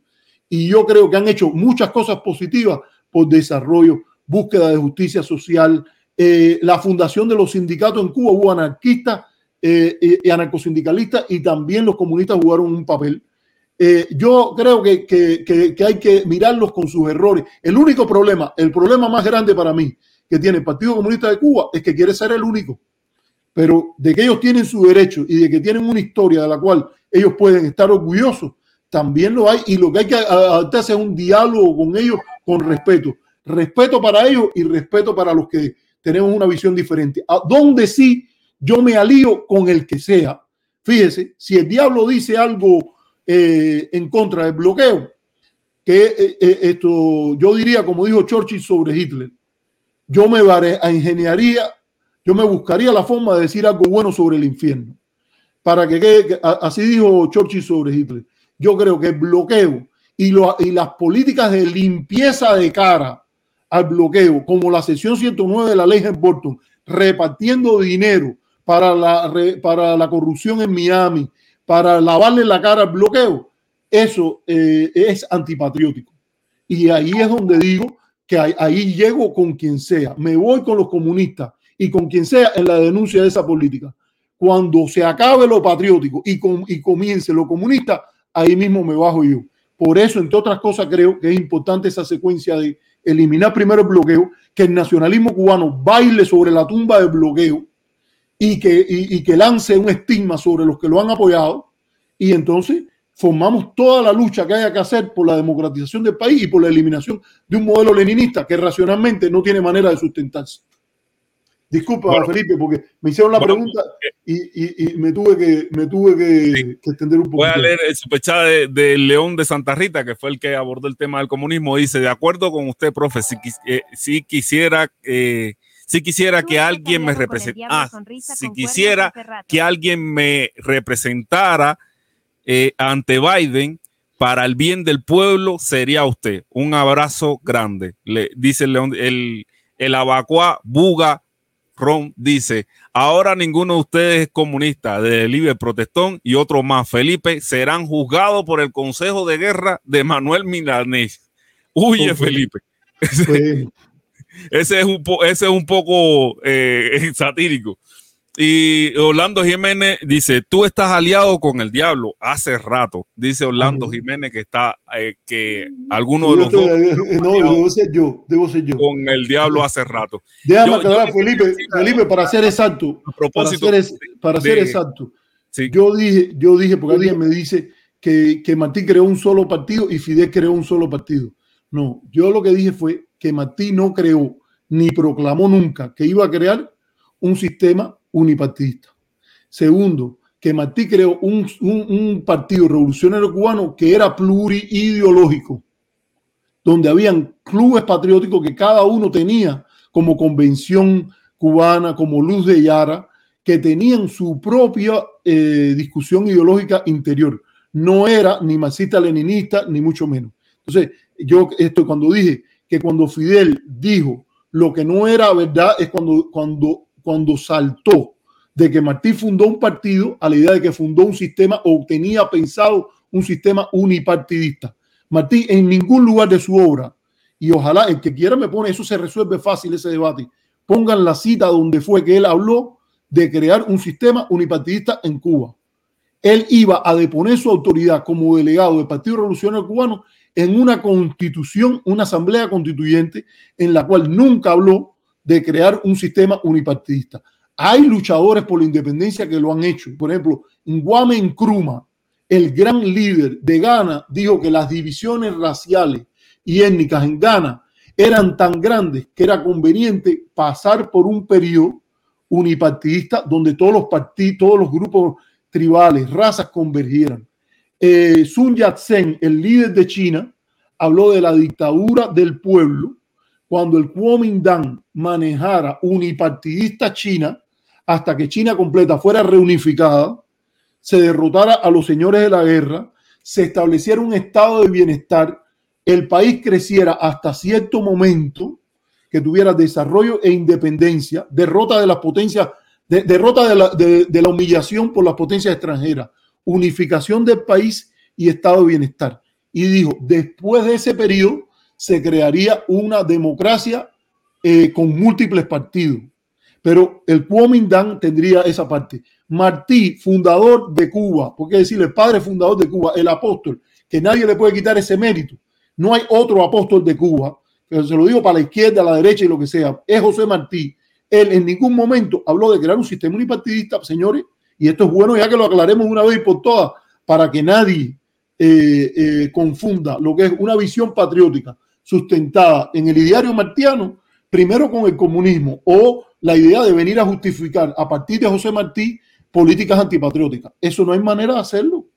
y yo creo que han hecho muchas cosas positivas por desarrollo, búsqueda de justicia social, eh, la fundación de los sindicatos en Cuba, hubo anarquistas eh, y anarcosindicalistas y también los comunistas jugaron un papel. Eh, yo creo que, que, que hay que mirarlos con sus errores. El único problema, el problema más grande para mí que tiene el Partido Comunista de Cuba es que quiere ser el único pero de que ellos tienen su derecho y de que tienen una historia de la cual ellos pueden estar orgullosos, también lo hay y lo que hay que adaptarse es un diálogo con ellos con respeto. Respeto para ellos y respeto para los que tenemos una visión diferente. A donde sí yo me alío con el que sea. Fíjese, si el diablo dice algo eh, en contra del bloqueo, que eh, eh, esto yo diría, como dijo Churchill sobre Hitler, yo me a ingeniería yo me buscaría la forma de decir algo bueno sobre el infierno. Para que, que así dijo Churchill sobre Hitler. Yo creo que el bloqueo y, lo, y las políticas de limpieza de cara al bloqueo, como la sección 109 de la ley en Bolton, repartiendo dinero para la, para la corrupción en Miami, para lavarle la cara al bloqueo, eso eh, es antipatriótico. Y ahí es donde digo que ahí, ahí llego con quien sea. Me voy con los comunistas y con quien sea en la denuncia de esa política. Cuando se acabe lo patriótico y, com y comience lo comunista, ahí mismo me bajo yo. Por eso, entre otras cosas, creo que es importante esa secuencia de eliminar primero el bloqueo, que el nacionalismo cubano baile sobre la tumba del bloqueo y que, y, y que lance un estigma sobre los que lo han apoyado y entonces formamos toda la lucha que haya que hacer por la democratización del país y por la eliminación de un modelo leninista que racionalmente no tiene manera de sustentarse. Disculpa, bueno, Felipe, porque me hicieron la bueno, pregunta y, y, y, me tuve que, me tuve que, sí. que extender un poco. Voy a leer el superchat de, de, León de Santa Rita, que fue el que abordó el tema del comunismo. Dice, de acuerdo con usted, profe, si, eh, si quisiera... Eh, si quisiera que alguien me representara, ah, si quisiera que alguien me representara eh, ante Biden para el bien del pueblo, sería usted. Un abrazo grande. Le dice el León, el, el Abacuá Buga Ron dice, ahora ninguno de ustedes es comunista, de Libre Protestón y otro más, Felipe, serán juzgados por el Consejo de Guerra de Manuel Milanés. Huye, Felipe. Ese, ese, es un ese es un poco eh, satírico. Y Orlando Jiménez dice, tú estás aliado con el diablo hace rato. Dice Orlando Jiménez que está, eh, que alguno de los dos... No, debo ser yo, debo ser yo. Con el diablo hace rato. Déjame aclarar, Felipe, Felipe, para ser exacto. A propósito para ser, para ser de, exacto. Sí. Yo dije, yo dije, porque alguien me dice que, que Martín creó un solo partido y Fidel creó un solo partido. No, yo lo que dije fue que Martín no creó ni proclamó nunca que iba a crear un sistema unipartidista. Segundo, que Martí creó un, un- partido revolucionario cubano que era pluriideológico, donde habían clubes patrióticos que cada uno tenía como Convención Cubana, como Luz de Yara, que tenían su propia eh, discusión ideológica interior. No era ni marxista-leninista, ni mucho menos. Entonces, yo esto cuando dije que cuando Fidel dijo lo que no era verdad es cuando, cuando, cuando saltó de que Martí fundó un partido a la idea de que fundó un sistema o tenía pensado un sistema unipartidista. Martí en ningún lugar de su obra, y ojalá el que quiera me pone, eso se resuelve fácil ese debate, pongan la cita donde fue que él habló de crear un sistema unipartidista en Cuba. Él iba a deponer su autoridad como delegado del Partido Revolucionario Cubano en una constitución, una asamblea constituyente en la cual nunca habló de crear un sistema unipartidista. Hay luchadores por la independencia que lo han hecho. Por ejemplo, Ngwame Nkrumah, el gran líder de Ghana, dijo que las divisiones raciales y étnicas en Ghana eran tan grandes que era conveniente pasar por un periodo unipartidista donde todos los partidos, todos los grupos tribales, razas convergieran. Eh, Sun Yat-sen, el líder de China, habló de la dictadura del pueblo cuando el Kuomintang manejara unipartidista China hasta que China completa fuera reunificada, se derrotara a los señores de la guerra, se estableciera un estado de bienestar, el país creciera hasta cierto momento, que tuviera desarrollo e independencia, derrota de las potencias, de- derrota de la, la humillación por las potencias extranjeras, unificación del país y estado de bienestar. Y dijo, después de ese periodo se crearía una democracia eh, con múltiples partidos. Pero el Kuomintang tendría esa parte. Martí, fundador de Cuba, porque decir el padre fundador de Cuba, el apóstol, que nadie le puede quitar ese mérito. No hay otro apóstol de Cuba, pero se lo digo para la izquierda, la derecha y lo que sea, es José Martí. Él en ningún momento habló de crear un sistema unipartidista, señores, y esto es bueno ya que lo aclaremos una vez y por todas, para que nadie eh, eh, confunda lo que es una visión patriótica sustentada en el ideario martiano, primero con el comunismo o la idea de venir a justificar a partir de José Martí políticas antipatrióticas. Eso no hay manera de hacerlo.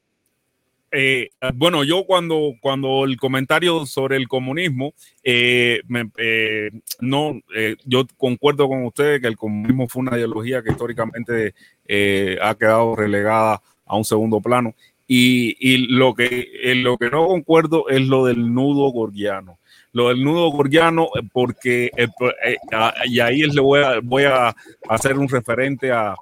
Eh, bueno, yo cuando, cuando el comentario sobre el comunismo, eh, me- eh, no, eh, yo concuerdo con ustedes que el comunismo fue una ideología que históricamente eh, ha quedado relegada a un segundo plano. Y, y lo, que, en lo que no concuerdo es lo del nudo gordiano. Lo del nudo gordiano, eh, porque, eh, eh, y ahí le voy a, voy a hacer un referente a,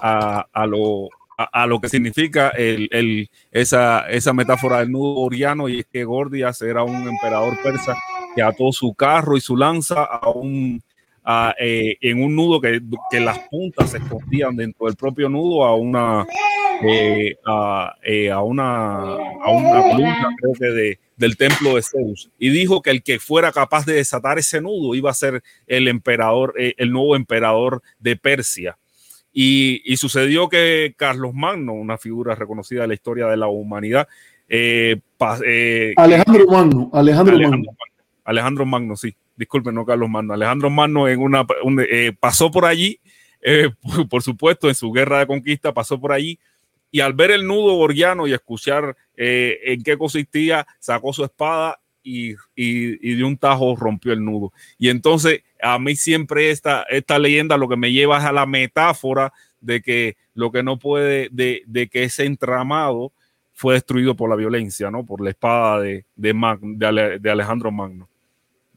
a, a lo, a, lo que significa el, el, esa, esa metáfora del nudo gordiano, y es que Gordias era un emperador persa que ató su carro y su lanza a un, a, en un nudo que, que las puntas se escondían dentro del propio nudo a una, eh, a, eh, a una, a una columna, creo que de, del templo de Zeus, y dijo que el que fuera capaz de desatar ese nudo iba a ser el emperador, eh, el nuevo emperador de Persia. Y, y sucedió que Carlos Magno, una figura reconocida de la historia de la humanidad, eh, pa- eh, Alejandro Magno, Alejandro, Alejandro Magno. Magno. Alejandro Magno, sí. Disculpen, no Carlos Magno. Alejandro Magno en una, un- eh, pasó por allí, eh, por, por supuesto, en su guerra de conquista, pasó por allí y al ver el nudo gordiano y escuchar eh, en qué consistía, sacó su espada y, de un tajo rompió el nudo. Y entonces a mí siempre esta, esta leyenda lo que me lleva es a la metáfora de que lo que no puede, de, que ese entramado fue destruido por la violencia, ¿no? Por la espada de, Alejandro Magno.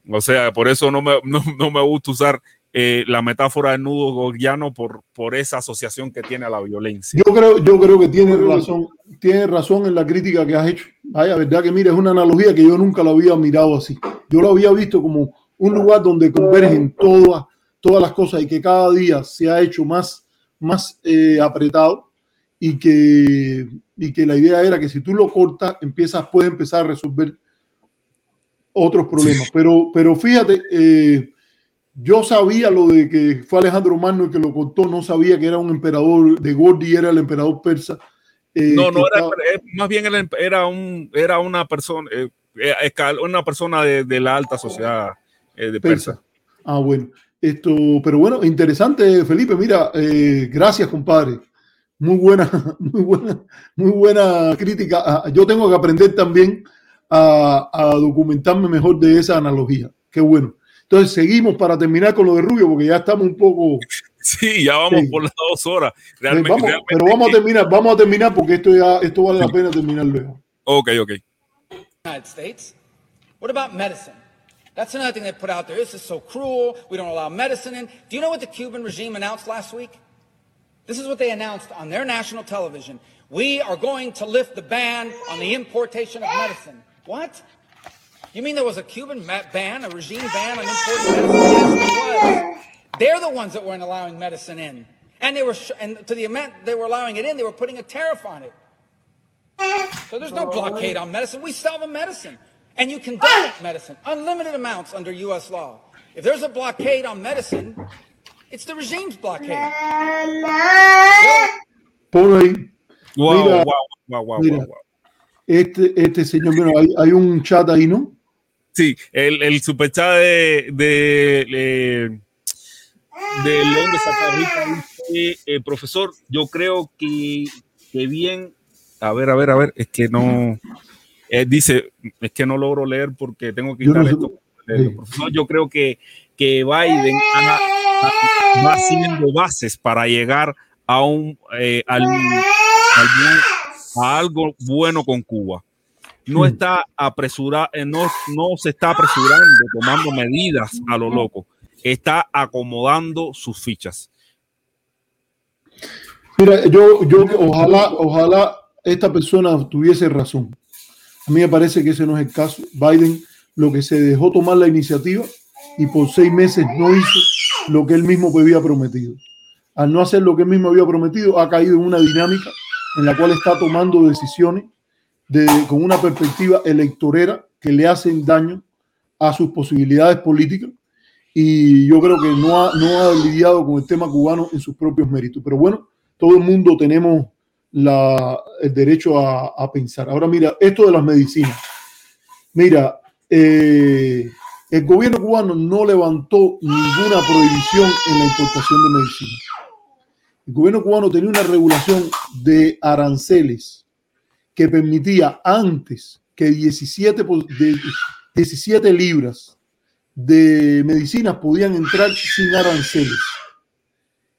O sea, por eso no me, no me gusta usar eh, la metáfora del nudo gordiano por, por esa asociación que tiene a la violencia. Yo creo, yo creo que tienes razón, tienes razón en la crítica que has hecho. Vaya, verdad que mira, es una analogía que yo nunca la había mirado así. Yo lo había visto como un lugar donde convergen todas, todas las cosas y que cada día se ha hecho más, más eh, apretado y que, y que la idea era que si tú lo cortas, empiezas, puedes empezar a resolver otros problemas. Pero, pero fíjate, eh, yo sabía lo de que fue Alejandro Magno el que lo contó, no sabía que era un emperador de Gordi, era el emperador persa. eh, No, no era, estaba- eh, más bien era, era un, era una persona, eh, eh, una persona de, de la alta sociedad eh, de Persa. persa. Ah, bueno. Esto, pero bueno, interesante, Felipe. Mira, eh, gracias, compadre, Muy buena, muy buena, muy buena crítica. Ah, Yo tengo que aprender también a, a documentarme mejor de esa analogía. Qué bueno. Entonces seguimos para terminar con lo de Rubio, porque ya estamos un poco. Sí, ya vamos Sí. por las dos horas. Realmente, vamos- realmente- pero vamos a terminar, vamos a terminar porque esto ya, esto vale la pena terminar luego. Ok, ok. United States. What about medicine? That's another thing they put out there. This is so cruel. We don't allow medicine in. Do you know what the Cuban regime announced last week? This is what they announced on their national television. We are going to lift the ban on the importation of medicine. What? You mean there was a Cuban ban, a regime ban on importing medicine? Yes, there was. They're the ones that weren't allowing medicine in. And they were, sh- and to the amount they were allowing it in, they were putting a tariff on it. So there's no blockade on medicine. We sell the medicine. And you can donate medicine, unlimited amounts under U.S. law. If there's a blockade on medicine, it's the regime's blockade. Ponlo. Wow, wow, wow, wow, wow, wow. Este, este señor, bueno, hay, hay un chat ahí, ¿no? Sí, el, el superchat de, de, eh, de León de Zacarrita dice, eh, profesor, yo creo que, que bien, a ver, a ver, a ver, es que no, eh, dice, es que no logro leer porque tengo que quitar no esto. Sí. Profesor, yo creo que, que Biden ha- ha- va haciendo bases para llegar a un eh, al- a algo bueno con Cuba. No está apresurado, no, no se está apresurando, tomando medidas a lo loco. Está acomodando sus fichas. Mira, yo, yo ojalá, ojalá esta persona tuviese razón. A mí me parece que ese no es el caso. Biden lo que se dejó tomar la iniciativa y por seis meses no hizo lo que él mismo había prometido. Al no hacer lo que él mismo había prometido, ha caído en una dinámica en la cual está tomando decisiones de, con una perspectiva electorera que le hacen daño a sus posibilidades políticas y yo creo que no ha, no ha lidiado con el tema cubano en sus propios méritos. Pero bueno, todo el mundo tenemos la- el derecho a, a pensar. Ahora mira, esto de las medicinas. Mira, eh, el gobierno cubano no levantó ninguna prohibición en la importación de medicinas. El gobierno cubano tenía una regulación de aranceles que permitía antes que 17, po- de 17 libras de medicinas podían entrar sin aranceles.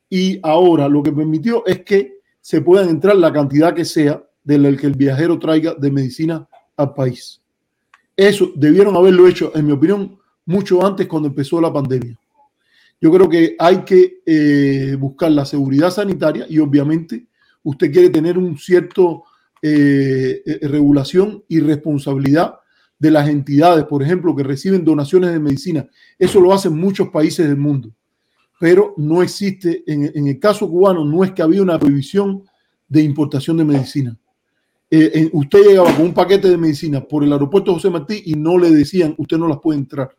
Y ahora lo que permitió es que se puedan entrar la cantidad que sea de la que el viajero traiga de medicina al país. Eso debieron haberlo hecho, en mi opinión, mucho antes cuando empezó la pandemia. Yo creo que hay que eh, buscar la seguridad sanitaria y obviamente usted quiere tener un cierto eh, eh, regulación y responsabilidad de las entidades, por ejemplo, que reciben donaciones de medicina. Eso lo hacen muchos países del mundo, pero no existe, en, el caso cubano, no es que había una prohibición de importación de medicina. Eh, usted llegaba con un paquete de medicina por el aeropuerto José Martí y no le decían, usted no las puede entrar.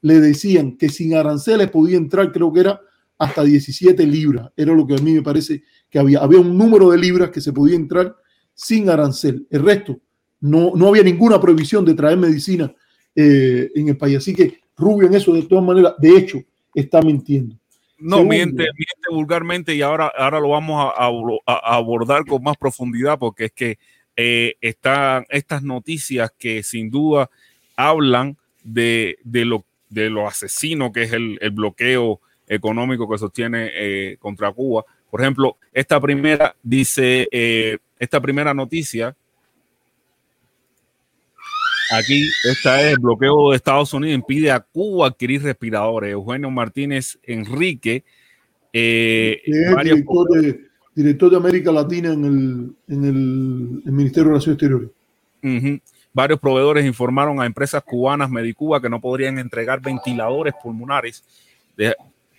Le decían que sin aranceles podía entrar, creo que era hasta 17 libras. Era lo que a mí me parece que había. Había un número de libras que se podía entrar sin arancel. El resto, no, no había ninguna prohibición de traer medicina eh, en el país. Así que Rubio en eso, de todas maneras, de hecho, está mintiendo. No, Segundo. miente, miente vulgarmente y ahora, ahora lo vamos a, a- a abordar con más profundidad porque es que eh, están estas noticias que sin duda hablan de, de lo, de lo asesino que es el, el bloqueo económico que sostiene eh, contra Cuba. Por ejemplo, esta primera dice, eh, esta primera noticia, aquí, esta es el bloqueo de Estados Unidos impide a Cuba adquirir respiradores. Eugenio Martínez Enrique, eh, director de, director de América Latina en el, en el, el Ministerio de Relaciones Exteriores. Varios proveedores informaron a empresas cubanas Medicuba que no podrían entregar ventiladores pulmonares. De,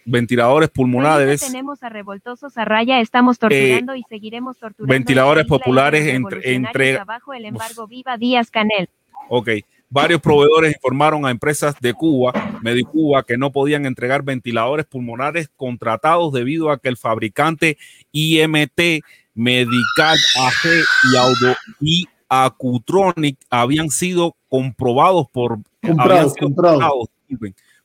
ventiladores pulmonares. tenemos a revoltosos a raya, estamos torturando y seguiremos torturando. Eh, ventiladores populares entre- entre- abajo el embargo Viva Díaz Canel. Ok. Varios proveedores informaron a empresas de Cuba, Medicuba, que no podían entregar ventiladores pulmonares contratados debido a que el fabricante IMT, Medical AG y, Auto, y Acutronic habían sido comprobados por Comprados, habían sido comprados.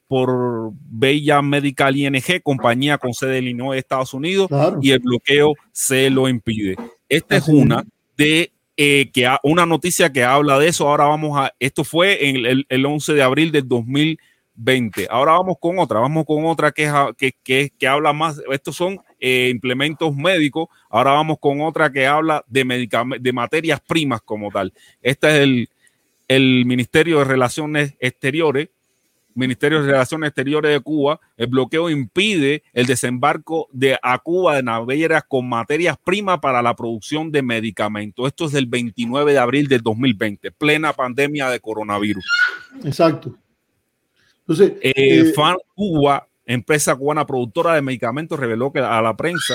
Por Bella Medical ING, compañía con sede en Illinois, Estados Unidos, Claro. y el bloqueo se lo impide. Esta es una de eh, que ha- una noticia que habla de eso. Ahora vamos a, esto fue en el, el 11 de abril del 2020. Ahora vamos con otra, vamos con otra que, que, que, que habla más, estos son eh, implementos médicos. Ahora vamos con otra que habla de, de materias primas como tal. Este es el, el Ministerio de Relaciones Exteriores, Ministerio de Relaciones Exteriores de Cuba, el bloqueo impide el desembarco de a Cuba de navieras con materias primas para la producción de medicamentos. Esto es del 29 de abril del 2020, plena pandemia de coronavirus. Exacto. Entonces, Eh, eh, Fan Cuba, empresa cubana productora de medicamentos, reveló que a la prensa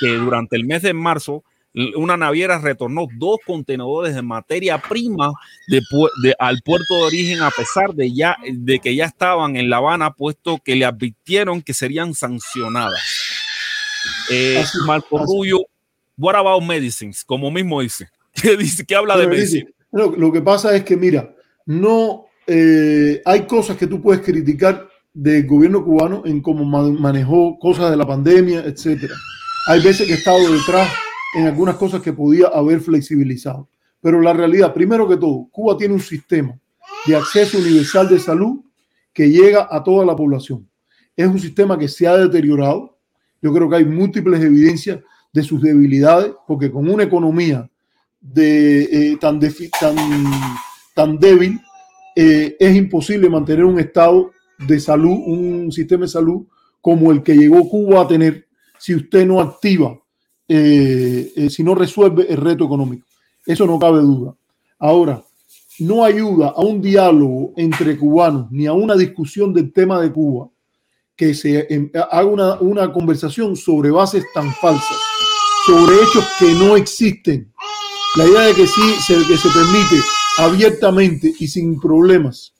que durante el mes de marzo una naviera retornó dos contenedores de materia prima de pu- de- al puerto de origen a pesar de, ya, de que ya estaban en La Habana, puesto que le advirtieron que serían sancionadas. Eh, Marco Rubio, what about medicines? Como mismo dice. ¿Qué dice? ¿Qué habla de Pero medicina? lo, lo que pasa es que, mira, no eh, hay cosas que tú puedes criticar del gobierno cubano en cómo ma- manejó cosas de la pandemia, etcétera. Hay veces que he estado detrás en algunas cosas que podía haber flexibilizado. Pero la realidad, primero que todo, Cuba tiene un sistema de acceso universal de salud que llega a toda la población. Es un sistema que se ha deteriorado. Yo creo que hay múltiples evidencias de sus debilidades, porque con una economía de, eh, tan, débil, eh, es imposible mantener un estado de salud, un sistema de salud como el que llegó Cuba a tener si usted no activa, eh, eh, si no resuelve el reto económico. Eso no cabe duda. Ahora, no ayuda a un diálogo entre cubanos ni a una discusión del tema de Cuba que se em, haga una, una conversación sobre bases tan falsas, sobre hechos que no existen. La idea de que sí se, que se permite abiertamente y sin problemas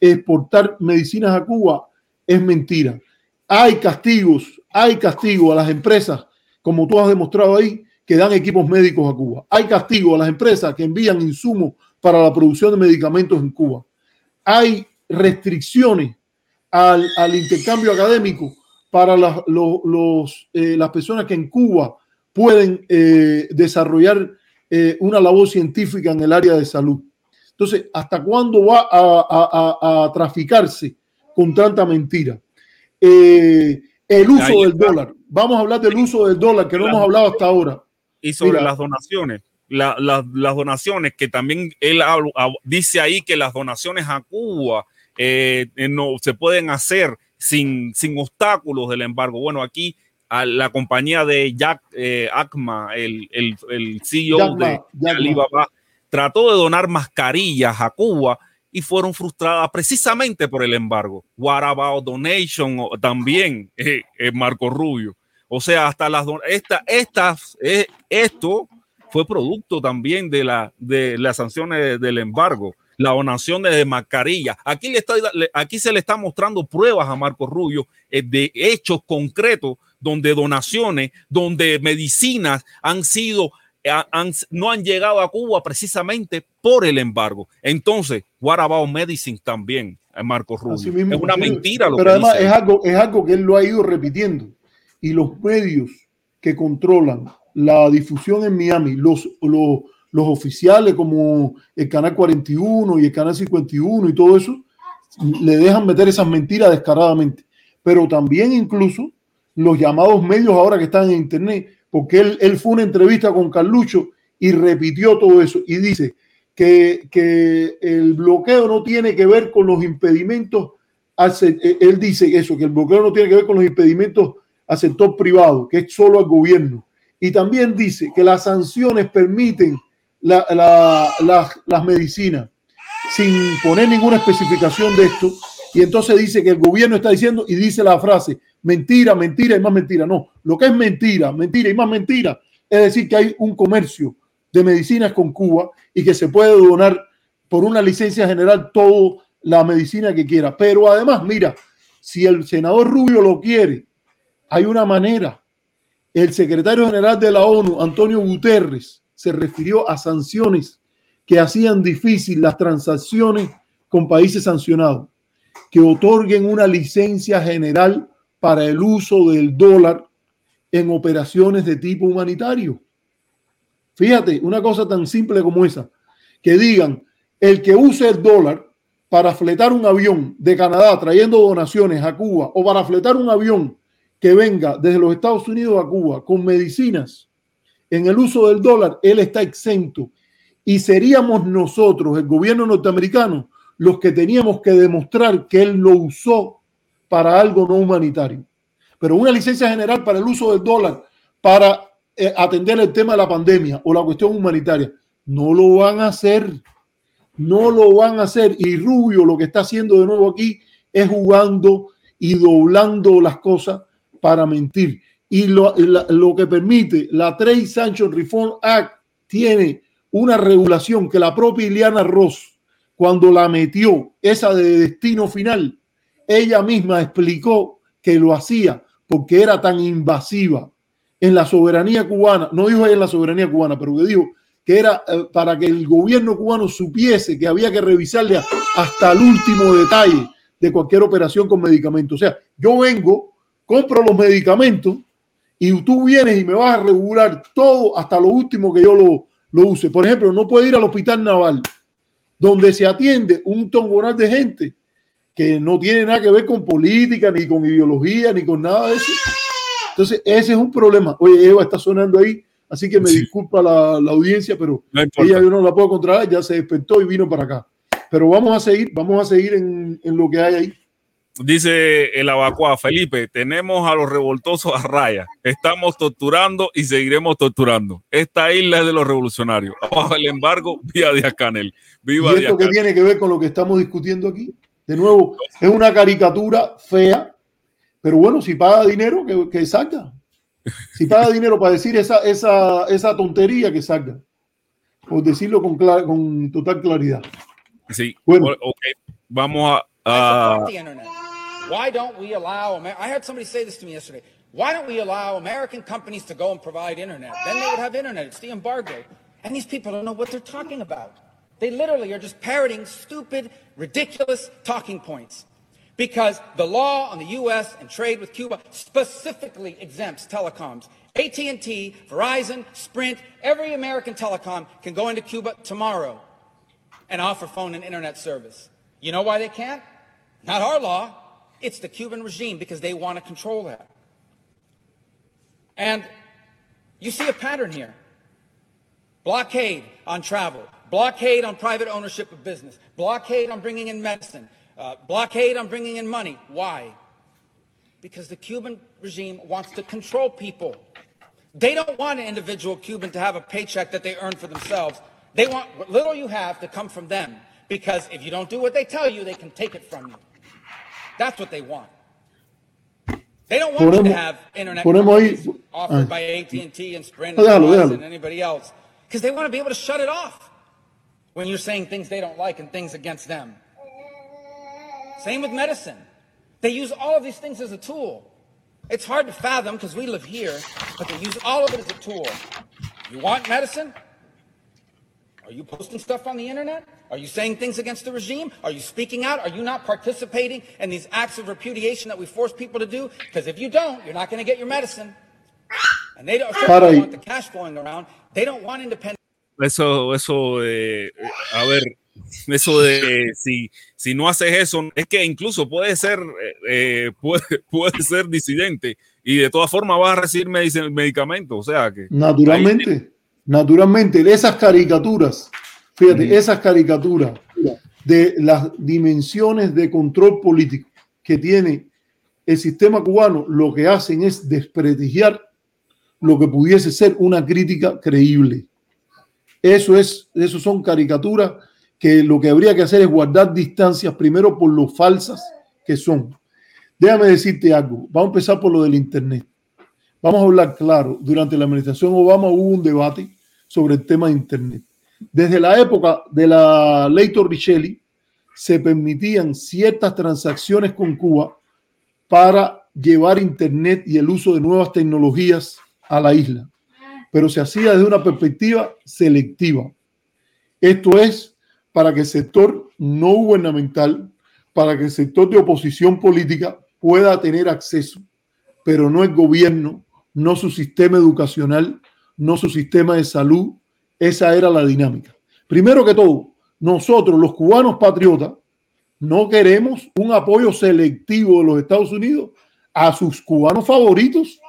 exportar medicinas a Cuba es mentira. Hay castigos, hay castigo a las empresas, como tú has demostrado ahí, que dan equipos médicos a Cuba. Hay castigo a las empresas que envían insumos para la producción de medicamentos en Cuba. Hay restricciones al, al intercambio académico para las, lo- los, eh, las personas que en Cuba pueden eh, desarrollar eh, una labor científica en el área de salud. Entonces, ¿hasta cuándo va a, a- a- a traficarse con tanta mentira? El uso Ahí del está. dólar. Vamos a hablar del uso del dólar, que no hemos hablado hasta ahora. y sobre Mira. las donaciones. La- la- las donaciones, que también él habla- hab- dice ahí que las donaciones a Cuba eh, eh, no se pueden hacer sin, sin obstáculos del embargo. Bueno, aquí a la compañía de Jack eh, Acma, el, el, el CEO Jack Ma, de. Alibaba, trató de donar mascarillas a Cuba y fueron frustradas precisamente por el embargo. What about donation? También eh, eh, Marco Rubio. O sea, hasta las esta, estas, eh, esto fue producto también de, la, de las sanciones del embargo, la donación de mascarillas. Aquí, le está, aquí se le está mostrando pruebas a Marco Rubio eh, de hechos concretos donde donaciones, donde medicinas han sido, han- no han llegado a Cuba precisamente por el embargo. Entonces, what about medicine también, eh, Marco Rubio? mismo, es una mentira lo Pero que además dice es algo, es algo que él lo ha ido repitiendo. Y los medios que controlan la difusión en Miami, los, los, los oficiales como el Canal 41 y el Canal 51 y todo eso, le dejan meter esas mentiras descaradamente. Pero también incluso los llamados medios ahora que están en Internet, porque él, él fue una entrevista con Carlucho y repitió todo eso y dice que, que el bloqueo no tiene que ver con los impedimentos él dice eso, que el bloqueo no tiene que ver con los impedimentos al sector privado, que es solo al gobierno. Y también dice que las sanciones permiten la- la- las- medicinas sin poner ninguna especificación de esto. Y entonces dice que el gobierno está diciendo y dice la frase, mentira, mentira y más mentira. No, lo que es mentira, mentira y más mentira, es decir que hay un comercio de medicinas con Cuba y que se puede donar por una licencia general toda la medicina que quiera. Pero además, mira, si el senador Rubio lo quiere, hay una manera. El secretario general de la ONU, Antonio Guterres, se refirió a sanciones que hacían difícil las transacciones con países sancionados, que otorguen una licencia general para el uso del dólar en operaciones de tipo humanitario. Fíjate, una cosa tan simple como esa, que digan, el que use el dólar para fletar un avión de Canadá trayendo donaciones a Cuba o para fletar un avión que venga desde los Estados Unidos a Cuba con medicinas en el uso del dólar, él está exento. Y seríamos nosotros, el gobierno norteamericano, los que teníamos que demostrar que él lo usó para algo no humanitario. Pero una licencia general para el uso del dólar para eh, atender el tema de la pandemia o la cuestión humanitaria, no lo van a hacer. No lo van a hacer. Y Rubio lo que está haciendo de nuevo aquí es jugando y doblando las cosas para mentir. Y lo, lo que permite la Trade Sanction Reform Act tiene una regulación que la propia Ileana Ross, cuando la metió, esa de destino final, ella misma explicó que lo hacía porque era tan invasiva en la soberanía cubana, no dijo en la soberanía cubana, pero que dijo que era eh, para que el gobierno cubano supiese que había que revisarle hasta el último detalle de cualquier operación con medicamentos. O sea, yo vengo, compro los medicamentos y tú vienes y me vas a regular todo hasta lo último que yo lo, lo use. Por ejemplo, no puede ir al hospital naval donde se atiende un tongonal de gente que no tiene nada que ver con política, ni con ideología, ni con nada de eso. Entonces, ese es un problema. Oye, Eva está sonando ahí, así que me disculpa la, la, audiencia, pero ella yo no la puedo controlar, ya se despertó y vino para acá. Pero vamos a seguir, vamos a seguir en, en lo que hay ahí. Dice el abacua Felipe, tenemos a los revoltosos a raya. Estamos torturando y seguiremos torturando. Esta isla es de los revolucionarios. Abajo el embargo, vía Díaz Canel. Viva ¿Y esto qué tiene que ver con lo que estamos discutiendo aquí? De nuevo, es una caricatura fea, pero bueno, si paga dinero, que, que salga. Si paga dinero para decir esa, esa, esa tontería, que salga. Por decirlo con, con total claridad. Sí, bueno. okay. vamos a... Uh, Why don't we allow, I heard somebody say this to me yesterday. Why don't we allow American companies to go and provide internet? Then they would have internet. It's the embargo. And these people don't know what they're talking about. They literally are just parroting stupid, ridiculous talking points. Because the law on the U.S. and trade with Cuba specifically exempts telecoms. AT&T, Verizon, Sprint, every American telecom can go into Cuba tomorrow and offer phone and internet service. You know why they can't? Not our law. It's the Cuban regime because they want to control that. And you see a pattern here. Blockade on travel, blockade on private ownership of business, blockade on bringing in medicine, uh, blockade on bringing in money. Why? Because the Cuban regime wants to control people. They don't want an individual Cuban to have a paycheck that they earn for themselves. They want what little you have to come from them. Because if you don't do what they tell you, they can take it from you. That's what they want. They don't want ponemos, you to have internet ahí, offered ah, by AT&T and Sprint and, déjalo, déjalo. and anybody else. Because they want to be able to shut it off when you're saying things they don't like and things against them. Same with medicine. They use all of these things as a tool. It's hard to fathom because we live here, but they use all of it as a tool. You want medicine? Are you posting stuff on the internet? Are you saying things against the regime? Are you speaking out? Are you not participating in these acts of repudiation that we force people to do? Because if you don't, you're not going to get your medicine. And they don't sure want the cash flowing around. They don't want independent. Eso, eso, eh, a ver, eso de si, si no haces eso, es que incluso puede ser, eh, puede, puede ser disidente y de todas formas vas a recibir medicamentos. O sea que. Naturalmente, ahí, naturalmente, esas caricaturas Fíjate, esas caricaturas de las dimensiones de control político que tiene el sistema cubano, lo que hacen es desprestigiar lo que pudiese ser una crítica creíble. Eso es, eso son caricaturas que lo que habría que hacer es guardar distancias primero por lo falsas que son. Déjame decirte algo. Vamos a empezar por lo del Internet. Vamos a hablar claro. Durante la administración Obama hubo un debate sobre el tema de Internet. Desde la época de la ley Torricelli se permitían ciertas transacciones con Cuba para llevar Internet y el uso de nuevas tecnologías a la isla, pero se hacía desde una perspectiva selectiva. Esto es para que el sector no gubernamental para que el sector de oposición política pueda tener acceso, pero no el gobierno, no su sistema educacional, no su sistema de salud. Esa era la dinámica. Primero que todo, nosotros los cubanos patriotas no queremos un apoyo selectivo de los Estados Unidos a sus cubanos favoritos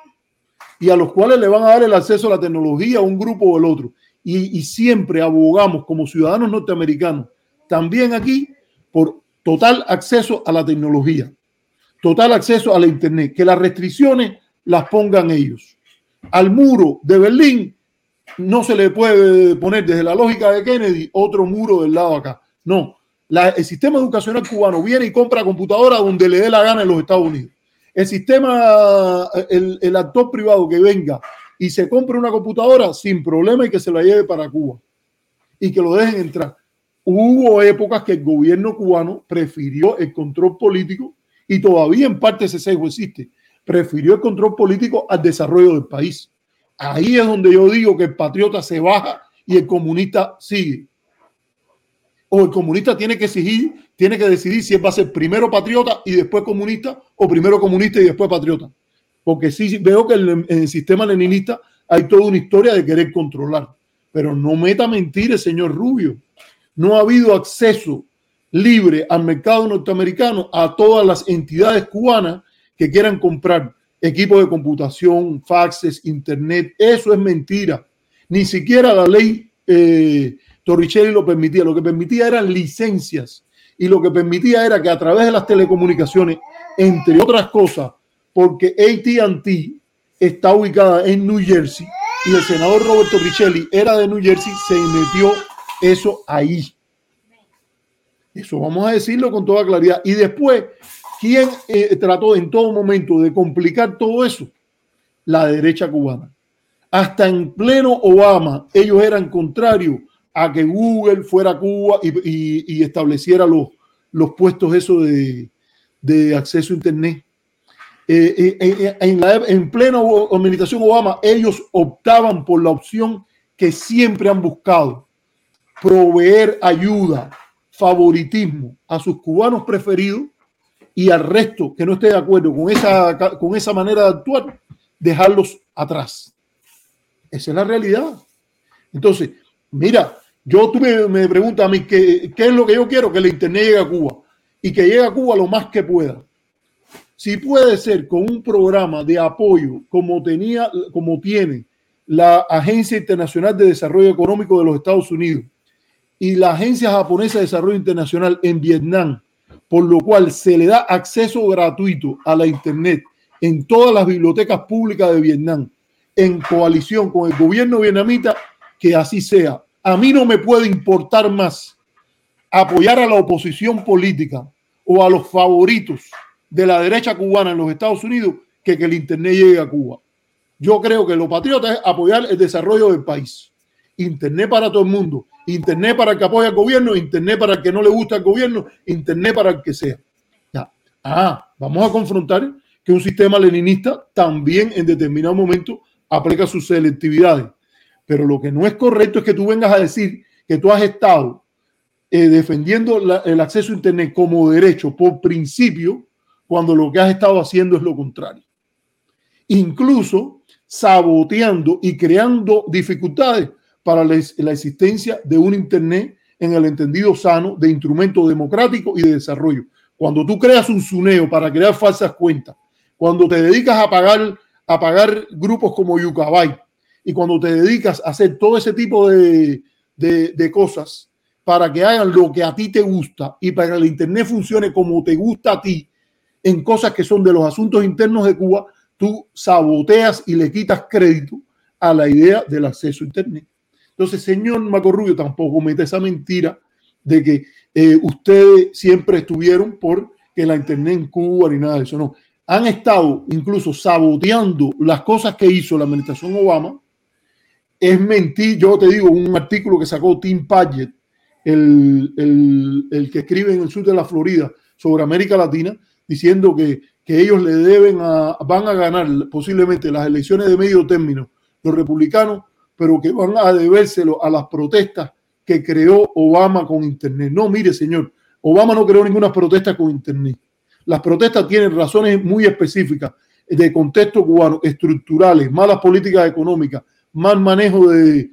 y a los cuales le van a dar el acceso a la tecnología a un grupo o el otro. Y, y siempre abogamos como ciudadanos norteamericanos, también aquí, por total acceso a la tecnología, total acceso a la Internet, que las restricciones las pongan ellos. Al muro de Berlín no se le puede poner desde la lógica de Kennedy otro muro del lado acá. No, el sistema educacional cubano viene y compra computadora donde le dé la gana en los Estados Unidos. El sistema, el, el actor privado que venga y se compre una computadora sin problema y que se la lleve para Cuba y que lo dejen entrar. Hubo épocas que el gobierno cubano prefirió el control político y todavía en parte ese sesgo existe. Prefirió el control político al desarrollo del país. Ahí es donde yo digo que el patriota se baja y el comunista sigue. O el comunista tiene que exigir, tiene que decidir si él va a ser primero patriota y después comunista o primero comunista y después patriota. Porque sí veo que en el, sistema leninista hay toda una historia de querer controlar. Pero no meta mentir el señor Rubio. No ha habido acceso libre al mercado norteamericano a todas las entidades cubanas que quieran comprar equipos de computación, faxes, internet. Eso es mentira. Ni siquiera la ley eh, Torricelli lo permitía. Lo que permitía eran licencias y lo que permitía era que a través de las telecomunicaciones, entre otras cosas, porque ATT está ubicada en New Jersey y el senador Roberto Richelli era de New Jersey, se metió eso ahí. Eso vamos a decirlo con toda claridad. Y después, ¿quién eh, trató en todo momento de complicar todo eso? La derecha cubana. Hasta en pleno Obama, ellos eran contrarios a que Google fuera a Cuba y, y- estableciera los, los puestos de, de acceso a Internet. Eh, eh, en, la, en plena administración Obama, ellos optaban por la opción que siempre han buscado, proveer ayuda, favoritismo a sus cubanos preferidos y al resto que no esté de acuerdo con esa, con esa manera de actuar, dejarlos atrás. Esa es la realidad. Entonces, mira, yo tú me, me preguntas a mí ¿qué, qué es lo que yo quiero, que el Internet llegue a Cuba y que llegue a Cuba lo más que pueda. Si puede ser con un programa de apoyo como tenía, como tiene la Agencia Internacional de Desarrollo Económico de los Estados Unidos y la Agencia Japonesa de Desarrollo Internacional en Vietnam, por lo cual se le da acceso gratuito a la Internet en todas las bibliotecas públicas de Vietnam, en coalición con el gobierno vietnamita, que así sea. A mí no me puede importar más apoyar a la oposición política o a los favoritos de la derecha cubana en los Estados Unidos que que el Internet llegue a Cuba. Yo creo que lo patriota es apoyar el desarrollo del país. Internet para todo el mundo. Internet para que apoya al gobierno, Internet para el que no le gusta al gobierno, Internet para el que sea. Ah, vamos a confrontar que un sistema leninista también en determinado momento aplica sus selectividades. Pero lo que no es correcto es que tú vengas a decir que tú has estado eh, defendiendo el acceso a Internet como derecho por principio, cuando lo que has estado haciendo es lo contrario. Incluso saboteando y creando dificultades para la, existencia de un Internet en el entendido sano de instrumento democrático y de desarrollo. Cuando tú creas un suneo para crear falsas cuentas, cuando te dedicas a pagar, a pagar grupos como Yucabay y cuando te dedicas a hacer todo ese tipo de, de, de cosas para que hagan lo que a ti te gusta y para que el Internet funcione como te gusta a ti en cosas que son de los asuntos internos de Cuba, tú saboteas y le quitas crédito a la idea del acceso a Internet. Entonces, señor Marco Rubio, tampoco mete esa mentira de que eh, ustedes siempre estuvieron por que la Internet en Cuba ni nada de eso. No, han estado incluso saboteando las cosas que hizo la administración Obama. Es mentir, yo te digo, un artículo que sacó Tim Paget, el, el, el que escribe en el sur de la Florida sobre América Latina, diciendo que, que ellos le deben a, van a ganar posiblemente las elecciones de medio término los republicanos, pero que van a debérselo a las protestas que creó Obama con Internet. No, mire, señor, Obama no creó ninguna protesta con Internet. Las protestas tienen razones muy específicas de contexto cubano, estructurales, malas políticas económicas, mal manejo de,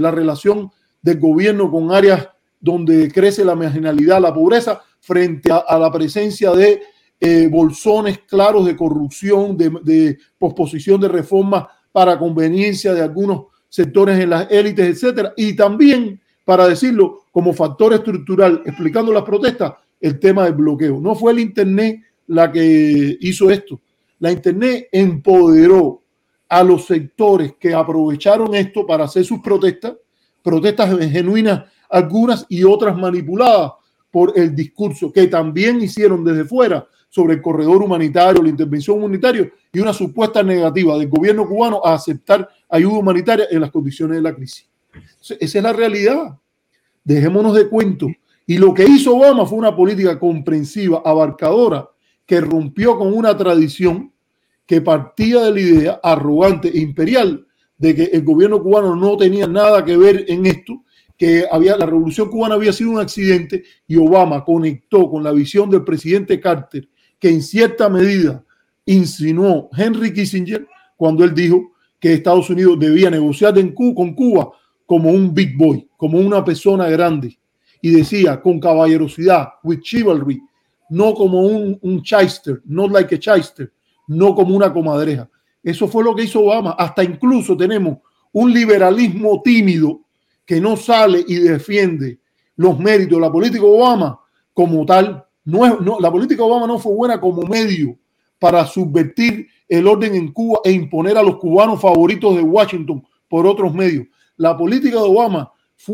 la relación del gobierno con áreas donde crece la marginalidad, la pobreza, frente a, a la presencia de eh, bolsones claros de corrupción, de, de posposición de reformas para conveniencia de algunos sectores en las élites, etcétera, y también, para decirlo, como factor estructural, explicando las protestas, el tema del bloqueo. No fue el Internet la que hizo esto. La Internet empoderó a los sectores que aprovecharon esto para hacer sus protestas, protestas genuinas algunas y otras manipuladas por el discurso que también hicieron desde fuera sobre el corredor humanitario, la intervención humanitaria y una supuesta negativa del gobierno cubano a aceptar ayuda humanitaria en las condiciones de la crisis. Esa es la realidad. Dejémonos de cuento. Y lo que hizo Obama fue una política comprensiva, abarcadora, que rompió con una tradición que partía de la idea arrogante e imperial de que el gobierno cubano no tenía nada que ver en esto, que había, la revolución cubana había sido un accidente y Obama conectó con la visión del presidente Carter, que en cierta medida insinuó Henry Kissinger cuando él dijo que Estados Unidos debía negociar Cuba, con Cuba como un big boy, como una persona grande. Y decía con caballerosidad, with chivalry, no como un, un not like a shyster, no como una comadreja. Eso fue lo que hizo Obama. Hasta incluso tenemos un liberalismo tímido que no sale y defiende los méritos de la política Obama como tal. La política de Obama no fue buena como medio para subvertir el orden en Cuba e imponer a los cubanos favoritos de Washington por otros medios. La política de Obama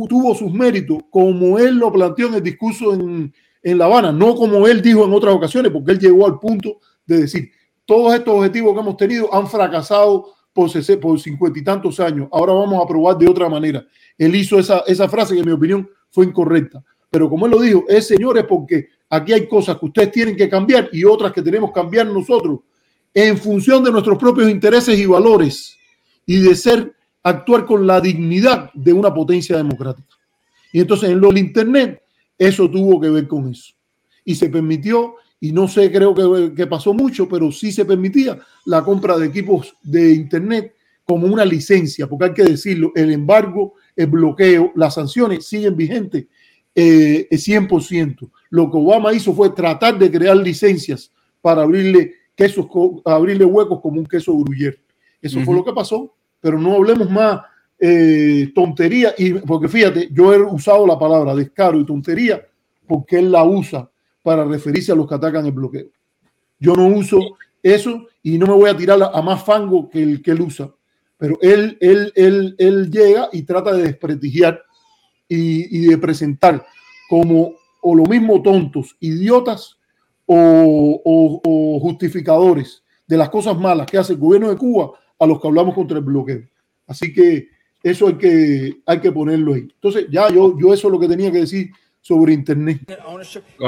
tuvo sus méritos como él lo planteó en el discurso en, en La Habana, no como él dijo en otras ocasiones, porque él llegó al punto de decir, todos estos objetivos que hemos tenido han fracasado por, por cincuenta y tantos años, ahora vamos a probar de otra manera. Él hizo esa, esa frase que en mi opinión fue incorrecta, pero como él lo dijo, es señores porque aquí hay cosas que ustedes tienen que cambiar y otras que tenemos que cambiar nosotros en función de nuestros propios intereses y valores y de ser, actuar con la dignidad de una potencia democrática. Y entonces en lo del Internet, eso tuvo que ver con eso. Y se permitió, y no sé, creo que, que pasó mucho, pero sí se permitía la compra de equipos de Internet como una licencia, porque hay que decirlo, el embargo, el bloqueo, las sanciones siguen vigentes eh, 100%. Lo que Obama hizo fue tratar de crear licencias para abrirle quesos, abrirle huecos como un queso gruyere. Eso uh -huh. fue lo que pasó, pero no hablemos más eh, tontería, y, porque fíjate, yo he usado la palabra descaro y tontería porque él la usa para referirse a los que atacan el bloqueo. Yo no uso eso y no me voy a tirar a, a más fango que el que él usa, pero él, él, él, él llega y trata de desprestigiar y, y de presentar como o lo mismo tontos, idiotas o, o, o, justificadores de las cosas malas que hace el gobierno de Cuba a los que hablamos contra el bloqueo. Así que eso hay que, hay que ponerlo ahí. Entonces, ya yo, yo eso es lo que tenía que decir sobre Internet. Oh,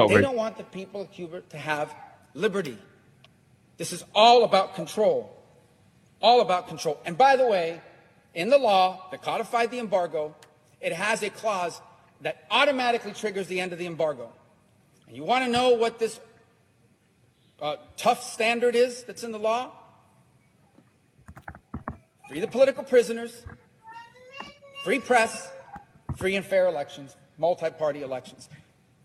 They don't want the people of Cuba to have liberty. This is all about control. All about control. And by the way, in the law that codified the embargo, it has a clause that automatically triggers the end of the embargo. And you want to know what this uh, tough standard is that's in the law? Free the political prisoners, free press, free and fair elections, multi party elections.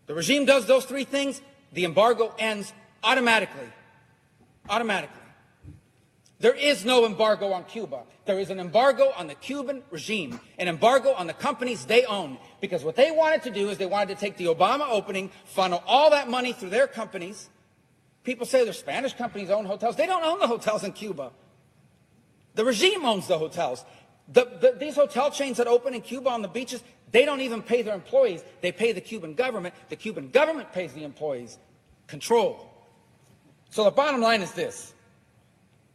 The regime does those three things, the embargo ends automatically. Automatically. There is no embargo on Cuba. There is an embargo on the Cuban regime, an embargo on the companies they own. Because what they wanted to do is they wanted to take the Obama opening, funnel all that money through their companies. People say their Spanish companies own hotels. They don't own the hotels in Cuba. The regime owns the hotels. The, the, these hotel chains that open in Cuba on the beaches, they don't even pay their employees. They pay the Cuban government. The Cuban government pays the employees. Control. So the bottom line is this.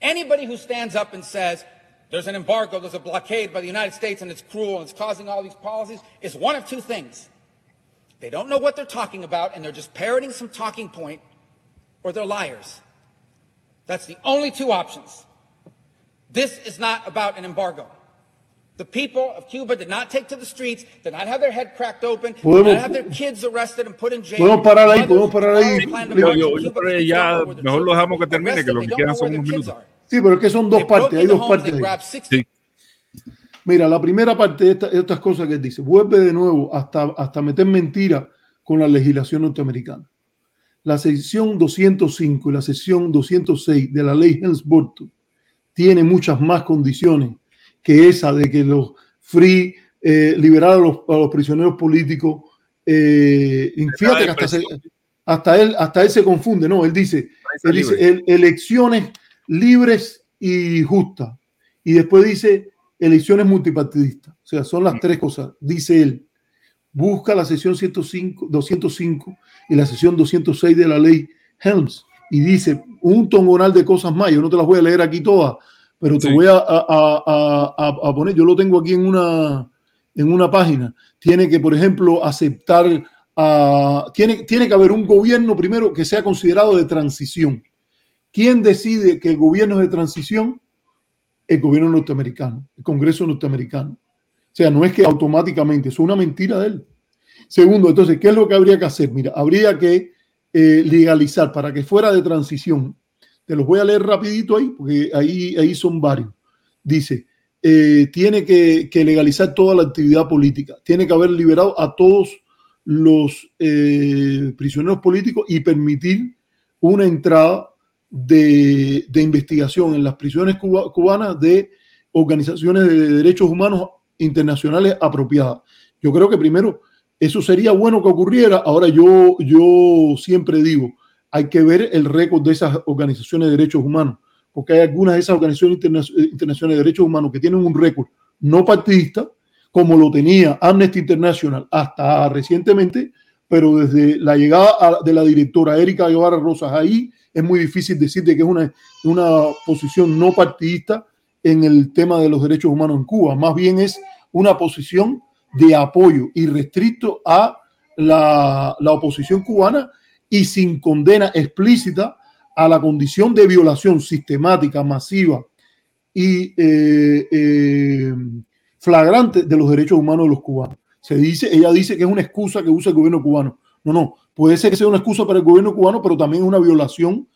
Anybody who stands up and says there's an embargo, there's a blockade by the United States and it's cruel and it's causing all these policies is one of two things. They don't know what they're talking about and they're just parroting some talking point or they're liars. That's the only two options. This is not about an embargo. Podemos- not have their kids arrested and put in jail. Podemos parar ahí, podemos parar ahí. Yo- yo- to yo ya mejor lo dejamos que termine, que lo que quedan son unos their kids minutos. Sí, pero es que son dos partes, hay dos partes they ahí. grabbed 60 Sí. Mira, la primera parte de esta- estas cosas que él dice, vuelve de nuevo hasta, hasta meter mentira con la legislación norteamericana. La sección 205 y la sección 206 de la ley Helms-Burton tiene muchas más condiciones que esa de que los free, eh, liberar a los, a los prisioneros políticos. eh, fíjate que hasta, se- hasta él, hasta él se confunde, no, él dice, él dice el- elecciones libres y justas. Y después dice elecciones multipartidistas. O sea, son las tres cosas. Dice él, busca la sesión 105, 205 y la sesión 206 de la ley Helms. Y dice un tongonal de cosas más. Yo no te las voy a leer aquí todas, pero te Sí. voy a, a- a- poner, yo lo tengo aquí en una, en una página. Tiene que, por ejemplo, aceptar, a- tiene, tiene que haber un gobierno primero que sea considerado de transición. ¿Quién decide que el gobierno es de transición? El gobierno norteamericano, el Congreso norteamericano. O sea, no es que automáticamente, es una mentira de él. Segundo, entonces, ¿qué es lo que habría que hacer? Mira, habría que eh, legalizar para que fuera de transición. Te los voy a leer rapidito ahí, porque ahí, ahí son varios. Dice, eh, tiene que, que legalizar toda la actividad política, tiene que haber liberado a todos los eh, prisioneros políticos y permitir una entrada de, de investigación en las prisiones cuba- cubanas de organizaciones de derechos humanos internacionales apropiadas. Yo creo que primero eso sería bueno que ocurriera. Ahora yo, yo siempre digo, hay que ver el récord de esas organizaciones de derechos humanos, porque hay algunas de esas organizaciones interna- internacionales de derechos humanos que tienen un récord no partidista, como lo tenía Amnesty International hasta recientemente, pero desde la llegada de la directora Erika Guevara Rosas ahí es muy difícil decir de que es una, una posición no partidista en el tema de los derechos humanos en Cuba. Más bien es una posición de apoyo irrestricto a la, la oposición cubana y sin condena explícita a la condición de violación sistemática, masiva y eh, eh, flagrante de los derechos humanos de los cubanos. Se dice, ella dice que es una excusa que usa el gobierno cubano. No, no, puede ser que sea una excusa para el gobierno cubano, pero también es una violación.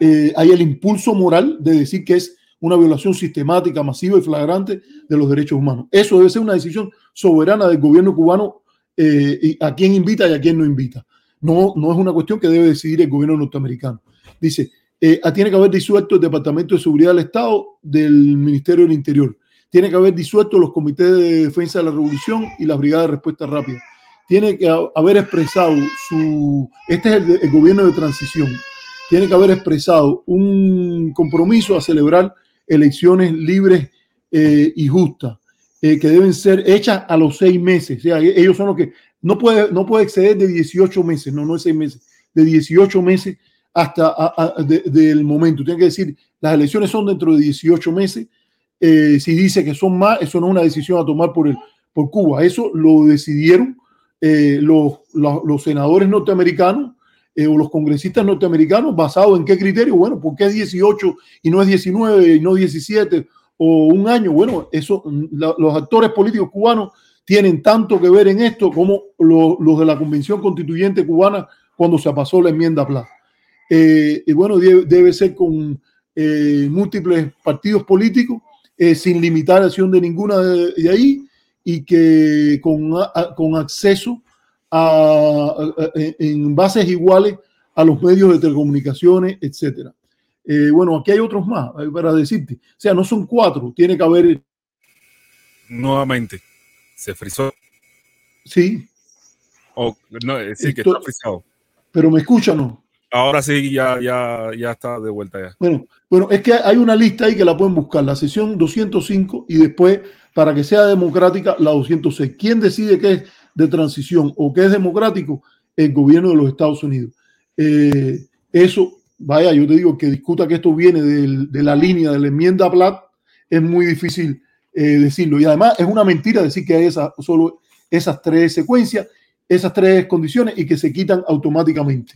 eh, hay el impulso moral de decir que es una violación sistemática, masiva y flagrante de los derechos humanos. Eso debe ser una decisión soberana del gobierno cubano y a quién invita y a quién no invita. No, no es una cuestión que debe decidir el gobierno norteamericano. Dice, eh, tiene que haber disuelto el Departamento de Seguridad del Estado del Ministerio del Interior. Tiene que haber disuelto los comités de defensa de la revolución y las brigadas de respuesta rápida. Tiene que ha- haber expresado su... Este es el, gobierno de transición. Tiene que haber expresado un compromiso a celebrar elecciones libres eh, y justas, eh, que deben ser hechas a los seis meses. O sea, ellos son los que... No puede, no puede exceder de 18 meses, no, no es seis meses, de 18 meses hasta a- a- de- del momento. Tiene que decir, las elecciones son dentro de 18 meses. Eh, si dice que son más, eso no es una decisión a tomar por, el, por Cuba. Eso lo decidieron eh, los, senadores norteamericanos eh, o los congresistas norteamericanos basado en qué criterio. Bueno, ¿por qué es 18 y no es 19 y no 17 o un año? Bueno, eso, la- los actores políticos cubanos tienen tanto que ver en esto como lo- los de la Convención Constituyente cubana cuando se pasó la enmienda Pla. Eh, y bueno, debe, ser con eh, múltiples partidos políticos, eh, sin limitación de ninguna de, ahí, y que con, con acceso a, en bases iguales a los medios de telecomunicaciones, etcétera. Bueno, aquí hay otros más para decirte. O sea, no son cuatro, tiene que haber, Nuevamente, se frizó. sí, O, no, eh, sí, que Esto- está frizado. pero me escuchan, ¿no? Ahora sí, ya, ya, ya está de vuelta ya. Bueno, bueno, es que hay una lista ahí que la pueden buscar, la sesión 205 y después, para que sea democrática, la 206. ¿Quién decide qué es de transición o qué es democrático? El gobierno de los Estados Unidos. Eh, eso, vaya, yo te digo que discuta que esto viene del- de la línea de la enmienda Platt, es muy difícil eh, decirlo. Y además es una mentira decir que hay esa, solo esas tres secuencias, esas tres condiciones y que se quitan automáticamente.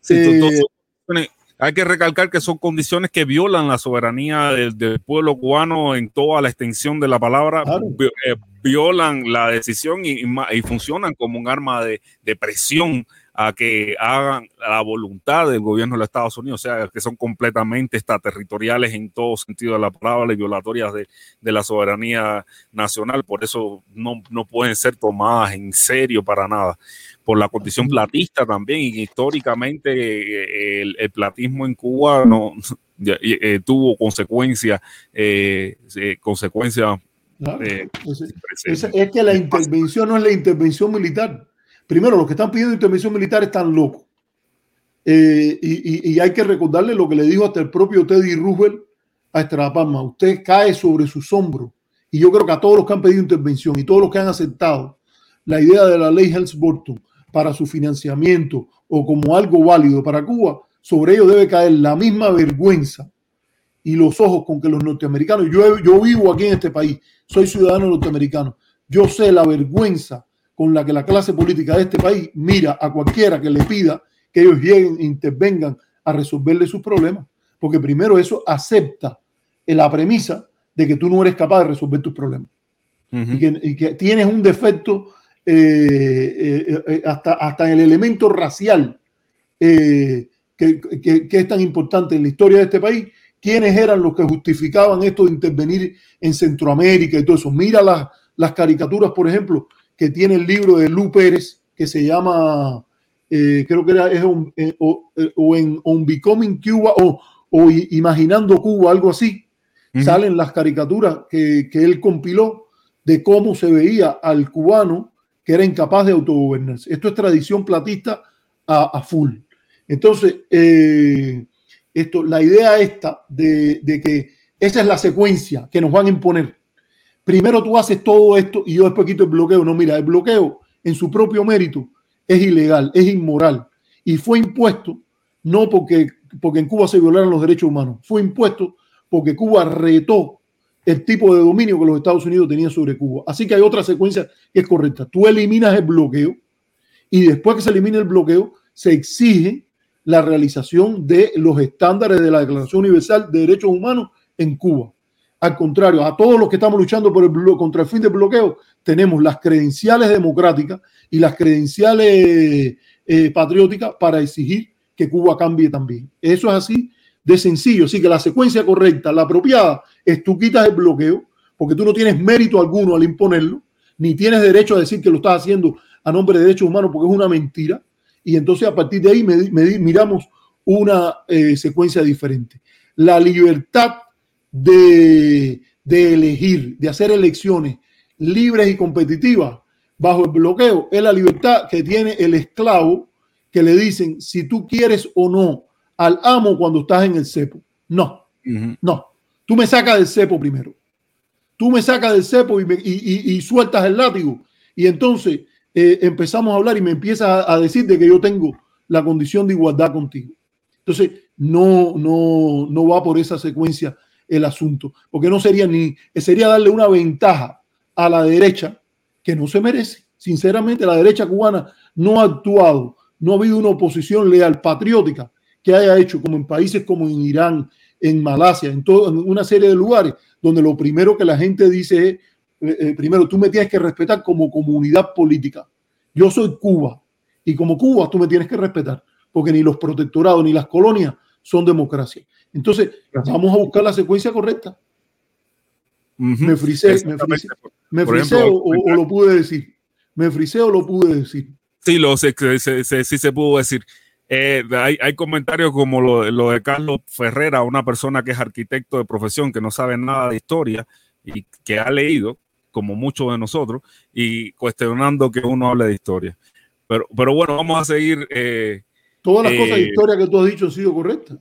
Sí, Eh, hay que recalcar que son condiciones que violan la soberanía del, del pueblo cubano en toda la extensión de la palabra, Claro. vi- eh, violan la decisión y, y ma- y funcionan como un arma de, de presión a que hagan la voluntad del gobierno de los Estados Unidos, o sea, que son completamente extraterritoriales en todo sentido de la palabra y violatorias de, de la soberanía nacional, por eso no, no pueden ser tomadas en serio para nada por la condición platista también y históricamente eh, el, el platismo en Cuba no y, eh, tuvo consecuencias eh, eh, consecuencias Claro. eh, es que la intervención no es la intervención militar. Primero, los que están pidiendo intervención militar están locos. Eh, y, hay que recordarle lo que le dijo hasta el propio Teddy Roosevelt a Estrada. Usted cae sobre sus hombros. Y yo creo que a todos los que han pedido intervención y todos los que han aceptado la idea de la ley Helms-Burton para su financiamiento o como algo válido para Cuba, sobre ellos debe caer la misma vergüenza y los ojos con que los norteamericanos, yo, yo vivo aquí en este país, soy ciudadano norteamericano, yo sé la vergüenza con la que la clase política de este país mira a cualquiera que le pida que ellos lleguen e intervengan a resolverle sus problemas, porque primero eso acepta la premisa de que tú no eres capaz de resolver tus problemas y, que, y que tienes un defecto eh, eh, eh, hasta, hasta el elemento racial eh, que, que- que es tan importante en la historia de este país. ¿Quiénes eran los que justificaban esto de intervenir en Centroamérica y todo eso? Mira las, las caricaturas, por ejemplo, que tiene el libro de Lu Pérez, que se llama, eh, creo que era es un- eh, o, eh, o en On Becoming Cuba o, o Imaginando Cuba, algo así salen las caricaturas que, que él compiló de cómo se veía al cubano que era incapaz de autogobernarse. Esto es tradición platista a, a full. Entonces, eh, esto, la idea esta de, de que esa es la secuencia que nos van a imponer. Primero tú haces todo esto y yo después quito el bloqueo. No, mira, el bloqueo en su propio mérito es ilegal, es inmoral y fue impuesto no porque, porque en Cuba se violaron los derechos humanos, fue impuesto porque Cuba retó el tipo de dominio que los Estados Unidos tenían sobre Cuba. Así que hay otra secuencia que es correcta. Tú eliminas el bloqueo y después que se elimina el bloqueo, se exige la realización de los estándares de la Declaración Universal de Derechos Humanos en Cuba. Al contrario, a todos los que estamos luchando por el contra el fin del bloqueo, tenemos las credenciales democráticas y las credenciales eh, patrióticas para exigir que Cuba cambie también. Eso es así de sencillo. Así que la secuencia correcta, la apropiada, es tú quitas el bloqueo, porque tú no tienes mérito alguno al imponerlo, ni tienes derecho a decir que lo estás haciendo a nombre de derechos humanos, porque es una mentira. Y entonces a partir de ahí miramos una eh, secuencia diferente. La libertad de, de elegir, de hacer elecciones libres y competitivas bajo el bloqueo, es la libertad que tiene el esclavo que le dicen si tú quieres o no al amo cuando estás en el cepo. No, no. Tú me sacas del cepo primero. Tú me sacas del cepo y, me- y- y- y sueltas el látigo. Y entonces eh, empezamos a hablar y me empiezas a, a decir de que yo tengo la condición de igualdad contigo. Entonces, no, no, no va por esa secuencia el asunto, porque no sería ni, sería darle una ventaja a la derecha que no se merece. Sinceramente, la derecha cubana no ha actuado, no ha habido una oposición leal, patriótica, que haya hecho, como en países como en Irán, en Malasia, en, todo, en una serie de lugares donde lo primero que la gente dice es, eh, eh, primero, tú me tienes que respetar como comunidad política. Yo soy Cuba y como Cuba tú me tienes que respetar, porque ni los protectorados ni las colonias son democracia. Entonces, vamos a buscar la secuencia correcta. Me frisé, me frisé, me frisé ejemplo, o, o lo pude decir. Me frisé o lo pude decir. Sí, lo sé, se, se- se- sí se pudo decir. Eh, hay, hay comentarios como lo, lo de Carlos Ferrera, una persona que es arquitecto de profesión, que no sabe nada de historia y que ha leído, como muchos de nosotros, y cuestionando que uno hable de historia. Pero, pero bueno, vamos a seguir. eh, Todas las cosas de Eh, historia que tú has dicho han sido correctas.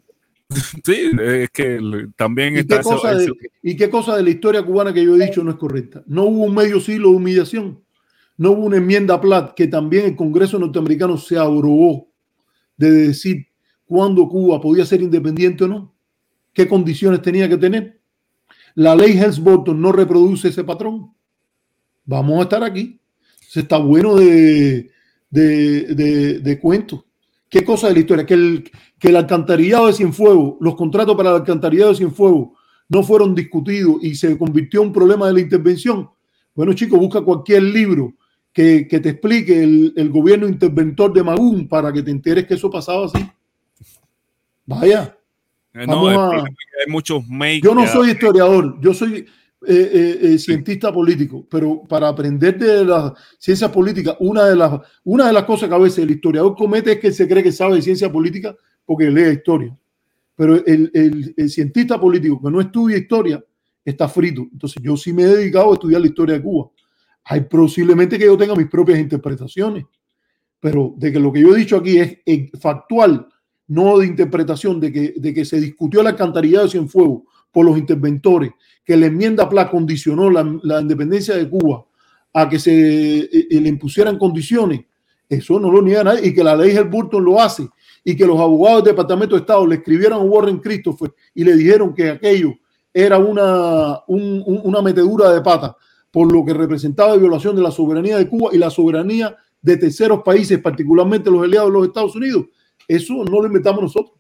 sí, es que también ¿Y está qué, ese- cosa de, ese- ¿Y qué cosa de la historia cubana que yo he dicho no es correcta? No hubo un medio siglo de humillación. No hubo una enmienda Platt que también el Congreso norteamericano se abrogó de decir cuándo Cuba podía ser independiente o no. ¿Qué condiciones tenía que tener? La ley Helms-Burton no reproduce ese patrón. Vamos a estar aquí. Se está bueno de, de, de, de cuentos. ¿Qué cosa de la historia? Que el, que el alcantarillado de Cienfuegos, los contratos para el alcantarillado de Cienfuegos no fueron discutidos y se convirtió en un problema de la intervención. Bueno, chicos, busca cualquier libro que, que te explique el, el, gobierno interventor de Magún para que te enteres que eso pasaba así. Vaya. Eh, no, a... hay muchos Yo no soy historiador, yo soy eh, eh, eh, cientista sí. político, pero para aprender de las ciencias políticas, una de las, una de las cosas que a veces el historiador comete es que se cree que sabe de ciencia política porque lee historia. Pero el, el, el, cientista político que no estudia historia está frito. Entonces yo sí me he dedicado a estudiar la historia de Cuba. Hay posiblemente que yo tenga mis propias interpretaciones, pero de que lo que yo he dicho aquí es factual, no de interpretación, de que, de que se discutió el alcantarillado de Cienfuegos por los interventores, que la enmienda PLA condicionó la, la independencia de Cuba a que se eh, le impusieran condiciones, eso no lo niega nadie, y que la ley Helburton lo hace, y que los abogados del Departamento de Estado le escribieron a Warren Christopher y le dijeron que aquello era una, un, una metedura de pata por lo que representaba violación de la soberanía de Cuba y la soberanía de terceros países, particularmente los aliados de los Estados Unidos. Eso no lo inventamos nosotros.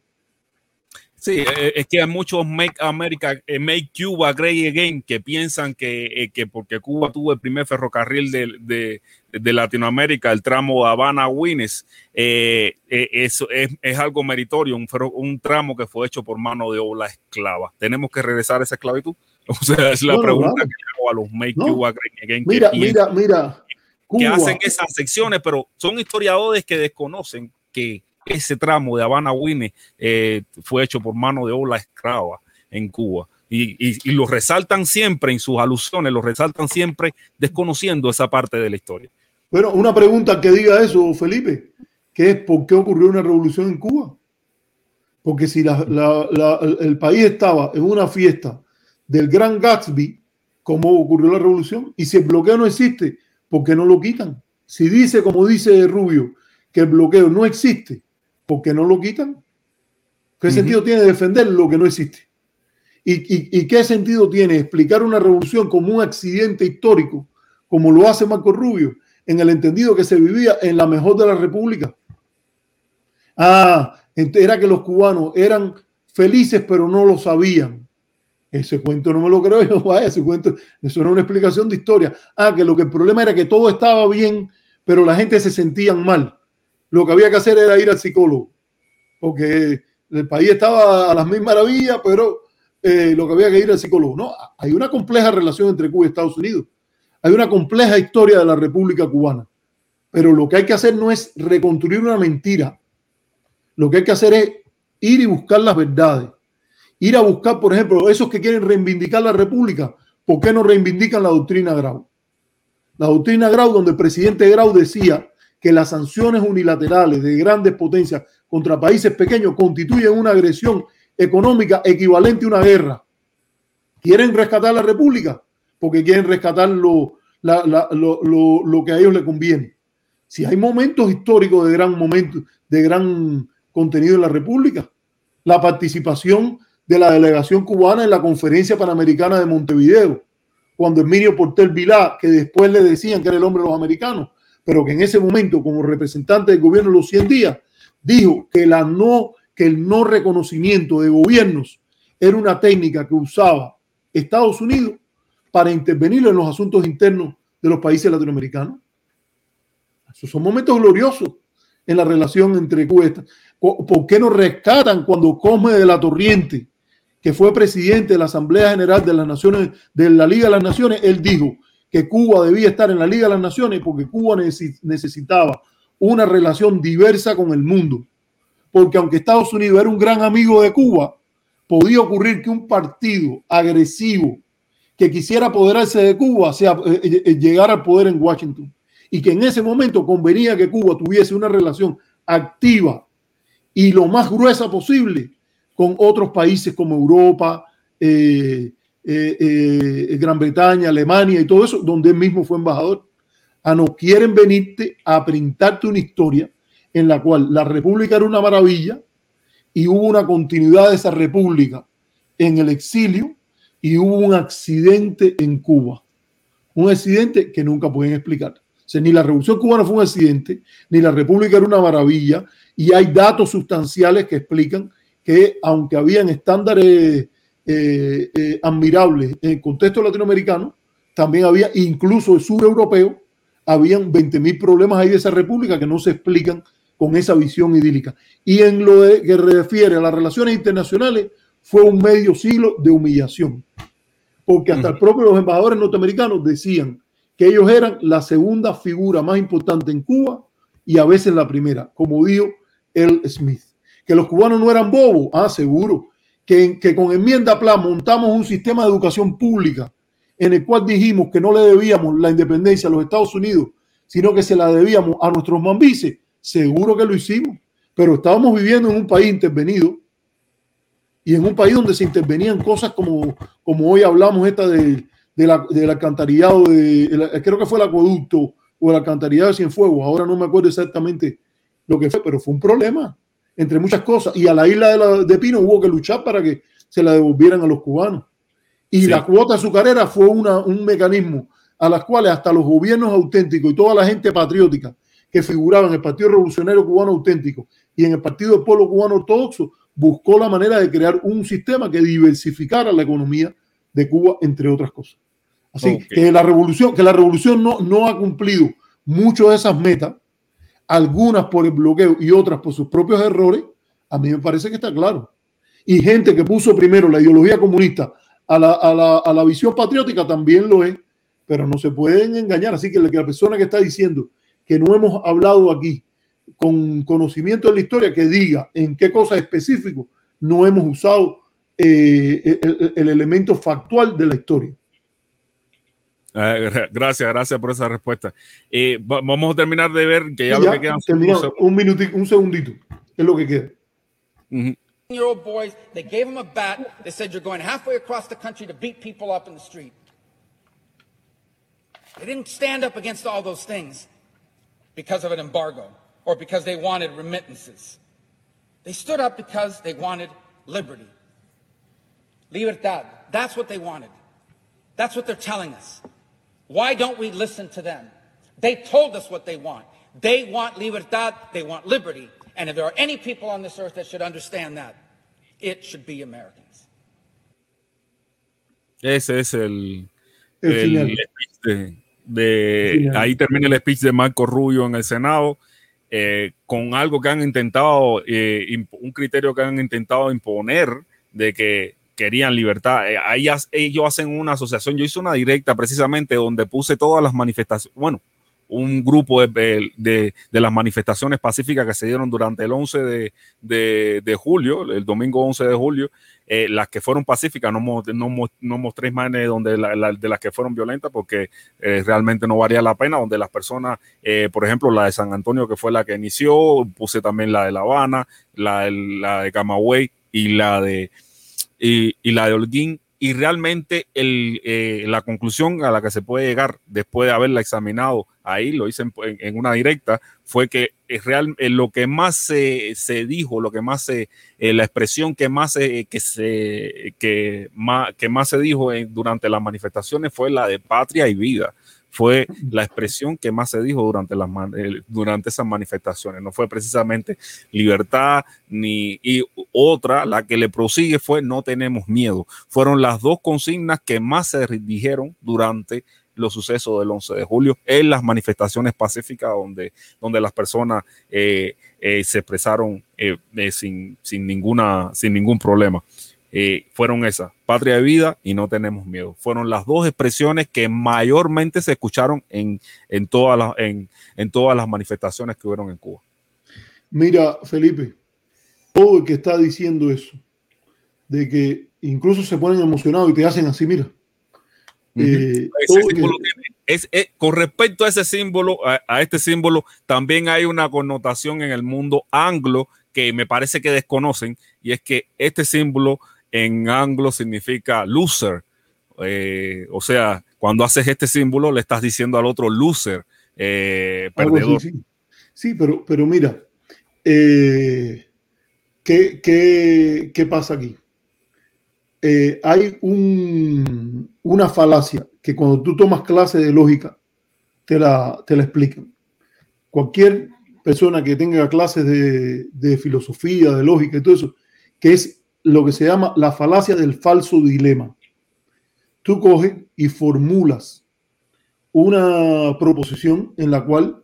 Sí, es que hay muchos Make America, Make Cuba Great Again que piensan que, que porque Cuba tuvo el primer ferrocarril de, de, de Latinoamérica, el tramo Habana-Wines, eh, eso es, es, algo meritorio, un, un, tramo que fue hecho por mano de obra esclava. ¿Tenemos que regresar a esa esclavitud? O sea, es la pregunta claro. que hago a los Make no. Cuba Great Again. Mira, que mira, mira. Cuba. Que hacen esas secciones, pero son historiadores que desconocen que ese tramo de Habana Winnie eh, fue hecho por mano de obra esclava en Cuba. Y, lo resaltan siempre en sus alusiones, lo resaltan siempre desconociendo esa parte de la historia. Bueno, una pregunta que diga eso, Felipe, que es por qué ocurrió una revolución en Cuba. Porque si el país estaba en una fiesta del Gran Gatsby, ¿cómo ocurrió la revolución? Y si el bloqueo no existe, ¿por qué no lo quitan? Si dice, como dice Rubio, que el bloqueo no existe, ¿por qué no lo quitan? ¿Qué uh -huh. sentido tiene defender lo que no existe? ¿Y, y, ¿Y, qué sentido tiene explicar una revolución como un accidente histórico, como lo hace Marco Rubio, en el entendido que se vivía en la mejor de la república? Ah, era que los cubanos eran felices, pero no lo sabían. Ese cuento no me lo creo yo, vaya, ese cuento, eso era una explicación de historia. Ah, que lo que el problema era que todo estaba bien, pero la gente se sentían mal lo que había que hacer era ir al psicólogo, porque el país estaba a las mil maravillas, pero eh, lo que había que ir al psicólogo. No, hay una compleja relación entre Cuba y Estados Unidos. Hay una compleja historia de la República Cubana. Pero lo que hay que hacer no es reconstruir una mentira. Lo que hay que hacer es ir y buscar las verdades. Ir a buscar, por ejemplo, esos que quieren reivindicar la República, ¿por qué no reivindican la doctrina Grau? La doctrina Grau, donde el presidente Grau decía que las sanciones unilaterales de grandes potencias contra países pequeños constituyen una agresión económica equivalente a una guerra. ¿Quieren rescatar la República? Porque quieren rescatar lo, lo, lo, lo, que a ellos les conviene. Si hay momentos históricos de gran momento, de gran contenido en la República, la participación de la delegación cubana en la conferencia panamericana de Montevideo, cuando Emilio Portel Vilá, que después le decían que era el hombre de los americanos, pero que en ese momento, como representante del gobierno de los 100 días, dijo que, no, el no reconocimiento de gobiernos era una técnica que usaba Estados Unidos para intervenir en los asuntos internos de los países latinoamericanos. Esos son momentos gloriosos en la relación entre Cuba ¿Por qué nos rescatan cuando Cosme de la Torriente, que fue presidente de la Asamblea General de las Naciones, de la Liga de las Naciones, él dijo, que Cuba debía estar en la Liga de las Naciones porque Cuba necesitaba una relación diversa con el mundo. Porque aunque Estados Unidos era un gran amigo de Cuba, podía ocurrir que un partido agresivo que quisiera apoderarse de Cuba sea, eh, eh, llegara al poder en Washington. Y que en ese momento convenía que Cuba tuviese una relación activa y lo más gruesa posible con otros países como Europa, eh, eh, eh, Gran Bretaña, Alemania y todo eso, donde él mismo fue embajador. Ah, no quieren venirte a printarte una historia en la cual la república era una maravilla y hubo una continuidad de esa república en el exilio y hubo un accidente en Cuba. Un accidente que nunca pueden explicar. O sea, ni la revolución cubana fue un accidente, ni la república era una maravilla, y hay datos sustanciales que explican que aunque habían estándares eh, eh, admirables en el contexto latinoamericano, también había, incluso el sur europeo, habían 20.000 problemas ahí de esa república que no se explican con esa visión idílica. Y en lo que refiere a las relaciones internacionales, fue un medio siglo de humillación. Porque hasta el propio los embajadores norteamericanos decían que ellos eran la segunda figura más importante en Cuba y a veces la primera, como dijo el Smith. Que los cubanos no eran bobos, ah, seguro. Que, con enmienda plan montamos un sistema de educación pública en el cual dijimos que no le debíamos la independencia a los Estados Unidos, sino que se la debíamos a nuestros mambises, seguro que lo hicimos. Pero estábamos viviendo en un país intervenido y en un país donde se intervenían cosas como, como hoy hablamos, esta de, de la, del alcantarillado, de, creo que fue el acueducto o el alcantarillado de Cienfuegos, ahora no me acuerdo exactamente lo que fue, pero fue un problema, entre muchas cosas. Y a la isla de, la, de Pino hubo que luchar para que se la devolvieran a los cubanos. Y sí. la cuota azucarera fue una, un mecanismo a las cuales hasta los gobiernos auténticos y toda la gente patriótica que figuraba en el Partido Revolucionario Cubano Auténtico y en el Partido del Pueblo Cubano Ortodoxo buscó la manera de crear un sistema que diversificara la economía de Cuba, entre otras cosas. Así okay. que la revolución, que la revolución no, no ha cumplido muchas de esas metas, algunas por el bloqueo y otras por sus propios errores, a mí me parece que está claro. Y gente que puso primero la ideología comunista a la, a la, a la visión patriótica también lo es, pero no se pueden engañar. Así que la persona que está diciendo que no hemos hablado aquí con conocimiento de la historia, que diga en qué cosa específico no hemos usado eh, el, el, elemento factual de la historia. Uh, gracias, gracias por esa respuesta. Eh, vamos a terminar de ver que ya, ya lo que quedan un minutito, un segundito, es lo que queda. Uh -huh. Year old boys, they gave him a bat. They said, You're going halfway across the country to beat people up in the street. They didn't stand up against all those things because of an embargo or because they wanted remittances. They stood up because they wanted liberty. Libertad. That's what they wanted. That's what they're telling us. Why don't we listen to them? They told us what they want. They want libertad, they want liberty. And if there are any people on this earth that should understand that, it should be Americans. Ese es el, el, el speech de, de ahí termina el speech de Marco Rubio en el Senado. Eh, con algo que han intentado, eh, un criterio que han intentado imponer de que querían libertad. Eh, ahí ellos hacen una asociación. Yo hice una directa precisamente donde puse todas las manifestaciones, bueno, un grupo de, de, de, las manifestaciones pacíficas que se dieron durante el 11 de, de julio, el domingo 11 de julio, eh, las que fueron pacíficas, no, no, no mostré imágenes donde la, de las que fueron violentas porque eh, realmente no valía la pena, donde las personas, por ejemplo, la de San Antonio, que fue la que inició, puse también la de La Habana, la, la de Camagüey y la de, y, y la de Holguín, y realmente el, eh, la conclusión a la que se puede llegar después de haberla examinado ahí, lo hice en, en una directa, fue que es real, eh, lo que más se, se, dijo, lo que más se, eh, la expresión que más se, que se, que más, que más se dijo en, durante las manifestaciones fue la de patria y vida fue la expresión que más se dijo durante, las, durante esas manifestaciones. No fue precisamente libertad ni y otra, la que le prosigue fue no tenemos miedo. Fueron las dos consignas que más se dijeron durante los sucesos del 11 de julio en las manifestaciones pacíficas donde, donde las personas eh, eh, se expresaron eh, sin, sin, ninguna, sin ningún problema. Eh, fueron esas, patria de vida y no tenemos miedo. Fueron las dos expresiones que mayormente se escucharon en, en, todas, las, en, en todas las manifestaciones que hubieron en Cuba. Mira, Felipe, todo el que está diciendo eso, de que incluso se ponen emocionados y te hacen así, mira. Uh -huh. eh, que... tiene, es, es, con respecto a ese símbolo, a, a, este símbolo, también hay una connotación en el mundo anglo que me parece que desconocen, y es que este símbolo en anglo significa loser. Eh, o sea, cuando haces este símbolo le estás diciendo al otro loser, eh, perdedor. Sí, sí. sí, pero, pero mira, eh, ¿qué, qué, ¿qué, pasa aquí? Hay un, una falacia que cuando tú tomas clase de lógica te la, te la explican. Cualquier persona que tenga clases de, de filosofía, de lógica y todo eso, que es lo que se llama la falacia del falso dilema. Tú coges y formulas una proposición en la cual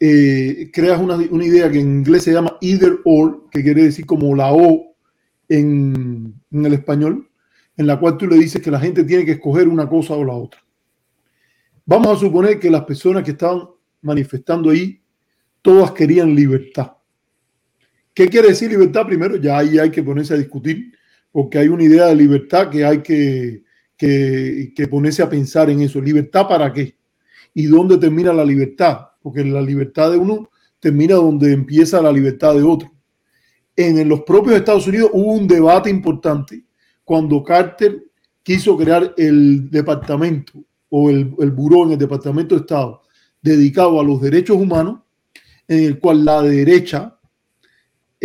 eh, creas una, una, idea que en inglés se llama either or, que quiere decir como la O en, en, el español, en la cual tú le dices que la gente tiene que escoger una cosa o la otra. Vamos a suponer que las personas que estaban manifestando ahí, todas querían libertad. ¿Qué quiere decir libertad? Primero, ya ahí hay que ponerse a discutir, porque hay una idea de libertad que hay que, que, ponerse a pensar en eso. ¿Libertad para qué? ¿Y dónde termina la libertad? Porque la libertad de uno termina donde empieza la libertad de otro. En, los propios Estados Unidos hubo un debate importante cuando Carter quiso crear el departamento o el, el buró en el Departamento de Estado dedicado a los derechos humanos, en el cual la derecha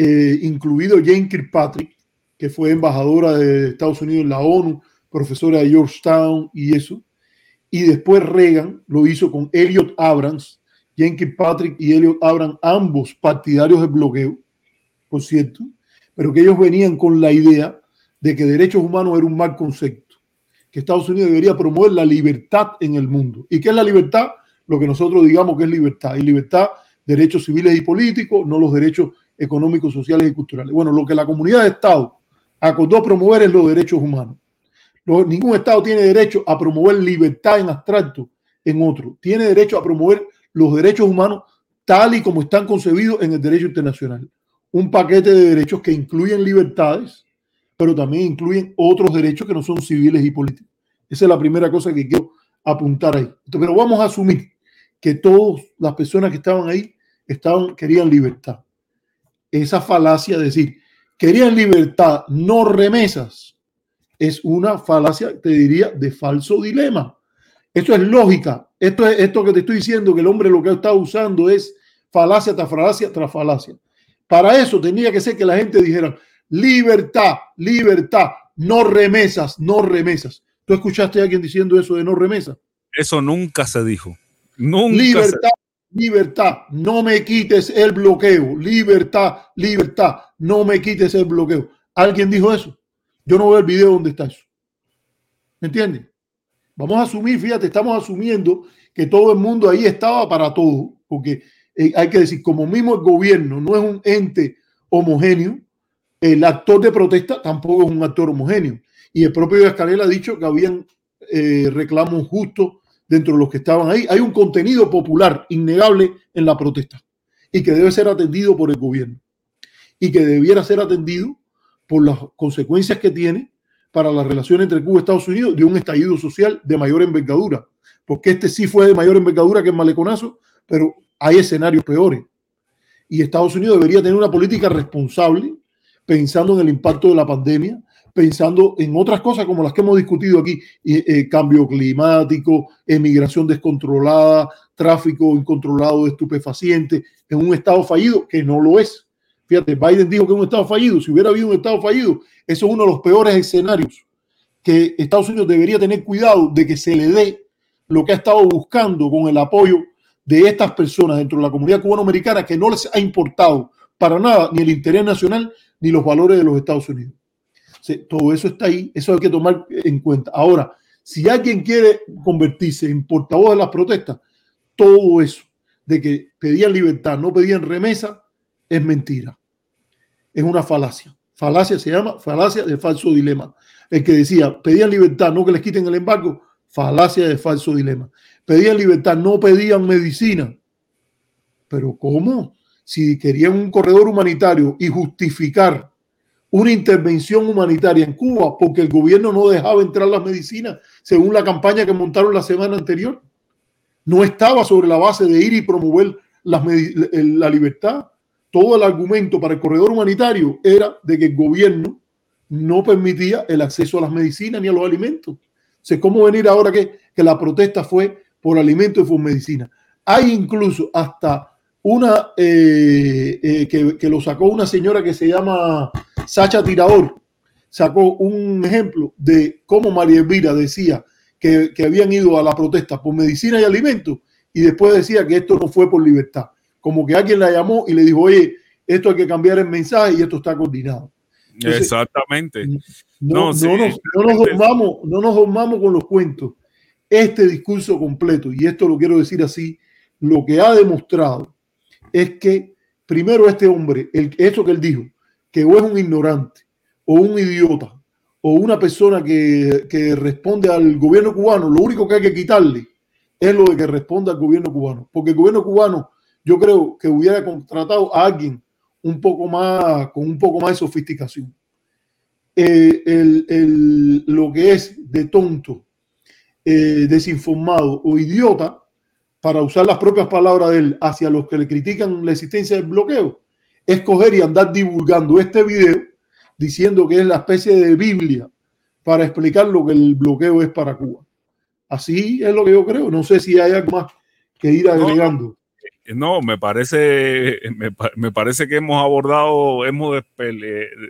eh, incluido Jane Kirkpatrick, que fue embajadora de Estados Unidos en la ONU, profesora de Georgetown y eso. Y después Reagan lo hizo con Elliot Abrams, Jane Kirkpatrick y Elliot Abrams, ambos partidarios del bloqueo, por cierto, pero que ellos venían con la idea de que derechos humanos era un mal concepto, que Estados Unidos debería promover la libertad en el mundo. ¿Y qué es la libertad? Lo que nosotros digamos que es libertad. Y libertad, derechos civiles y políticos, no los derechos económicos, sociales y culturales. Bueno, lo que la comunidad de Estado acordó promover es los derechos humanos. No, ningún Estado tiene derecho a promover libertad en abstracto en otro. Tiene derecho a promover los derechos humanos tal y como están concebidos en el derecho internacional. Un paquete de derechos que incluyen libertades, pero también incluyen otros derechos que no son civiles y políticos. Esa es la primera cosa que quiero apuntar ahí. Pero vamos a asumir que todas las personas que estaban ahí estaban, querían libertad esa falacia de decir, querían libertad, no remesas, es una falacia, te diría, de falso dilema. Esto es lógica. Esto es esto que te estoy diciendo, que el hombre lo que está usando es falacia tras falacia tras falacia. Para eso tenía que ser que la gente dijera, libertad, libertad, no remesas, no remesas. ¿Tú escuchaste a alguien diciendo eso de no remesas? Eso nunca se dijo. Nunca libertad, libertad, no me quites el bloqueo, libertad, libertad, no me quites el bloqueo. ¿Alguien dijo eso? Yo no veo el video donde está eso. ¿Me entiendes? Vamos a asumir, fíjate, estamos asumiendo que todo el mundo ahí estaba para todo, porque eh, hay que decir, como mismo el gobierno no es un ente homogéneo, el actor de protesta tampoco es un actor homogéneo. Y el propio Escalera ha dicho que habían eh, reclamos justos dentro de los que estaban ahí. Hay un contenido popular innegable en la protesta y que debe ser atendido por el gobierno y que debiera ser atendido por las consecuencias que tiene para la relación entre Cuba y Estados Unidos de un estallido social de mayor envergadura, porque este sí fue de mayor envergadura que el maleconazo, pero hay escenarios peores. Y Estados Unidos debería tener una política responsable pensando en el impacto de la pandemia, pensando en otras cosas como las que hemos discutido aquí, eh, cambio climático, emigración descontrolada, tráfico incontrolado de estupefacientes, en un estado fallido, que no lo es. Fíjate, Biden dijo que es un estado fallido. Si hubiera habido un estado fallido, eso es uno de los peores escenarios que Estados Unidos debería tener cuidado de que se le dé lo que ha estado buscando con el apoyo de estas personas dentro de la comunidad cubano-americana que no les ha importado para nada ni el interés nacional ni los valores de los Estados Unidos todo eso está ahí, eso hay que tomar en cuenta. Ahora, si alguien quiere convertirse en portavoz de las protestas, todo eso de que pedían libertad, no pedían remesa, es mentira. Es una falacia. Falacia se llama falacia de falso dilema. El que decía, pedían libertad, no que les quiten el embargo, falacia de falso dilema. Pedían libertad, no pedían medicina. Pero ¿cómo? Si querían un corredor humanitario y justificar una intervención humanitaria en Cuba porque el gobierno no dejaba entrar las medicinas según la campaña que montaron la semana anterior. No estaba sobre la base de ir y promover la libertad. Todo el argumento para el corredor humanitario era de que el gobierno no permitía el acceso a las medicinas ni a los alimentos. O ¿cómo venir ahora que, que la protesta fue por alimentos y por medicina? Hay incluso hasta una eh, eh, que, que, lo sacó una señora que se llama Sacha Tirador sacó un ejemplo de cómo María Elvira decía que, habían ido a la protesta por medicina y alimentos y después decía que esto no fue por libertad. Como que alguien la llamó y le dijo, oye, esto hay que cambiar el mensaje y esto está coordinado. Entonces, Exactamente. No, No, sí, no nos, no nos dormamos, no nos dormamos con los cuentos. Este discurso completo, y esto lo quiero decir así, lo que ha demostrado es que primero este hombre, el, eso que él dijo, que o es un ignorante o un idiota o una persona que, que responde al gobierno cubano, lo único que hay que quitarle es lo de que responda al gobierno cubano. Porque el gobierno cubano, yo creo que hubiera contratado a alguien un poco más, con un poco más de sofisticación. Eh, el, el- lo que es de tonto, eh, desinformado o idiota, para usar las propias palabras de él hacia los que le critican la existencia del bloqueo, es coger y andar divulgando este video diciendo que es la especie de Biblia para explicar lo que el bloqueo es para Cuba. Así es lo que yo creo. No sé si hay algo más que ir agregando. No, me parece, me, me parece que hemos abordado, hemos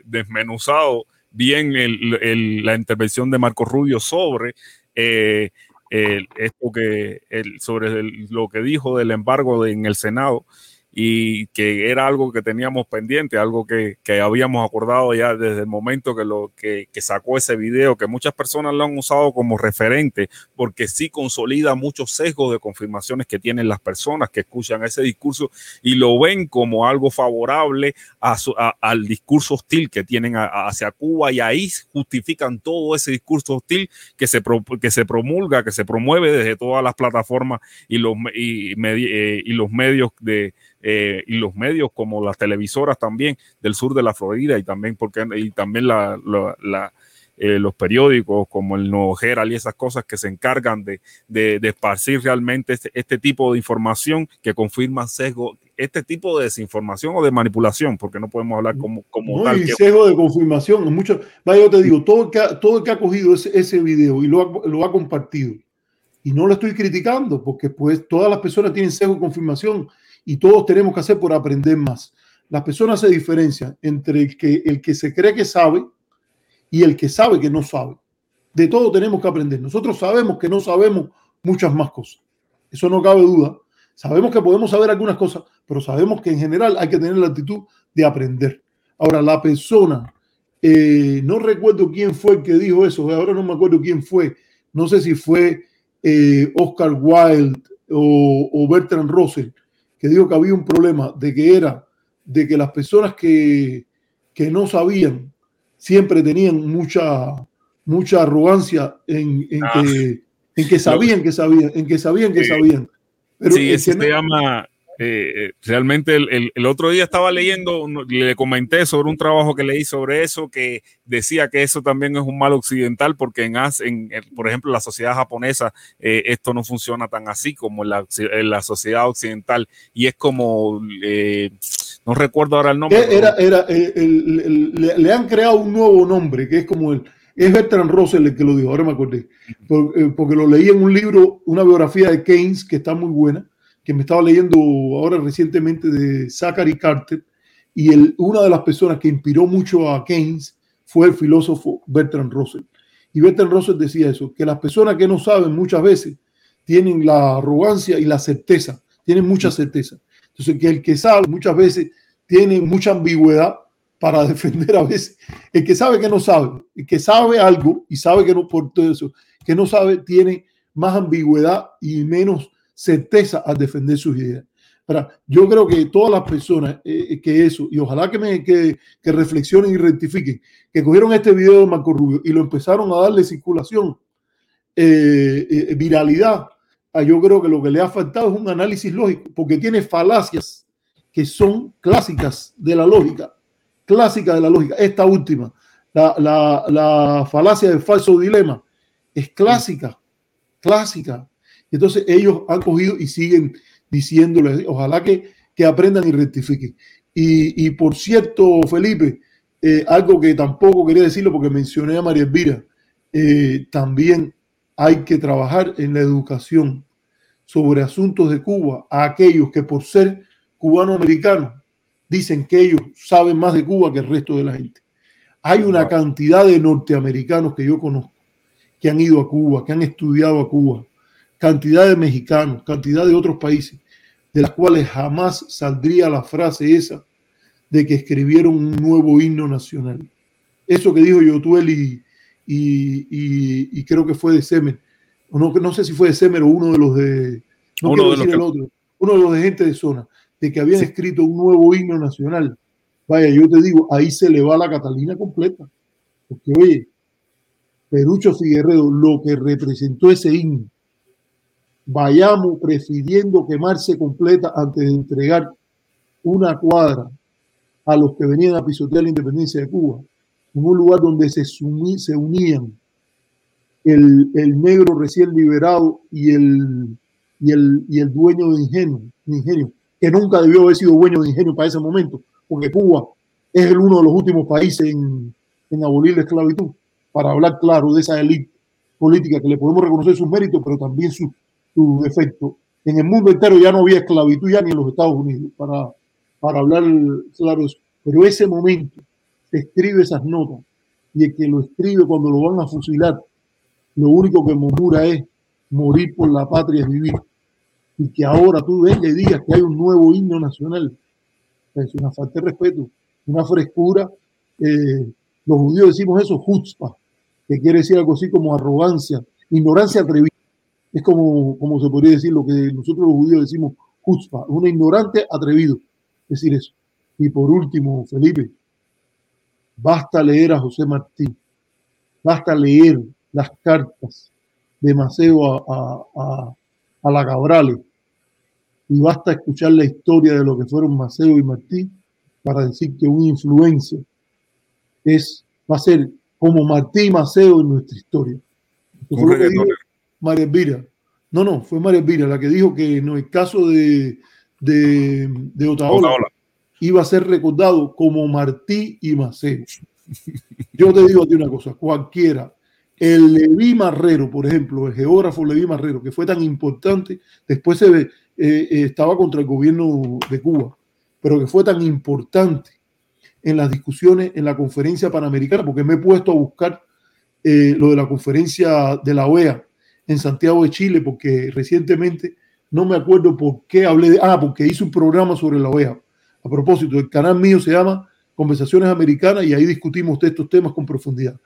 desmenuzado bien el- el- la intervención de Marco Rubio sobre eh, el- esto que el- sobre lo que dijo del embargo de- en el Senado y que era algo que teníamos pendiente, algo que, que habíamos acordado ya desde el momento que lo que, que sacó ese video, que muchas personas lo han usado como referente, porque sí consolida muchos sesgos de confirmaciones que tienen las personas que escuchan ese discurso y lo ven como algo favorable a su- al discurso hostil que tienen hacia Cuba y ahí justifican todo ese discurso hostil que se, pro- que se promulga, que se promueve desde todas las plataformas y los, y, medi- eh, y los medios de eh, y los medios como las televisoras también del sur de la Florida y también porque y también la, la- la, eh, los periódicos como el Nuevo Herald y esas cosas que se encargan de, de, de esparcir realmente este, este tipo de información que confirma sesgo, este tipo de desinformación o de manipulación, porque no podemos hablar como, como No, tal. y que- sesgo de confirmación. Mucho, vaya, yo te digo, todo el que ha, todo el que ha cogido ese, ese video y lo ha, lo ha compartido, y no lo estoy criticando, porque pues todas las personas tienen sesgo de confirmación y todos tenemos que hacer por aprender más. Las personas se diferencian entre el que, el que se cree que sabe y el que sabe que no sabe. De todo tenemos que aprender. Nosotros sabemos que no sabemos muchas más cosas. Eso no cabe duda. Sabemos que podemos saber algunas cosas, pero sabemos que en general hay que tener la actitud de aprender. Ahora, la persona, eh, no recuerdo quién fue el que dijo eso, ahora no me acuerdo quién fue, no sé si fue eh, Oscar Wilde o, o Bertrand Russell, que dijo que había un problema de que era de que las personas que, que no sabían siempre tenían mucha, mucha arrogancia en, en Ah. que, en que sabían que sabían, en que sabían que Sí. sabían. Pero sí, ese que no- se llama. Eh, eh, realmente el, el- el otro día estaba leyendo, le comenté sobre un trabajo que leí sobre eso, que decía que eso también es un mal occidental, porque en, en, en, por ejemplo, la sociedad japonesa, eh, esto no funciona tan así como en la, occi- en la sociedad occidental, y es como, eh, no recuerdo ahora el nombre. Era, era, el- le, le han creado un nuevo nombre, que es como el. Es Bertrand Russell el que lo dijo, ahora me acordé. Por- porque lo leí en un libro, una biografía de Keynes, que está muy buena, que me estaba leyendo ahora recientemente de Zachary Carter. Y el, una de las personas que inspiró mucho a Keynes fue el filósofo Bertrand Russell. Y Bertrand Russell decía eso, que las personas que no saben muchas veces tienen la arrogancia y la certeza, tienen mucha certeza. Entonces, que el que sabe muchas veces tiene mucha ambigüedad para defender a veces. El que sabe que no sabe, el que sabe algo y sabe que no por todo eso, que no sabe, tiene más ambigüedad y menos certeza al defender sus ideas. Ahora, yo creo que todas las personas eh, que eso, y ojalá que, me, que, que reflexionen y rectifiquen, que cogieron este video de Marco Rubio y lo empezaron a darle circulación, eh, eh, viralidad, ah, yo creo que lo que le ha faltado es un análisis lógico, porque tiene falacias que son clásicas de la lógica, clásica de la lógica. Esta última, la, la, la falacia del falso dilema, es clásica, clásica. Entonces ellos han cogido y siguen diciéndole, ojalá que, que aprendan y rectifiquen. Y, y por cierto, Felipe, eh, algo que tampoco quería decirlo porque mencioné a María Elvira, eh, también hay que trabajar en la educación sobre asuntos de Cuba a aquellos que por ser cubano-americanos dicen que ellos saben más de Cuba que el resto de la gente. Hay una cantidad de norteamericanos que yo conozco que han ido a Cuba, que han estudiado a Cuba, cantidad de mexicanos, cantidad de otros países, de las cuales jamás saldría la frase esa de que escribieron un nuevo himno nacional. Eso que dijo Yotuel y, y, y, y creo que fue de Semer, o no, no sé si fue de Semer o uno de los de, no Uno quiero de los decir el otro, uno de los de gente de zona, de que habían escrito un nuevo himno nacional. Vaya, yo te digo, ahí se le va la Catalina completa. Porque, oye, Perucho Figueredo, lo que representó ese himno, vayamos prefiriendo quemarse completa antes de entregar una cuadra a los que venían a pisotear la independencia de Cuba, en un lugar donde se, sumi- se unían el, el negro recién liberado y el, y el, y el dueño de ingenio, de ingenio, que nunca debió haber sido dueño de ingenio para ese momento, porque Cuba es el uno de los últimos países en, en abolir la esclavitud, para hablar claro de esa élite política que le podemos reconocer sus méritos, pero también sus su defectos. En el mundo entero ya no había esclavitud ya ni en los Estados Unidos, para, para hablar claro eso. Pero ese momento se escribe esas notas y el que lo escribe cuando lo van a fusilar, lo único que murmura es morir por la patria es vivir. Y que ahora tú vengas y digas que hay un nuevo himno nacional. Es una falta de respeto, una frescura. Eh, los judíos decimos eso, chutzpah, que quiere decir algo así como arrogancia, ignorancia atrevida. Es como, como se podría decir lo que nosotros los judíos decimos chutzpah, un ignorante atrevido. Decir eso. Y por último, Felipe, basta leer a José Martí, basta leer las cartas de Maceo a, a, a, la Cabrales y basta escuchar la historia de lo que fueron Maceo y Martí para decir que un influencer es, va a ser como Martí y Maceo en nuestra historia. María Elvira. No, no, fue María Elvira la que dijo que en el caso de, de, de Otaola, Otaola. iba a ser recordado como Martí y Maceo. Yo te digo a ti una cosa, cualquiera, el Leví Marrero, por ejemplo, el geógrafo Leví Marrero, que fue tan importante, después se ve, eh, eh, estaba contra el gobierno de Cuba, pero que fue tan importante en las discusiones en la conferencia panamericana, porque me he puesto a buscar eh, lo de la conferencia de la OEA en Santiago de Chile, porque recientemente no me acuerdo por qué hablé de, ah, porque hice un programa sobre la OEA. A propósito, el canal mío se llama Conversaciones Americanas y ahí discutimos de estos temas con profundidad.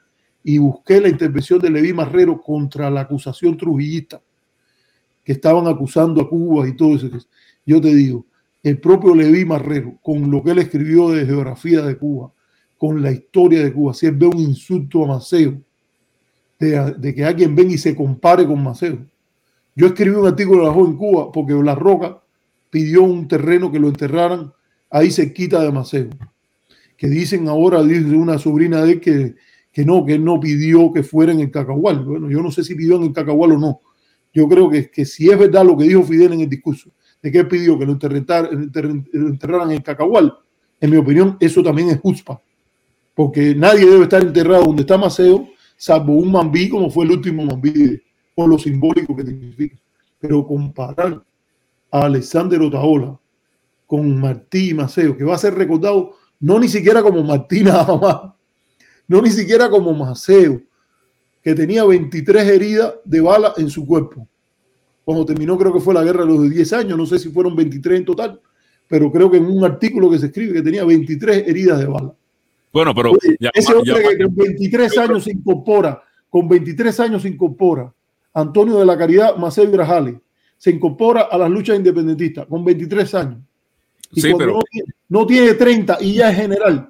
Y busqué la intervención de Leví Marrero contra la acusación trujillista, que estaban acusando a Cuba y todo eso. Yo te digo, el propio Leví Marrero, con lo que él escribió de geografía de Cuba, con la historia de Cuba, si él ve un insulto a Maceo, de, que alguien venga y se compare con Maceo. Yo escribí un artículo de la Cuba porque La Roca pidió un terreno que lo enterraran ahí cerquita de Maceo. Que dicen ahora, dice una sobrina de él que, que no, que él no pidió que fuera en el Cacahual. Bueno, yo no sé si pidió en el Cacahual o no. Yo creo que, que si es verdad lo que dijo Fidel en el discurso, de que él pidió que lo enterraran en el Cacahual, en mi opinión, eso también es juspa. Porque nadie debe estar enterrado donde está Maceo, salvo un mambí, como fue el último mambí, por lo simbólico que significa. Pero comparar a Alexander Otaola con Martí Maceo, que va a ser recordado no ni siquiera como Martí nada más, no ni siquiera como Maceo, que tenía 23 heridas de bala en su cuerpo. Cuando terminó, creo que fue la guerra de los 10 años, no sé si fueron 23 en total, pero creo que en un artículo que se escribe que tenía 23 heridas de bala. Bueno, pero Oye, ya- ese hombre ya- que con 23 años se incorpora, con 23 años se incorpora, Antonio de la Caridad Maceo Grajales, se incorpora a las luchas independentistas con 23 años. Y Sí, cuando pero- no, tiene, no tiene 30 y ya es general.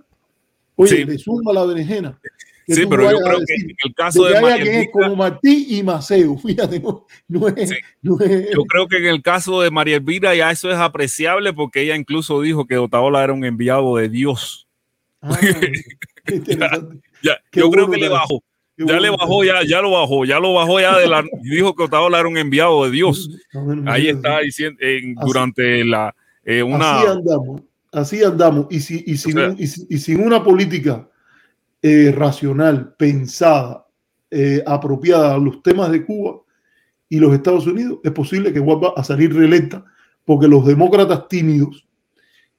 Oye, Sí. le suma la berenjena. sí, pero yo creo que en el caso de de que es como Martí y Maceo. Fíjate, no, no es, Sí. no es- yo creo que en el caso de María Elvira ya eso es apreciable porque ella incluso dijo que Otaola era un enviado de Dios. Ah. Ya, yo creo que le bajó. Ya le bajó, ya, ya lo bajó, ya lo bajó ya de la. dijo que Otaola era un enviado de Dios. Ahí está diciendo en- Así- durante la eh, Así una. andamos, así andamos. Y, si- y sin, sea- un- y si- y sin una política eh, racional, pensada, eh, apropiada a los temas de Cuba y los Estados Unidos, es posible que vuelva a salir reelecta, porque los demócratas tímidos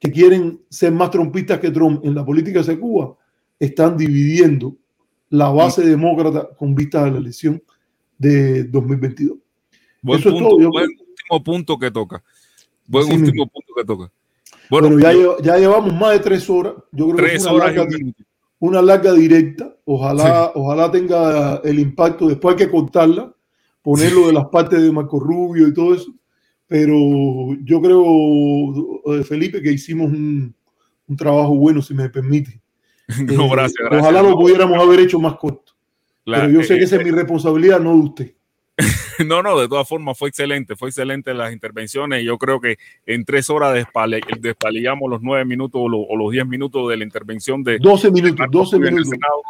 que quieren ser más trompistas que Trump en la política hacia Cuba están dividiendo la base demócrata con vistas a la elección de 2022. Buen, Eso es todo, yo- buen último punto que toca. Buen Así último mismo. punto que toca. Bueno, Bueno, ya, lle- ya llevamos más de tres horas. Yo creo que fue una horas larga, una larga directa. Ojalá, ojalá tenga el impacto. Después hay que cortarla, ponerlo de las partes de Marco Rubio y todo eso. Pero yo creo, eh, Felipe, que hicimos un, un trabajo bueno, si me permite. No, Eh, gracias, gracias. Ojalá lo pudiéramos haber hecho más corto. La- pero yo sé eh, que esa es mi responsabilidad, no de usted. No, no, de todas formas fue excelente, fue excelente las intervenciones. y Yo creo que en tres horas despale- despalillamos los nueve minutos o, lo- o los diez minutos de la intervención de 12 minutos, Marco 12 Rubio en el minutos, Senado,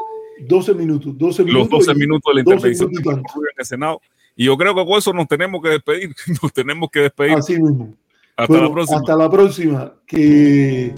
12 minutos, 12 los minutos. 12 y- minutos de la 12 intervención de en el Senado. Y yo creo que con eso nos tenemos que despedir, nos tenemos que despedir. Así mismo. Hasta Bueno, la próxima. Hasta la próxima. Que